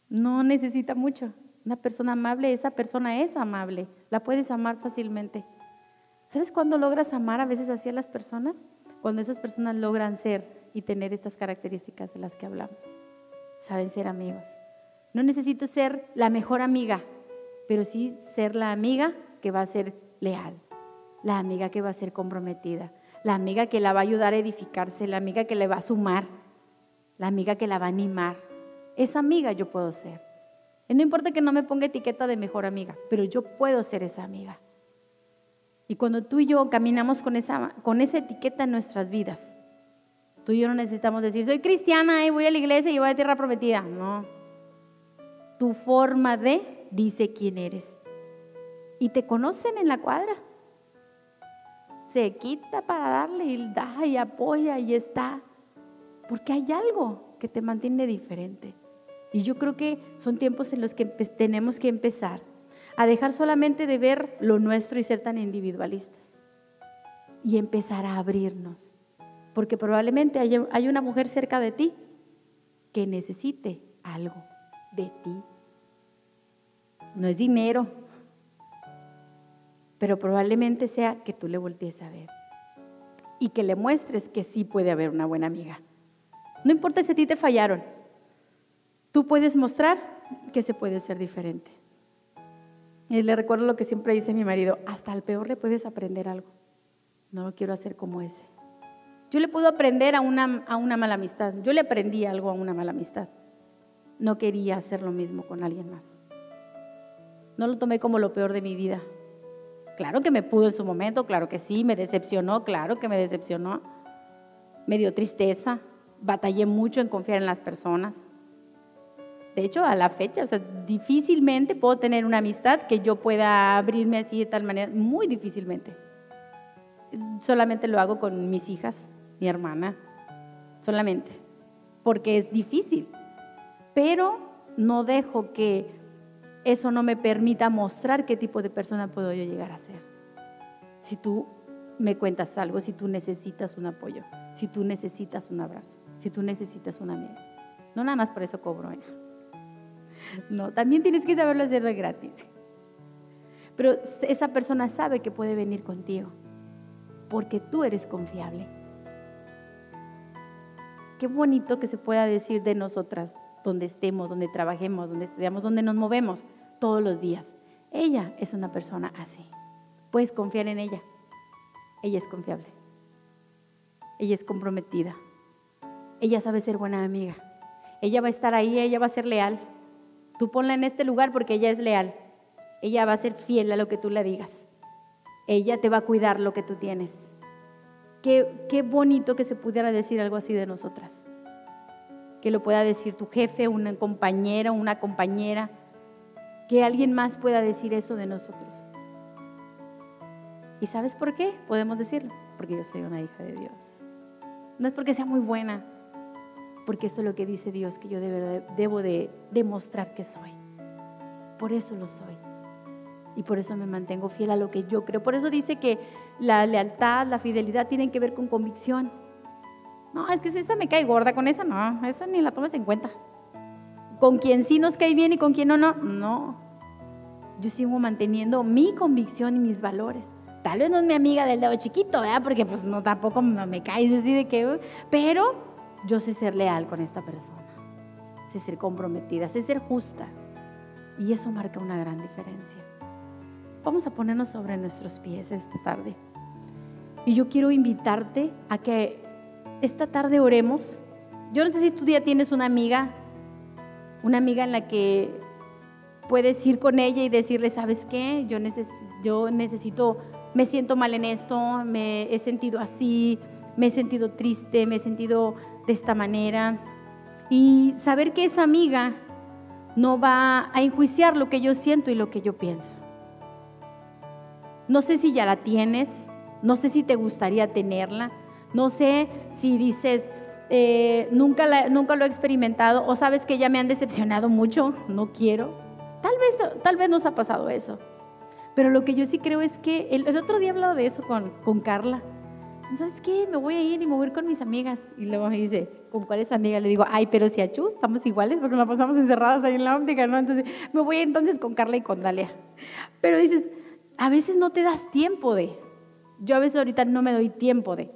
No necesita mucho. Una persona amable, esa persona es amable. La puedes amar fácilmente. ¿Sabes cuándo logras amar a veces así a las personas? Cuando esas personas logran ser y tener estas características de las que hablamos. Saben ser amigos. No necesito ser la mejor amiga, pero sí ser la amiga que va a ser leal, la amiga que va a ser comprometida, la amiga que la va a ayudar a edificarse, la amiga que le va a sumar, la amiga que la va a animar. Esa amiga yo puedo ser. Y no importa que no me ponga etiqueta de mejor amiga, pero yo puedo ser esa amiga. Y cuando tú y yo caminamos con esa, con esa etiqueta en nuestras vidas, Tú y yo no necesitamos decir, soy cristiana y voy a la iglesia y voy a tierra prometida. No. Tu forma de dice quién eres. Y te conocen en la cuadra. Se quita para darle y da y apoya y está. Porque hay algo que te mantiene diferente. Y yo creo que son tiempos en los que tenemos que empezar a dejar solamente de ver lo nuestro y ser tan individualistas. Y empezar a abrirnos porque probablemente hay, una mujer cerca de ti que necesite algo de ti. No es dinero, pero probablemente sea que tú le voltees a ver y que le muestres que sí puede haber una buena amiga. No importa si a ti te fallaron, tú puedes mostrar que se puede ser diferente. Y le recuerdo lo que siempre dice mi marido, hasta al peor le puedes aprender algo. No lo quiero hacer como ese. Yo le puedo aprender a una, a una mala amistad. Yo le aprendí algo a una mala amistad. No quería hacer lo mismo con alguien más. No lo tomé como lo peor de mi vida. Claro que me pudo en su momento, claro que sí, me decepcionó, claro que me decepcionó. Me dio tristeza, batallé mucho en confiar en las personas. De hecho, a la fecha, o sea, difícilmente puedo tener una amistad que yo pueda abrirme así de tal manera, muy difícilmente. Solamente lo hago con mis hijas, mi hermana, solamente, porque es difícil. Pero no dejo que eso no me permita mostrar qué tipo de persona puedo yo llegar a ser. Si tú me cuentas algo, si tú necesitas un apoyo, si tú necesitas un abrazo, si tú necesitas una amiga. No nada más por eso cobro. ¿eh? No, también tienes que saberlo hacer gratis. Pero esa persona sabe que puede venir contigo porque tú eres confiable. Qué bonito que se pueda decir de nosotras, donde estemos, donde trabajemos, donde estudiamos, donde nos movemos todos los días. Ella es una persona así. Puedes confiar en ella. Ella es confiable. Ella es comprometida. Ella sabe ser buena amiga. Ella va a estar ahí, ella va a ser leal. Tú ponla en este lugar porque ella es leal. Ella va a ser fiel a lo que tú le digas. Ella te va a cuidar lo que tú tienes. Qué, bonito que se pudiera decir algo así de nosotras. Que lo pueda decir tu jefe, una compañera, una compañera. Que alguien más pueda decir eso de nosotros. ¿Y sabes por qué? Podemos decirlo. Porque yo soy una hija de Dios. no es porque sea muy buena, porque eso es lo que dice Dios, que yo debo de demostrar que soy. Por eso lo soy. Y por eso me mantengo fiel a lo que yo creo. Por eso dice que la lealtad, la fidelidad tienen que ver con convicción. No, es que si esta me cae gorda, con esa no, esa ni la tomes en cuenta. Con quien sí nos cae bien y con quien no, no, no. Yo sigo manteniendo mi convicción y mis valores. Tal vez no es mi amiga del dedo chiquito, ¿verdad? Porque pues no, tampoco me caes así de que... Pero yo sé ser leal con esta persona. Sé ser comprometida, sé ser justa. Y eso marca una gran diferencia. Vamos a ponernos sobre nuestros pies esta tarde. Y yo quiero invitarte a que esta tarde oremos. Yo no sé si tú ya tienes una amiga, una amiga en la que puedes ir con ella y decirle, ¿sabes qué? Yo, yo necesito, me siento mal en esto, me he sentido así, me he sentido triste, me he sentido de esta manera. Y saber que esa amiga no va a enjuiciar lo que yo siento y lo que yo pienso. No sé si ya la tienes, no sé si te gustaría tenerla, no sé si dices, eh, nunca, nunca lo he experimentado o sabes que ya me han decepcionado mucho, no quiero. Tal vez, tal vez nos ha pasado eso. Pero lo que yo sí creo es que el, otro día he hablado de eso con, con Carla. ¿Sabes qué? Me voy a ir y me voy a ir con mis amigas. Y luego me dice, ¿con cuáles amigas? Le digo, ay, pero si Chu, estamos iguales porque nos pasamos encerradas ahí en la óptica, ¿no? Entonces me voy entonces con Carla y con Dalia. Pero dices, a veces no te das tiempo de. Yo a veces ahorita no me doy tiempo de.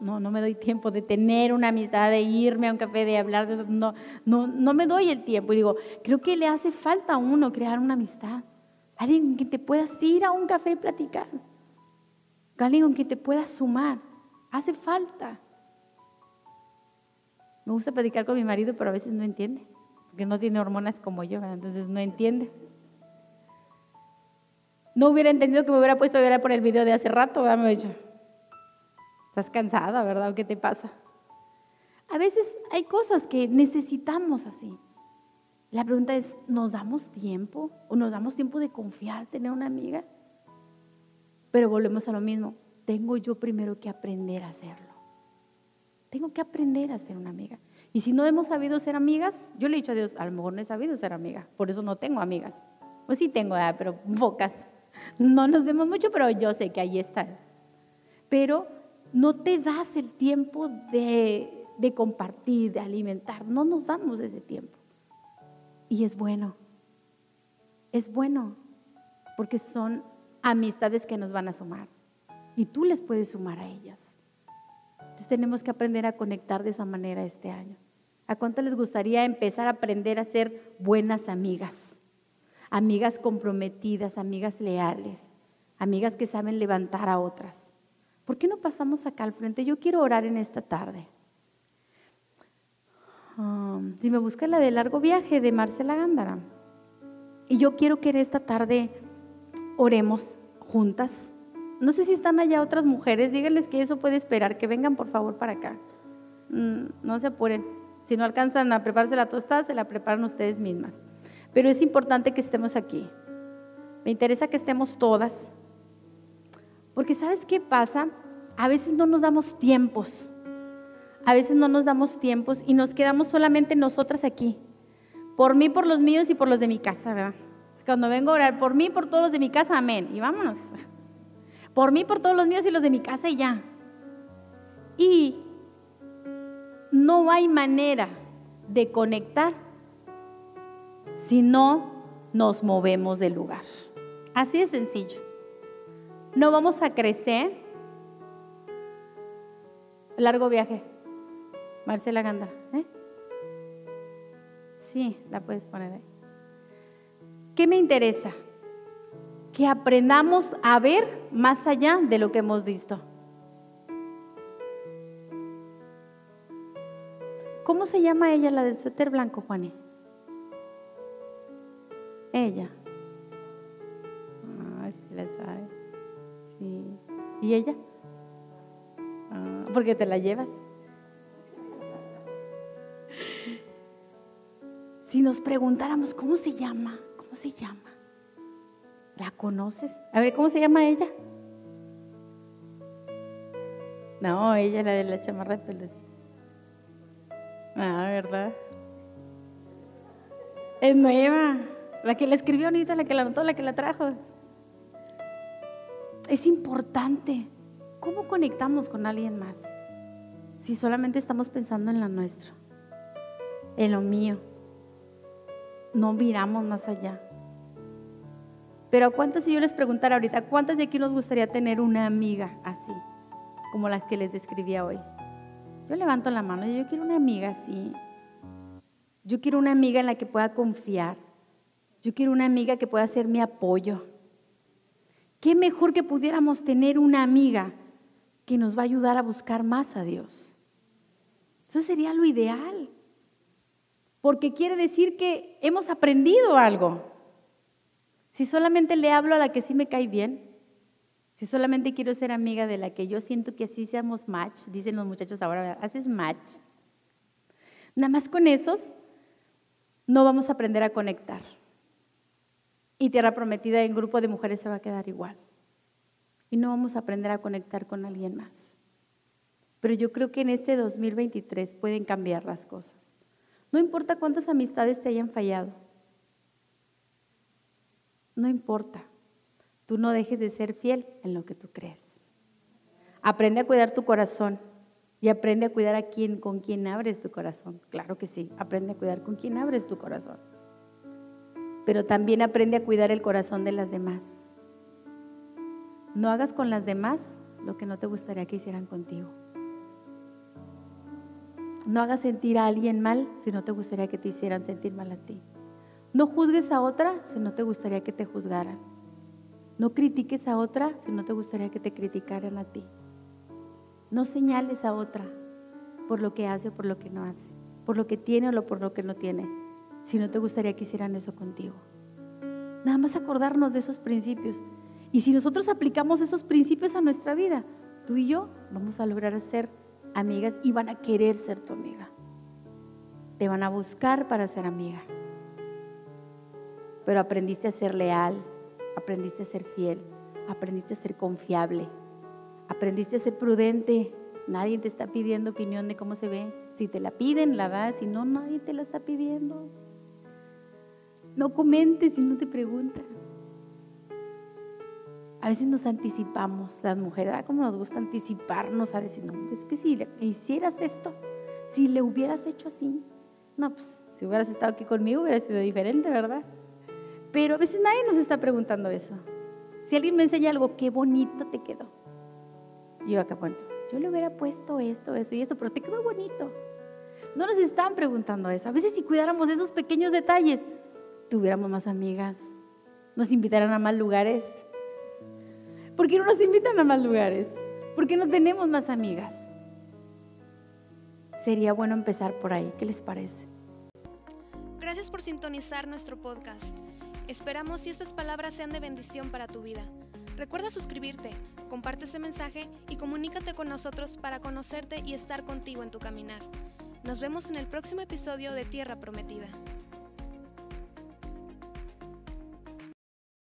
No, no me doy tiempo de tener una amistad, de irme a un café, de hablar, no, no, no me doy el tiempo. Y digo, creo que le hace falta a uno crear una amistad. Alguien que te puedas ir a un café y platicar. Alguien con quien te puedas sumar. Hace falta. Me gusta platicar con mi marido, pero a veces no entiende. Porque no tiene hormonas como yo, entonces no entiende. No hubiera entendido que me hubiera puesto a llorar por el video de hace rato, me he dicho, Estás cansada, ¿verdad? ¿Qué te pasa? A veces hay cosas que necesitamos así. La pregunta es, ¿nos damos tiempo? ¿O nos damos tiempo de confiar, tener una amiga? Pero volvemos a lo mismo. Tengo yo primero que aprender a hacerlo. Tengo que aprender a ser una amiga. Y si no hemos sabido ser amigas, yo le he dicho a Dios, a lo mejor no he sabido ser amiga, por eso no tengo amigas. Pues sí tengo, pero pocas. No nos vemos mucho, pero yo sé que ahí están. Pero no te das el tiempo de, compartir, de alimentar. No nos damos ese tiempo. Y es bueno. Es bueno porque son amistades que nos van a sumar. Y tú les puedes sumar a ellas. Entonces tenemos que aprender a conectar de esa manera este año. ¿A cuánto les gustaría empezar a aprender a ser buenas amigas? Amigas comprometidas, amigas leales, amigas que saben levantar a otras. ¿Por qué no pasamos acá al frente? Yo quiero orar en esta tarde. Um, si me busca la de largo viaje de Marcela Gándara. Y yo quiero que en esta tarde oremos juntas. No sé si están allá otras mujeres, díganles que eso puede esperar, que vengan por favor para acá. Mm, no se apuren. Si no alcanzan a prepararse la tostada, se la preparan ustedes mismas. Pero es importante que estemos aquí. Me interesa que estemos todas. Porque ¿sabes qué pasa? A veces no nos damos tiempos. A veces no nos damos tiempos y nos quedamos solamente nosotras aquí. Por mí, por los míos y por los de mi casa, ¿verdad? Cuando vengo a orar, por mí, por todos los de mi casa, amén. Y vámonos. Por mí, por todos los míos y los de mi casa y ya. Y no hay manera de conectar si no nos movemos del lugar. Así de sencillo. No vamos a crecer. Largo viaje. Marcela Ganda. ¿eh? Sí, la puedes poner ahí. ¿Qué me interesa? Que aprendamos a ver más allá de lo que hemos visto. ¿Cómo se llama ella, la del suéter blanco, Juaní? Ella. Ah, sí la sabe. Sí. ¿Y ella? Ah, porque te la llevas. Si nos preguntáramos, ¿cómo se llama? ¿Cómo se llama? ¿La conoces? A ver, ¿cómo se llama ella? No, ella la de la chamarra de pelos. Ah, ¿verdad? Es nueva. La que la escribió ahorita, la que la anotó, la que la trajo. Es importante. ¿Cómo conectamos con alguien más? Si solamente estamos pensando en la nuestra, en lo mío. No miramos más allá. Pero ¿a cuántas, si yo les preguntara ahorita, cuántas de aquí nos gustaría tener una amiga así, como las que les describía hoy? Yo levanto la mano y yo quiero una amiga así. Yo quiero una amiga en la que pueda confiar. Yo quiero una amiga que pueda ser mi apoyo. Qué mejor que pudiéramos tener una amiga que nos va a ayudar a buscar más a Dios. Eso sería lo ideal. Porque quiere decir que hemos aprendido algo. Si solamente le hablo a la que sí me cae bien, si solamente quiero ser amiga de la que yo siento que así seamos match, dicen los muchachos ahora, haces match. Nada más con esos no vamos a aprender a conectar. Y Tierra Prometida en grupo de mujeres se va a quedar igual. Y no vamos a aprender a conectar con alguien más. Pero yo creo que en este 2023 pueden cambiar las cosas. No importa cuántas amistades te hayan fallado. No importa. Tú no dejes de ser fiel en lo que tú crees. Aprende a cuidar tu corazón y aprende a cuidar a quien, con quien abres tu corazón. Claro que sí, aprende a cuidar con quien abres tu corazón. Pero también aprende a cuidar el corazón de las demás. No hagas con las demás lo que no te gustaría que hicieran contigo. No hagas sentir a alguien mal si no te gustaría que te hicieran sentir mal a ti. No juzgues a otra si no te gustaría que te juzgaran. No critiques a otra si no te gustaría que te criticaran a ti. No señales a otra por lo que hace o por lo que no hace, por lo que tiene o por lo que no tiene, si no te gustaría que hicieran eso contigo. Nada más acordarnos de esos principios. Y si nosotros aplicamos esos principios a nuestra vida, tú y yo vamos a lograr ser amigas y van a querer ser tu amiga. Te van a buscar para ser amiga. Pero aprendiste a ser leal, aprendiste a ser fiel, aprendiste a ser confiable, aprendiste a ser prudente. Nadie te está pidiendo opinión de cómo se ve. Si te la piden, la das. Si no, nadie te la está pidiendo. No comentes si no te preguntan. A veces nos anticipamos, las mujeres, ¿verdad? Como nos gusta anticiparnos a decir, no, es que si le hicieras esto, si le hubieras hecho así, no, pues si hubieras estado aquí conmigo hubiera sido diferente, ¿verdad? Pero a veces nadie nos está preguntando eso. Si alguien me enseña algo, qué bonito te quedó. Y yo acá bueno, yo le hubiera puesto esto, eso y esto, pero te quedó bonito. No nos están preguntando eso. A veces si cuidáramos esos pequeños detalles, tuviéramos más amigas, nos invitaran a más lugares. ¿Por qué no nos invitan a más lugares? ¿Por qué no tenemos más amigas? Sería bueno empezar por ahí. ¿Qué les parece? Gracias por sintonizar nuestro podcast. Esperamos si estas palabras sean de bendición para tu vida. Recuerda suscribirte, comparte este mensaje y comunícate con nosotros para conocerte y estar contigo en tu caminar. Nos vemos en el próximo episodio de Tierra Prometida.